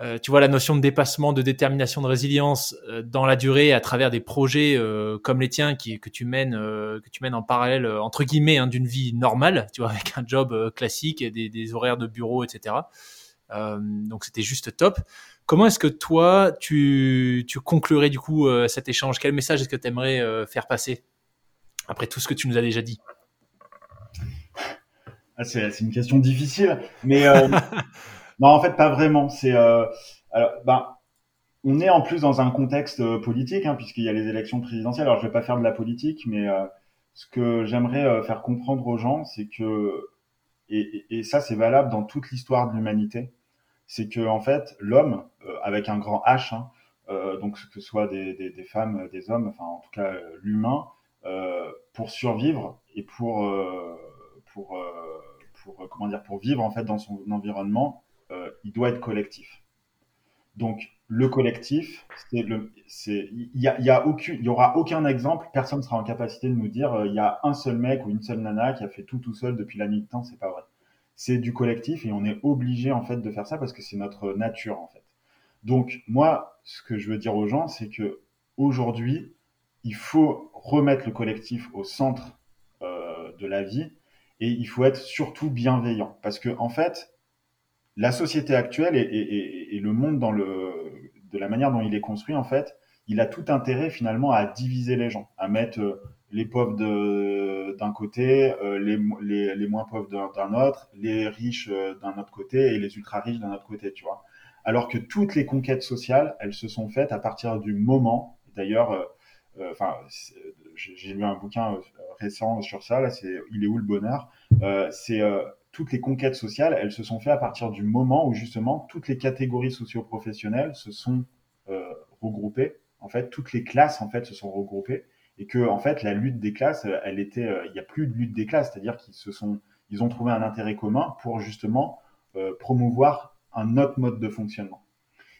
euh, tu vois, la notion de dépassement, de détermination, de résilience euh, dans la durée à travers des projets comme les tiens que tu mènes, que tu mènes en parallèle entre guillemets hein, d'une vie normale, tu vois, avec un job classique, et des, des, horaires de bureau, etc. donc c'était juste top. Comment est-ce que toi, tu, tu conclurais du coup cet échange? Quel message est-ce que tu aimerais faire passer? Après tout ce que tu nous as déjà dit ah, C'est une question difficile, mais euh, non, en fait, pas vraiment. C'est euh, ben, on est en plus dans un contexte euh, politique, hein, puisqu'il y a les élections présidentielles. Alors, je vais pas faire de la politique, mais euh, ce que j'aimerais faire comprendre aux gens, c'est que et, et, ça, c'est valable dans toute l'histoire de l'humanité, c'est que en fait, l'homme, avec un grand H, hein, donc que ce soit des, des, des, femmes, des hommes, enfin en tout cas l'humain, pour survivre et pour euh, pour euh, pour comment dire pour vivre en fait dans son environnement, il doit être collectif. Donc le collectif, il y a, aura aucun exemple, personne sera en capacité de nous dire, il y a un seul mec ou une seule nana qui a fait tout tout seul depuis la nuit de temps, c'est pas vrai. C'est du collectif et on est obligé en fait de faire ça parce que c'est notre nature en fait. Donc moi, ce que je veux dire aux gens, c'est que aujourd'hui, il faut remettre le collectif au centre euh, de la vie et il faut être surtout bienveillant parce que en fait la société actuelle et, le monde dans le de la manière dont il est construit en fait il a tout intérêt finalement à diviser les gens à mettre euh, les pauvres d'un côté euh, les, les, les, moins pauvres d'un autre les riches d'un autre côté et les ultra riches d'un autre côté tu vois. Alors que toutes les conquêtes sociales elles se sont faites à partir du moment d'ailleurs enfin, j'ai lu un bouquin euh, récent sur ça. Là, c'est Il est où le bonheur euh, C'est toutes les conquêtes sociales, elles se sont faites à partir du moment où justement toutes les catégories socio-professionnelles se sont regroupées. En fait, toutes les classes en fait se sont regroupées et que en fait la lutte des classes, elle était, il n'y a plus de lutte des classes, c'est-à-dire qu'ils se sont, ils ont trouvé un intérêt commun pour justement euh, promouvoir un autre mode de fonctionnement.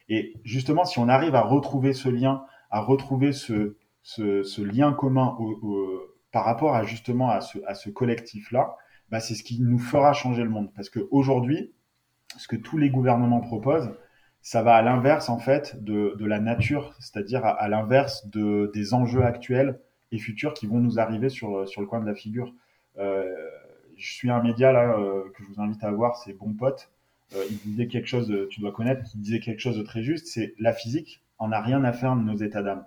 Et justement, si on arrive à retrouver ce lien, à retrouver ce, ce, ce lien commun au, au, par rapport à justement à ce, à ce collectif-là, bah, c'est ce qui nous fera changer le monde. Parce qu'aujourd'hui, ce que tous les gouvernements proposent, ça va à l'inverse en fait de, de la nature, c'est-à-dire à, à l'inverse de, des enjeux actuels et futurs qui vont nous arriver sur, sur le coin de la figure. Euh, je suis un média là euh, que je vous invite à voir, c'est Bon Pote. Euh, il disait quelque chose, de, tu dois connaître, il disait quelque chose de très juste, c'est la physique en a rien à faire de nos états d'âme.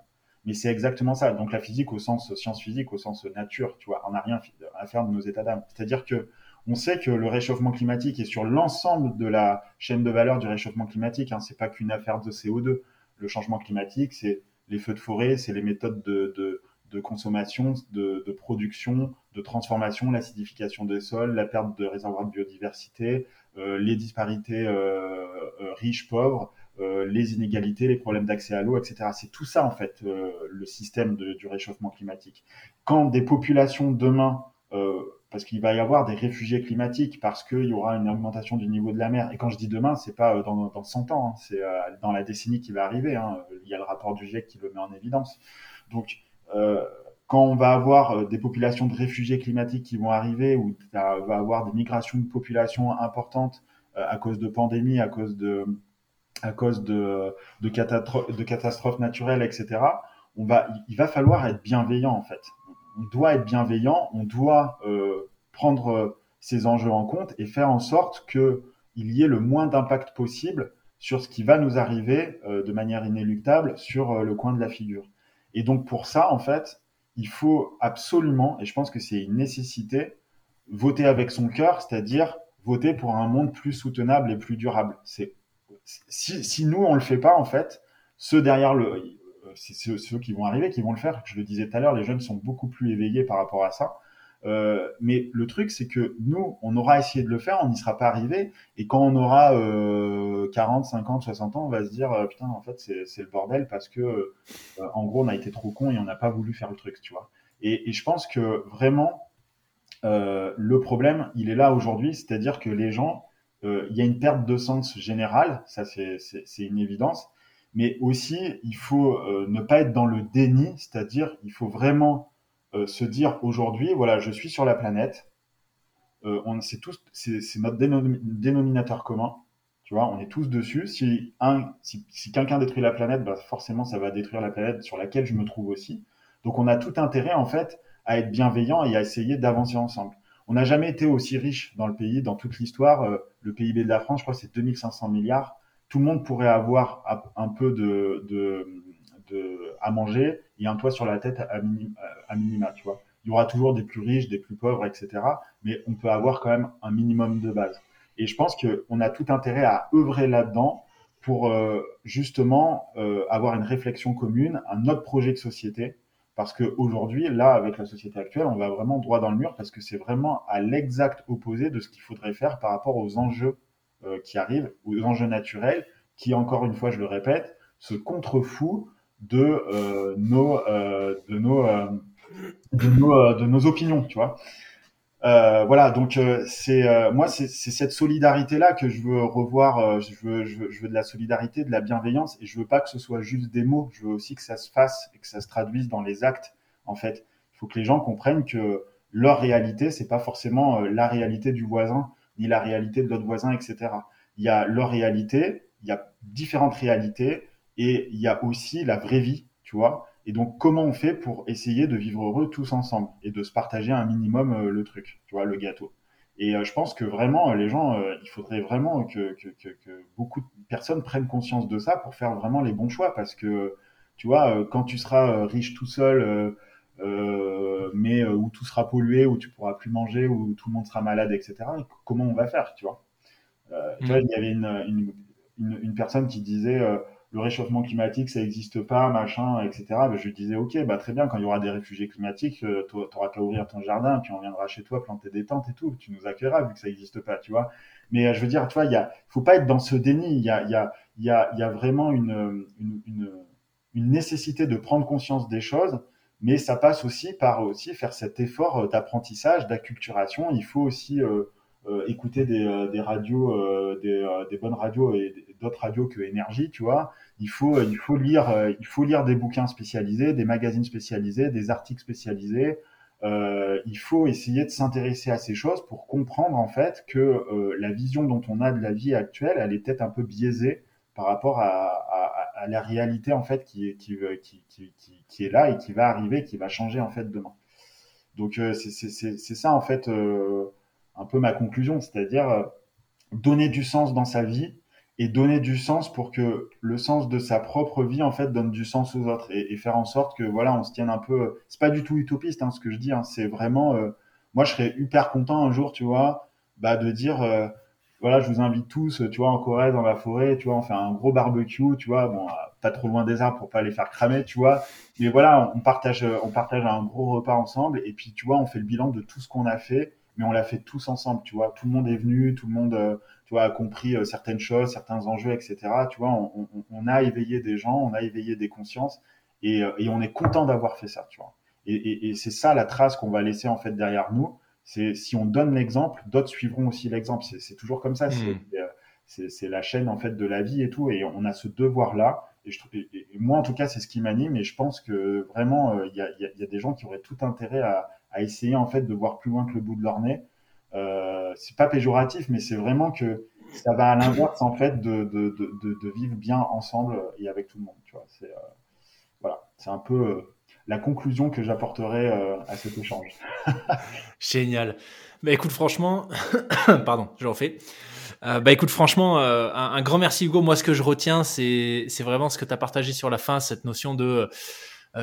Mais c'est exactement ça. Donc la physique au sens science physique, au sens nature, tu vois, on n'a rien à faire de nos états d'âme. C'est-à-dire que on sait que le réchauffement climatique est sur l'ensemble de la chaîne de valeur du réchauffement climatique. Hein, c'est pas qu'une affaire de CO2. Le changement climatique, c'est les feux de forêt, c'est les méthodes de, consommation, de, production, de transformation, l'acidification des sols, la perte de réservoirs de biodiversité, euh, les disparités euh, euh riches-pauvres, les inégalités, les problèmes d'accès à l'eau, etc. C'est tout ça en fait euh, le système de, du réchauffement climatique. Quand des populations demain parce qu'il va y avoir des réfugiés climatiques, parce qu'il y aura une augmentation du niveau de la mer. Et quand je dis demain, c'est pas dans, dans 100 ans, hein, c'est dans la décennie qui va arriver. Hein. Il y a le rapport du GIEC qui le met en évidence. Donc, euh, quand on va avoir euh, des populations de réfugiés climatiques qui vont arriver, ou va avoir des migrations de populations importantes euh, à cause de pandémies, à cause de, à cause de, catastrophes naturelles, etc. Il va falloir être bienveillant en fait. On doit être bienveillant, on doit euh, prendre ces enjeux en compte et faire en sorte que il y ait le moins d'impact possible sur ce qui va nous arriver euh, de manière inéluctable sur le coin de la figure. Et donc pour ça, en fait, il faut absolument, et je pense que c'est une nécessité, voter avec son cœur, c'est-à-dire voter pour un monde plus soutenable et plus durable. C'est si, si nous on le fait pas, en fait, ceux derrière le, c'est ceux, ceux, qui vont arriver, qui vont le faire. Je le disais tout à l'heure, les jeunes sont beaucoup plus éveillés par rapport à ça. Euh, mais le truc, c'est que nous, on aura essayé de le faire, on n'y sera pas arrivé. Et quand on aura euh, 40, 50, 60 ans, on va se dire euh, putain, en fait, c'est le bordel parce que, euh, en gros, on a été trop con et on n'a pas voulu faire le truc, tu vois. Et, et je pense que vraiment, euh, le problème, il est là aujourd'hui, c'est-à-dire que les gens, il y a une perte de sens générale, ça c'est une évidence. Mais aussi, il faut ne pas être dans le déni, c'est-à-dire, il faut vraiment euh, se dire aujourd'hui, voilà, je suis sur la planète, euh, c'est notre dénominateur commun, tu vois, on est tous dessus. Si un, si, si quelqu'un détruit la planète, bah forcément, ça va détruire la planète sur laquelle je me trouve aussi. Donc, on a tout intérêt en fait à être bienveillant et à essayer d'avancer ensemble. On n'a jamais été aussi riche dans le pays, dans toute l'histoire. Euh, le PIB de la France, je crois, c'est 2500 milliards. Tout le monde pourrait avoir un peu de, à manger et un toit sur la tête à, minima, tu vois. Il y aura toujours des plus riches, des plus pauvres, etc. Mais on peut avoir quand même un minimum de base. Et je pense qu'on a tout intérêt à œuvrer là-dedans pour euh, justement euh, avoir une réflexion commune, un autre projet de société. Parce qu'aujourd'hui, là, avec la société actuelle, on va vraiment droit dans le mur parce que c'est vraiment à l'exact opposé de ce qu'il faudrait faire par rapport aux enjeux euh, qui arrivent, aux enjeux naturels, qui, encore une fois, je le répète, se contrefouent de euh, nos euh, de nos euh, de nos de nos opinions, tu vois. Euh, voilà, donc c'est moi c'est cette solidarité là que je veux revoir. je, veux, je, veux, je veux de la solidarité, de la bienveillance, et je veux pas que ce soit juste des mots. Je veux aussi que ça se fasse et que ça se traduise dans les actes. En fait, il faut que les gens comprennent que leur réalité c'est pas forcément la réalité du voisin ni la réalité de l'autre voisin, etc. Il y a leur réalité, il y a différentes réalités, et il y a aussi la vraie vie, tu vois. Et donc, comment on fait pour essayer de vivre heureux tous ensemble et de se partager un minimum euh, le truc, tu vois, le gâteau? Et euh, je pense que vraiment, euh, les gens, il faudrait vraiment que, que, que, que, beaucoup de personnes prennent conscience de ça pour faire vraiment les bons choix. Parce que, tu vois, quand tu seras riche tout seul, mais où tout sera pollué, où tu pourras plus manger, où tout le monde sera malade, etc., comment on va faire, tu vois, tu vois mmh. il y avait une, une, une, une personne qui disait le réchauffement climatique, ça n'existe pas, machin, etc. Ben, je lui disais, ok, bah très bien, quand il y aura des réfugiés climatiques, euh, tu n'auras qu'à ouvrir ton jardin, puis on viendra chez toi planter des tentes et tout, tu nous accueilleras vu que ça n'existe pas, tu vois. Mais euh, je veux dire, tu vois, il y faut pas être dans ce déni. Il y a, y a, y a, vraiment une, une, nécessité de prendre conscience des choses, mais ça passe aussi par aussi faire cet effort euh, d'apprentissage, d'acculturation. Il faut aussi écouter des, des radios, des, des bonnes radios et d'autres radios que Énergie, tu vois. Il faut, il faut lire, euh, il faut lire des bouquins spécialisés, des magazines spécialisés, des articles spécialisés. Euh, il faut essayer de s'intéresser à ces choses pour comprendre en fait que euh, la vision dont on a de la vie actuelle, elle est peut-être un peu biaisée par rapport à, la réalité en fait qui, qui, qui, qui, est là et qui va arriver, qui va changer en fait demain. Donc euh, c'est ça en fait euh, un peu ma conclusion, c'est-à-dire donner du sens dans sa vie et donner du sens pour que le sens de sa propre vie en fait donne du sens aux autres et, faire en sorte que voilà on se tienne un peu c'est pas du tout utopiste hein, ce que je dis hein, c'est vraiment euh, moi je serais hyper content un jour tu vois bah, de dire, voilà, je vous invite tous, tu vois, en Corée, dans la forêt, tu vois, on fait un gros barbecue, tu vois, bon, pas trop loin des arbres pour pas les faire cramer, tu vois. Mais voilà, on partage, on partage un gros repas ensemble et puis, tu vois, on fait le bilan de tout ce qu'on a fait, mais on l'a fait tous ensemble, tu vois. Tout le monde est venu, tout le monde, euh, tu vois, a compris euh, certaines choses, certains enjeux, etc. Tu vois, on, on, on, a éveillé des gens, on a éveillé des consciences et, euh, et on est content d'avoir fait ça, tu vois. Et, et, et c'est ça la trace qu'on va laisser en fait derrière nous c'est si on donne l'exemple, d'autres suivront aussi l'exemple. C'est toujours comme ça. Hmm. C'est la chaîne en fait de la vie et tout, et on a ce devoir là. Et, je, et, moi en tout cas, c'est ce qui m'anime, et je pense que vraiment il y, a, y, a, des gens qui auraient tout intérêt à, à, essayer en fait de voir plus loin que le bout de leur nez. Euh, c'est pas péjoratif, mais c'est vraiment que ça va à l'inverse en fait de, de, de, vivre bien ensemble et avec tout le monde. Tu vois, c'est euh, voilà, c'est un peu euh, la conclusion que j'apporterai euh, à cet échange. Génial. Bah écoute, franchement, pardon, je refais. Bah écoute, franchement, euh, un, grand merci Hugo. Moi, ce que je retiens, c'est vraiment ce que tu as partagé sur la fin, cette notion de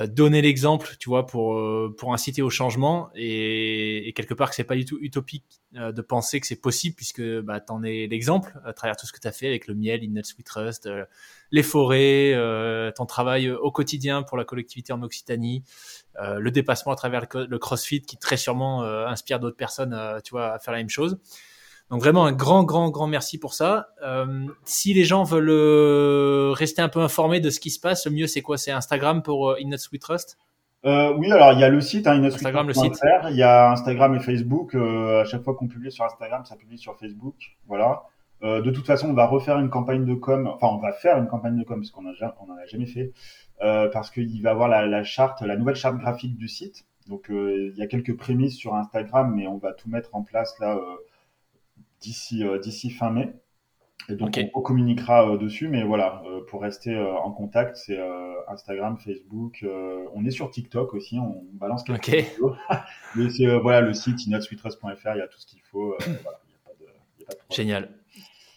donner l'exemple, tu vois, pour euh, pour inciter au changement et, et quelque part que c'est pas du tout utopique euh, de penser que c'est possible puisque bah t'en es l'exemple à travers tout ce que tu as fait avec le miel, Innet Sweet Trust, les forêts, ton travail au quotidien pour la collectivité en Occitanie, le dépassement à travers le, le, CrossFit qui très sûrement inspire d'autres personnes, tu vois, à faire la même chose. Donc vraiment un grand, grand, grand merci pour ça. Euh, si les gens veulent euh, rester un peu informés de ce qui se passe, le mieux c'est quoi? C'est Instagram pour euh, In Sweet Trust? Euh, oui, alors il y a le site, hein, Instagram, le site. Il y a Instagram et Facebook. Euh, à chaque fois qu'on publie sur Instagram, ça publie sur Facebook. Voilà. Euh, de toute façon, on va refaire une campagne de com. Enfin, on va faire une campagne de com parce qu'on a on en a jamais fait, parce qu'il va avoir la, la, charte, la nouvelle charte graphique du site. Donc, il y a quelques prémices sur Instagram, mais on va tout mettre en place là d'ici euh, d'ici fin mai. Et donc on, communiquera euh, dessus, mais voilà, euh, pour rester en contact, c'est Instagram, Facebook, on est sur TikTok aussi, on balance quelques okay. vidéos. mais voilà le site inotsweetrust.fr, il y a tout ce qu'il faut. Génial,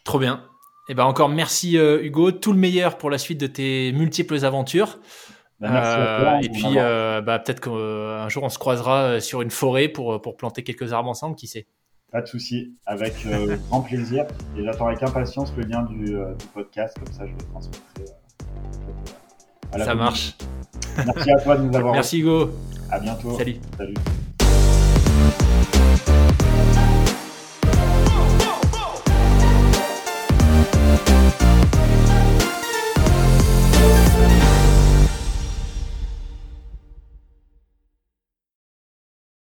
trop bien. Et eh ben encore merci Hugo, tout le meilleur pour la suite de tes multiples aventures. Ben, merci et puis bah, peut-être qu'un jour on se croisera sur une forêt pour, pour planter quelques arbres ensemble, qui sait. Pas de souci, avec euh, grand plaisir. Et j'attends avec impatience le lien du, euh, du, podcast, comme ça je le transmettrai. Euh, ça marche. Merci à toi de nous avoir. Merci Hugo. À bientôt. Salut. Salut.